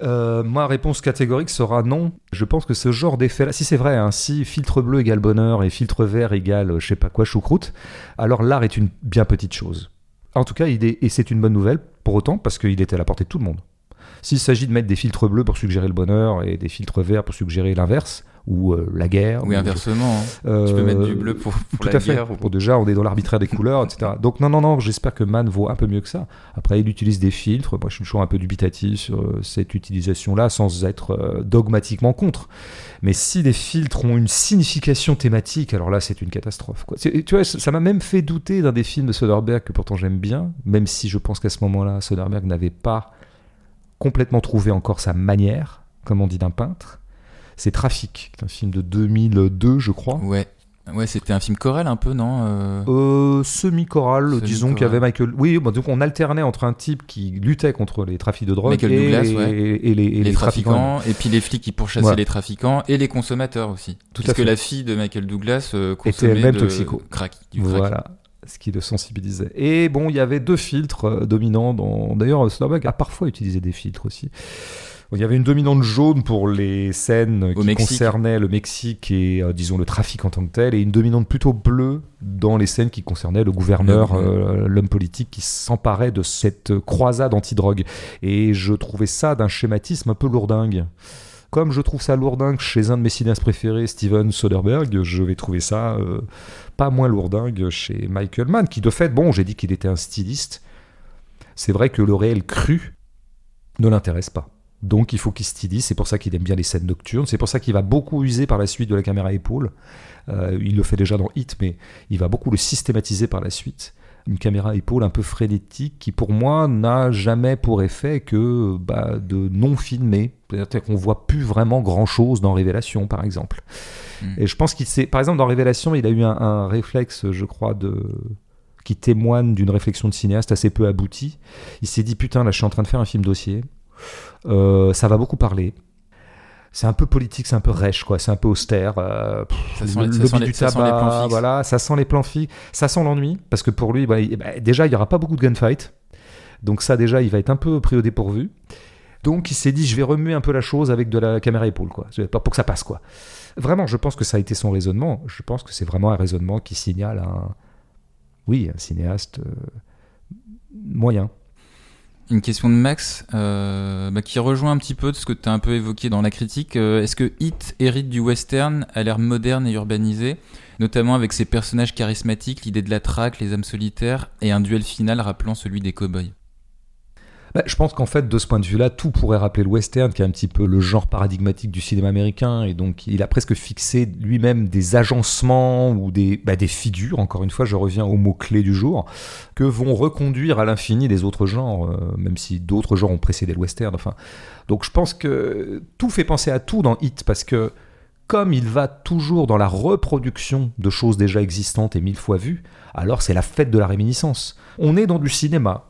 Euh, ma réponse catégorique sera non. Je pense que ce genre d'effet-là, si c'est vrai, hein, si filtre bleu égale bonheur et filtre vert égale euh, je sais pas quoi choucroute, alors l'art est une bien petite chose. En tout cas, il est, et c'est une bonne nouvelle pour autant parce qu'il était à la portée de tout le monde. S'il s'agit de mettre des filtres bleus pour suggérer le bonheur et des filtres verts pour suggérer l'inverse, ou euh, la guerre, Oui, ou- inversement. hein. euh, Tu peux mettre du bleu pour, pour tout la à fait. guerre. ou- Bon, déjà, on est dans l'arbitraire des couleurs, etc. Donc, non, non, non, j'espère que Mann vaut un peu mieux que ça. Après, il utilise des filtres. Moi, je suis toujours un peu dubitatif sur euh, cette utilisation-là, sans être euh, dogmatiquement contre. Mais si des filtres ont une signification thématique, alors là, c'est une catastrophe. Tu vois, ça m'a même fait douter d'un des films de Soderbergh que pourtant j'aime bien, même si je pense qu'à ce moment-là, Soderbergh n'avait pas complètement trouvé encore sa manière, comme on dit d'un peintre. C'est Trafic, un film de 2002, je crois. Ouais. Ouais, c'était un film choral un peu, non Euh, Euh, semi-choral, disons qu'il y avait Michael. Oui, bah, donc on alternait entre un type qui luttait contre les trafics de drogue Michael et, Douglas, les, ouais. et les, et les, les trafiquants, et puis les flics qui pourchassaient Ouais. les trafiquants et les consommateurs aussi. Tout à Puisque fait. la fille de Michael Douglas euh, consommait elle-même de toxico. crack, du crack. Voilà, ce qui le sensibilisait. Et bon, il y avait deux filtres euh, dominants. Dans... D'ailleurs, Soderbergh a parfois utilisé des filtres aussi. Il y avait une dominante jaune pour les scènes Au qui Mexique. concernaient le Mexique et, euh, disons, le trafic en tant que tel, et une dominante plutôt bleue dans les scènes qui concernaient le gouverneur, Le gouverneur. euh, l'homme politique qui s'emparait de cette croisade anti-drogue. Et je trouvais ça d'un schématisme un peu lourdingue. Comme je trouve ça lourdingue chez un de mes cinéastes préférés, Steven Soderbergh, je vais trouver ça euh, pas moins lourdingue chez Michael Mann, qui de fait, bon, j'ai dit qu'il était un styliste. C'est vrai que le réel cru ne l'intéresse pas. Donc il faut qu'il stylise, c'est pour ça qu'il aime bien les scènes nocturnes, c'est pour ça qu'il va beaucoup user par la suite de la caméra épaule. Euh, il le fait déjà dans Hit, mais il va beaucoup le systématiser par la suite. Une caméra épaule un peu frénétique qui pour moi n'a jamais pour effet que bah, de non filmer. C'est-à-dire qu'on voit plus vraiment grand-chose dans Révélation par exemple. Mm. Et je pense qu'il s'est, par exemple dans Révélation, il a eu un, un réflexe, je crois, de qui témoigne d'une réflexion de cinéaste assez peu aboutie. Il s'est dit putain là je suis en train de faire un film dossier. Euh, ça va beaucoup parler. C'est un peu politique, c'est un peu rêche, quoi. C'est un peu austère. euh, Ça sent le les- ça lobby sent les- du ça sent les tabac, plans fixes. Voilà, ça sent les plans fixes. Ça sent l'ennui, parce que pour lui, bah, il- bah, déjà, il n'y aura pas beaucoup de gunfight. Donc ça, déjà, il va être un peu pris au dépourvu. Donc il s'est dit, je vais remuer un peu la chose avec de la caméra épaule, quoi. Pour que ça passe, quoi. Vraiment, je pense que ça a été son raisonnement. Je pense que c'est vraiment un raisonnement qui signale un... Oui, un cinéaste euh, moyen. Une question de Max euh, bah, qui rejoint un petit peu de ce que tu un peu évoqué dans la critique. Euh, Est-ce que Hit hérite du western à l'air moderne et urbanisé, notamment avec ses personnages charismatiques, l'idée de la traque, les âmes solitaires et un duel final rappelant celui des cowboys? Bah, je pense qu'en fait, de ce point de vue-là, tout pourrait rappeler le western, qui est un petit peu le genre paradigmatique du cinéma américain. Et donc, il a presque fixé lui-même des agencements ou des, bah, figures, encore une fois, je reviens au mot-clé du jour, que vont reconduire à l'infini les autres genres, euh, même si d'autres genres ont précédé le western. Enfin, donc, je pense que tout fait penser à tout dans Hit, parce que comme il va toujours dans la reproduction de choses déjà existantes et mille fois vues, alors c'est la fête de la réminiscence. On est dans du cinéma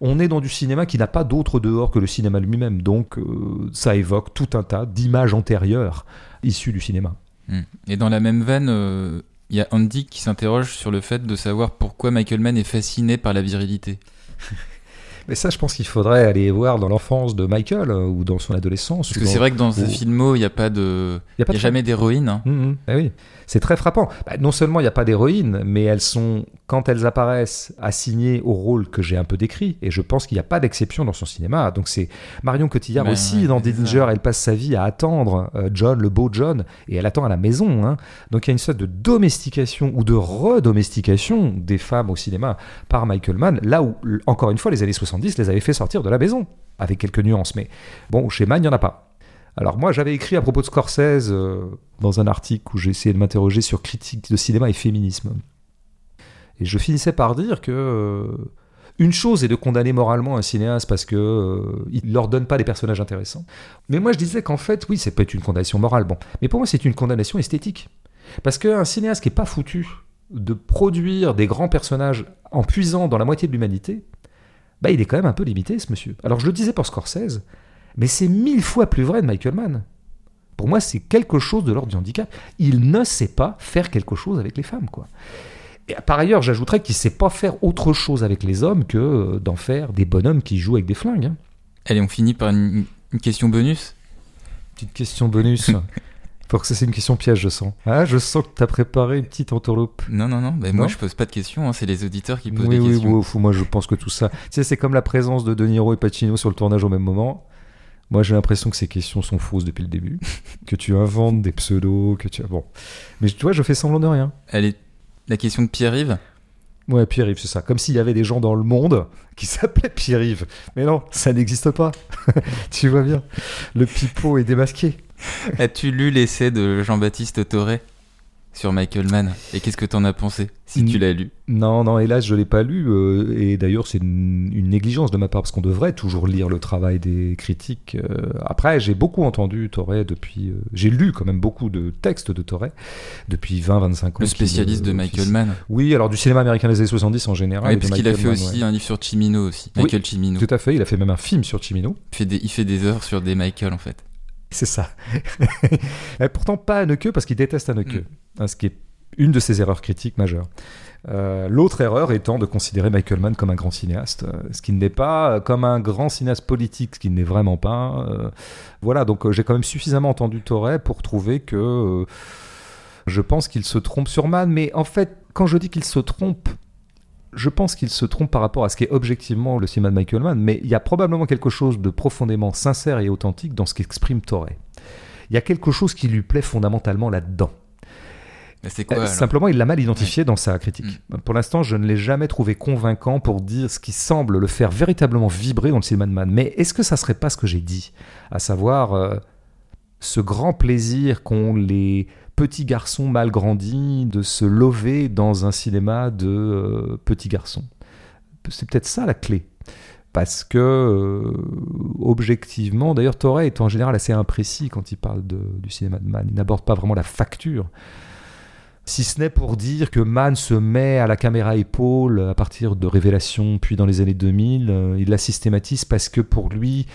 on est dans du cinéma qui n'a pas d'autre dehors que le cinéma lui-même. Donc euh, ça évoque tout un tas d'images antérieures issues du cinéma. Hmm. Et dans la même veine, euh, il y a Andy qui s'interroge sur le fait de savoir pourquoi Michael Mann est fasciné par la virilité. Mais ça, je pense qu'il faudrait aller voir dans l'enfance de Michael euh, ou dans son adolescence. Parce que c'est vrai que dans ce ou- filmo, il n'y a pas de, Il y a pas il y a de jamais d'héroïne. hein. Hum, hum. Eh oui, c'est très frappant. Bah, non seulement il n'y a pas d'héroïne, mais elles sont, quand elles apparaissent, assignées au rôle que j'ai un peu décrit. Et je pense qu'il n'y a pas d'exception dans son cinéma. Donc c'est Marion Cotillard Ben, aussi ouais, dans. Danger. Elle passe sa vie à attendre euh, John, le beau John, et elle attend à la maison. hein. Donc il y a une sorte de domestication ou de redomestication des femmes au cinéma par Michael Mann. Là où, encore une fois, les années 70 les avaient fait sortir de la maison avec quelques nuances. Mais bon, chez Mann, il n'y en a pas. Alors moi, j'avais écrit à propos de Scorsese euh, dans un article où j'ai essayé de m'interroger sur critique de cinéma et féminisme. Et je finissais par dire que euh, une chose est de condamner moralement un cinéaste parce que euh, leur donne pas des personnages intéressants. Mais moi, je disais qu'en fait, oui, c'est peut être une condamnation morale, bon, mais pour moi, c'est une condamnation esthétique. Parce qu'un cinéaste qui est pas foutu de produire des grands personnages en puisant dans la moitié de l'humanité, bah, il est quand même un peu limité, ce monsieur. Alors je le disais pour Scorsese, mais c'est mille fois plus vrai de Michael Mann. Pour moi, c'est quelque chose de l'ordre du handicap. Il ne sait pas faire quelque chose avec les femmes, quoi. Et par ailleurs, j'ajouterais qu'il sait pas faire autre chose avec les hommes que euh, d'en faire des bonhommes qui jouent avec des flingues. hein. Allez, on finit par une, une question bonus? Petite question bonus. Ça, c'est une question piège, je sens. Ah, je sens que tu as préparé une petite entourloupe. Non, non, non. bah, moi, Non je pose pas de questions. hein, C'est les auditeurs qui posent Oui, des oui, questions. oui, moi je pense que tout ça. Tu sais, c'est comme la présence de De Niro et Pacino sur le tournage au même moment. Moi j'ai l'impression que ces questions sont fausses depuis le début. que tu inventes des pseudos, que tu. Bon. Mais tu vois, je fais semblant de rien. Allez, la question de Pierre-Yves? Ouais, Pierre-Yves, c'est ça. Comme s'il y avait des gens dans le monde qui s'appelaient Pierre-Yves. Mais non, ça n'existe pas. tu vois bien. Le pipeau est démasqué. As-tu lu l'essai de Jean-Baptiste Toré sur Michael Mann Et qu'est-ce que t'en as pensé Si tu l'as lu? Non, non, hélas, je l'ai pas lu. euh, et d'ailleurs, c'est une, une négligence de ma part, parce qu'on devrait toujours lire le travail des critiques. euh. après, j'ai beaucoup entendu Toré depuis. euh, j'ai lu quand même beaucoup de textes de Toré depuis 20-25 ans. Le spécialiste de Michael. Mann. Oui, alors du cinéma américain des années 70 en général. De parce qu'il a fait Mann, aussi ouais. un livre sur Chimino aussi. Oui, Michael Chimino. Tout à fait, il a fait même un film sur Chimino. Il fait des, il fait des heures sur des Michael en fait. C'est ça. Et pourtant pas Haneke parce qu'il déteste Haneke, Mm. hein, ce qui est une de ses erreurs critiques majeures. Euh, L'autre erreur étant de considérer Michael Mann comme un grand cinéaste, euh, ce qui n'est pas euh, comme un grand cinéaste politique, ce qui n'est vraiment pas. euh, voilà, donc j'ai quand même suffisamment entendu Torre pour trouver que euh, je pense qu'il se trompe sur Mann, mais en fait, quand je dis qu'il se trompe, je pense qu'il se trompe par rapport à ce qui est objectivement le cinéma de Michael Mann, mais il y a probablement quelque chose de profondément sincère et authentique dans ce qu'exprime Torre. Il y a quelque chose qui lui plaît fondamentalement là-dedans. Mais c'est quoi Euh, Simplement, il l'a mal identifié dans sa critique. Mm. Pour l'instant, je ne l'ai jamais trouvé convaincant pour dire ce qui semble le faire véritablement vibrer dans le cinéma de Mann. Mais est-ce que ça serait pas ce que j'ai dit? À savoir euh, ce grand plaisir qu'ont les petits garçons mal grandis de se lever dans un cinéma de euh, petits garçons. C'est peut-être ça la clé. Parce que, euh, objectivement, d'ailleurs, Torre est en général assez imprécis quand il parle du cinéma de Mann. Il n'aborde pas vraiment la facture. Si ce n'est pour dire que Mann se met à la caméra épaule à partir de Révélation, puis dans les années 2000, euh, il la systématise parce que pour lui,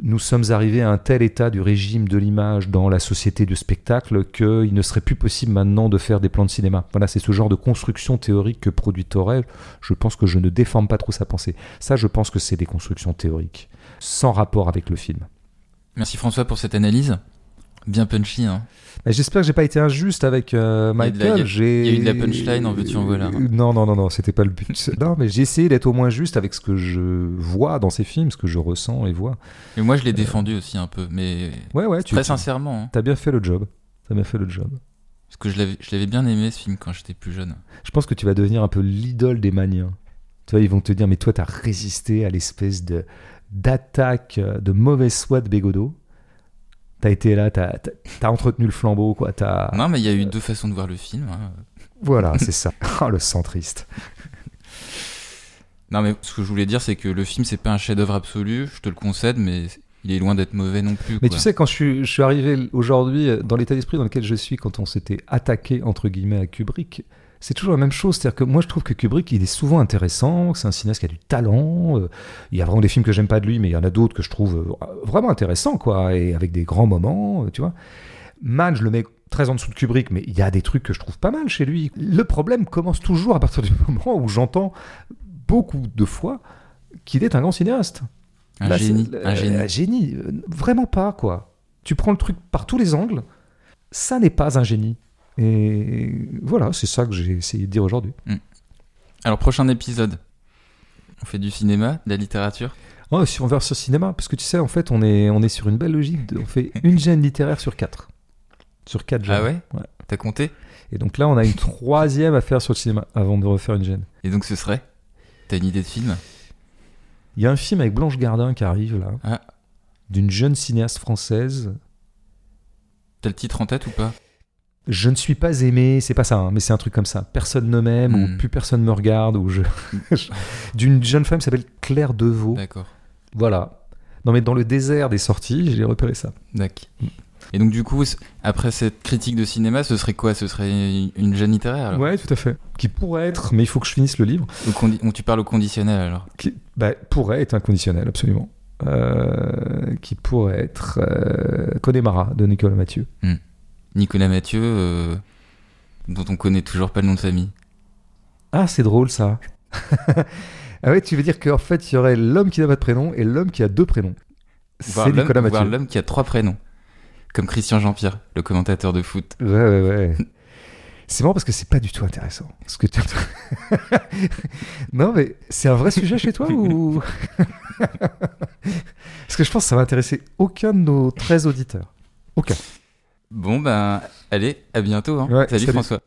nous sommes arrivés à un tel état du régime de l'image dans la société du spectacle qu'il ne serait plus possible maintenant de faire des plans de cinéma. Voilà, c'est ce genre de construction théorique que produit Torel. Je pense que je ne déforme pas trop sa pensée. Ça, je pense que c'est des constructions théoriques, sans rapport avec le film. Merci François pour cette analyse. Bien punchy, hein. J'espère que j'ai pas été injuste avec euh, Michael. J'ai- il y a eu de la punchline, en veux-tu, en voilà. Non, non, non, non, c'était pas le but. non, mais j'ai essayé d'être au moins juste avec ce que je vois dans ces films, ce que je ressens et vois. Et moi, je l'ai défendu aussi un peu, mais Ouais, ouais, tu très sincèrement. hein. as bien fait le job. T'as bien fait le job. parce que je l'avais bien aimé ce film quand j'étais plus jeune. Je pense que tu vas devenir un peu l'idole des maniens. Tu vois, ils vont te dire, mais toi, t'as résisté à l'espèce de d'attaque euh, de mauvaise foi de Bégodeau. T'as été là, t'as entretenu le flambeau, quoi. Non, mais il y a eu deux façons de voir le film. hein. Voilà, c'est ça. Oh, le centriste. Non, mais ce que je voulais dire, c'est que le film, c'est pas un chef-d'œuvre absolu, je te le concède, mais il est loin d'être mauvais non plus. Mais quoi. tu sais, quand je suis, je suis arrivé aujourd'hui euh, dans l'état d'esprit dans lequel je suis quand on s'était attaqué, entre guillemets, à Kubrick, c'est toujours la même chose. C'est-à-dire que moi, je trouve que Kubrick, il est souvent intéressant, que c'est un cinéaste qui a du talent. euh, Il y a vraiment des films que j'aime pas de lui, mais il y en a d'autres que je trouve euh, vraiment intéressants, quoi, et avec des grands moments, euh, tu vois. Man, je le mets très en dessous de Kubrick, mais il y a des trucs que je trouve pas mal chez lui. Le problème commence toujours à partir du moment où j'entends beaucoup de fois qu'il est un grand cinéaste. un, Là, génie, un génie. génie, vraiment pas, quoi. Tu prends le truc par tous les angles, ça n'est pas un génie. Et voilà, c'est ça que j'ai essayé de dire aujourd'hui. Alors, prochain épisode. On fait du cinéma, de la littérature? Oh, si on va sur cinéma, parce que tu sais, en fait, on est, on est sur une belle logique. de- on fait une gêne littéraire sur quatre. Sur quatre gènes. Ah ouais T'as compté? Et donc là, on a une troisième à faire sur le cinéma avant de refaire une gêne. Et donc, ce serait? T'as une idée de film? Il y a un film avec Blanche Gardin qui arrive là, Ah. d'une jeune cinéaste française. T'as le titre en tête ou pas? Je ne suis pas aimé, c'est pas ça, hein, mais c'est un truc comme ça. Personne ne m'aime, Hmm. ou plus personne me regarde, ou je. D'une jeune femme qui s'appelle Claire Deveau. D'accord. Voilà. Non, mais dans le désert des sorties, j'ai repéré ça. D'accord. Et donc, du coup, après cette critique de cinéma, ce serait quoi? Ce serait une gêne littéraire alors? Ouais, tout à fait. Qui pourrait être, mais il faut que je finisse le livre, ou tu parles au conditionnel alors? Qui bah, pourrait être inconditionnel, absolument. Euh, qui pourrait être euh, Connemara de Nicolas Mathieu. Nicolas Mathieu, euh, dont on connaît toujours pas le nom de famille. Ah, c'est drôle ça. ah ouais, tu veux dire qu'en fait, il y aurait l'homme qui n'a pas de prénom et l'homme qui a deux prénoms. C'est Nicolas Mathieu. l'homme qui a trois prénoms. Comme Christian Jean-Pierre, le commentateur de foot. Ouais, ouais, ouais. C'est marrant parce que c'est pas du tout intéressant. Ce que tu... non, mais c'est un vrai sujet chez toi ou? parce que je pense que ça va intéresser aucun de nos 13 auditeurs. Aucun. Bon, ben, allez, à bientôt. hein. Ouais, salut salut. François.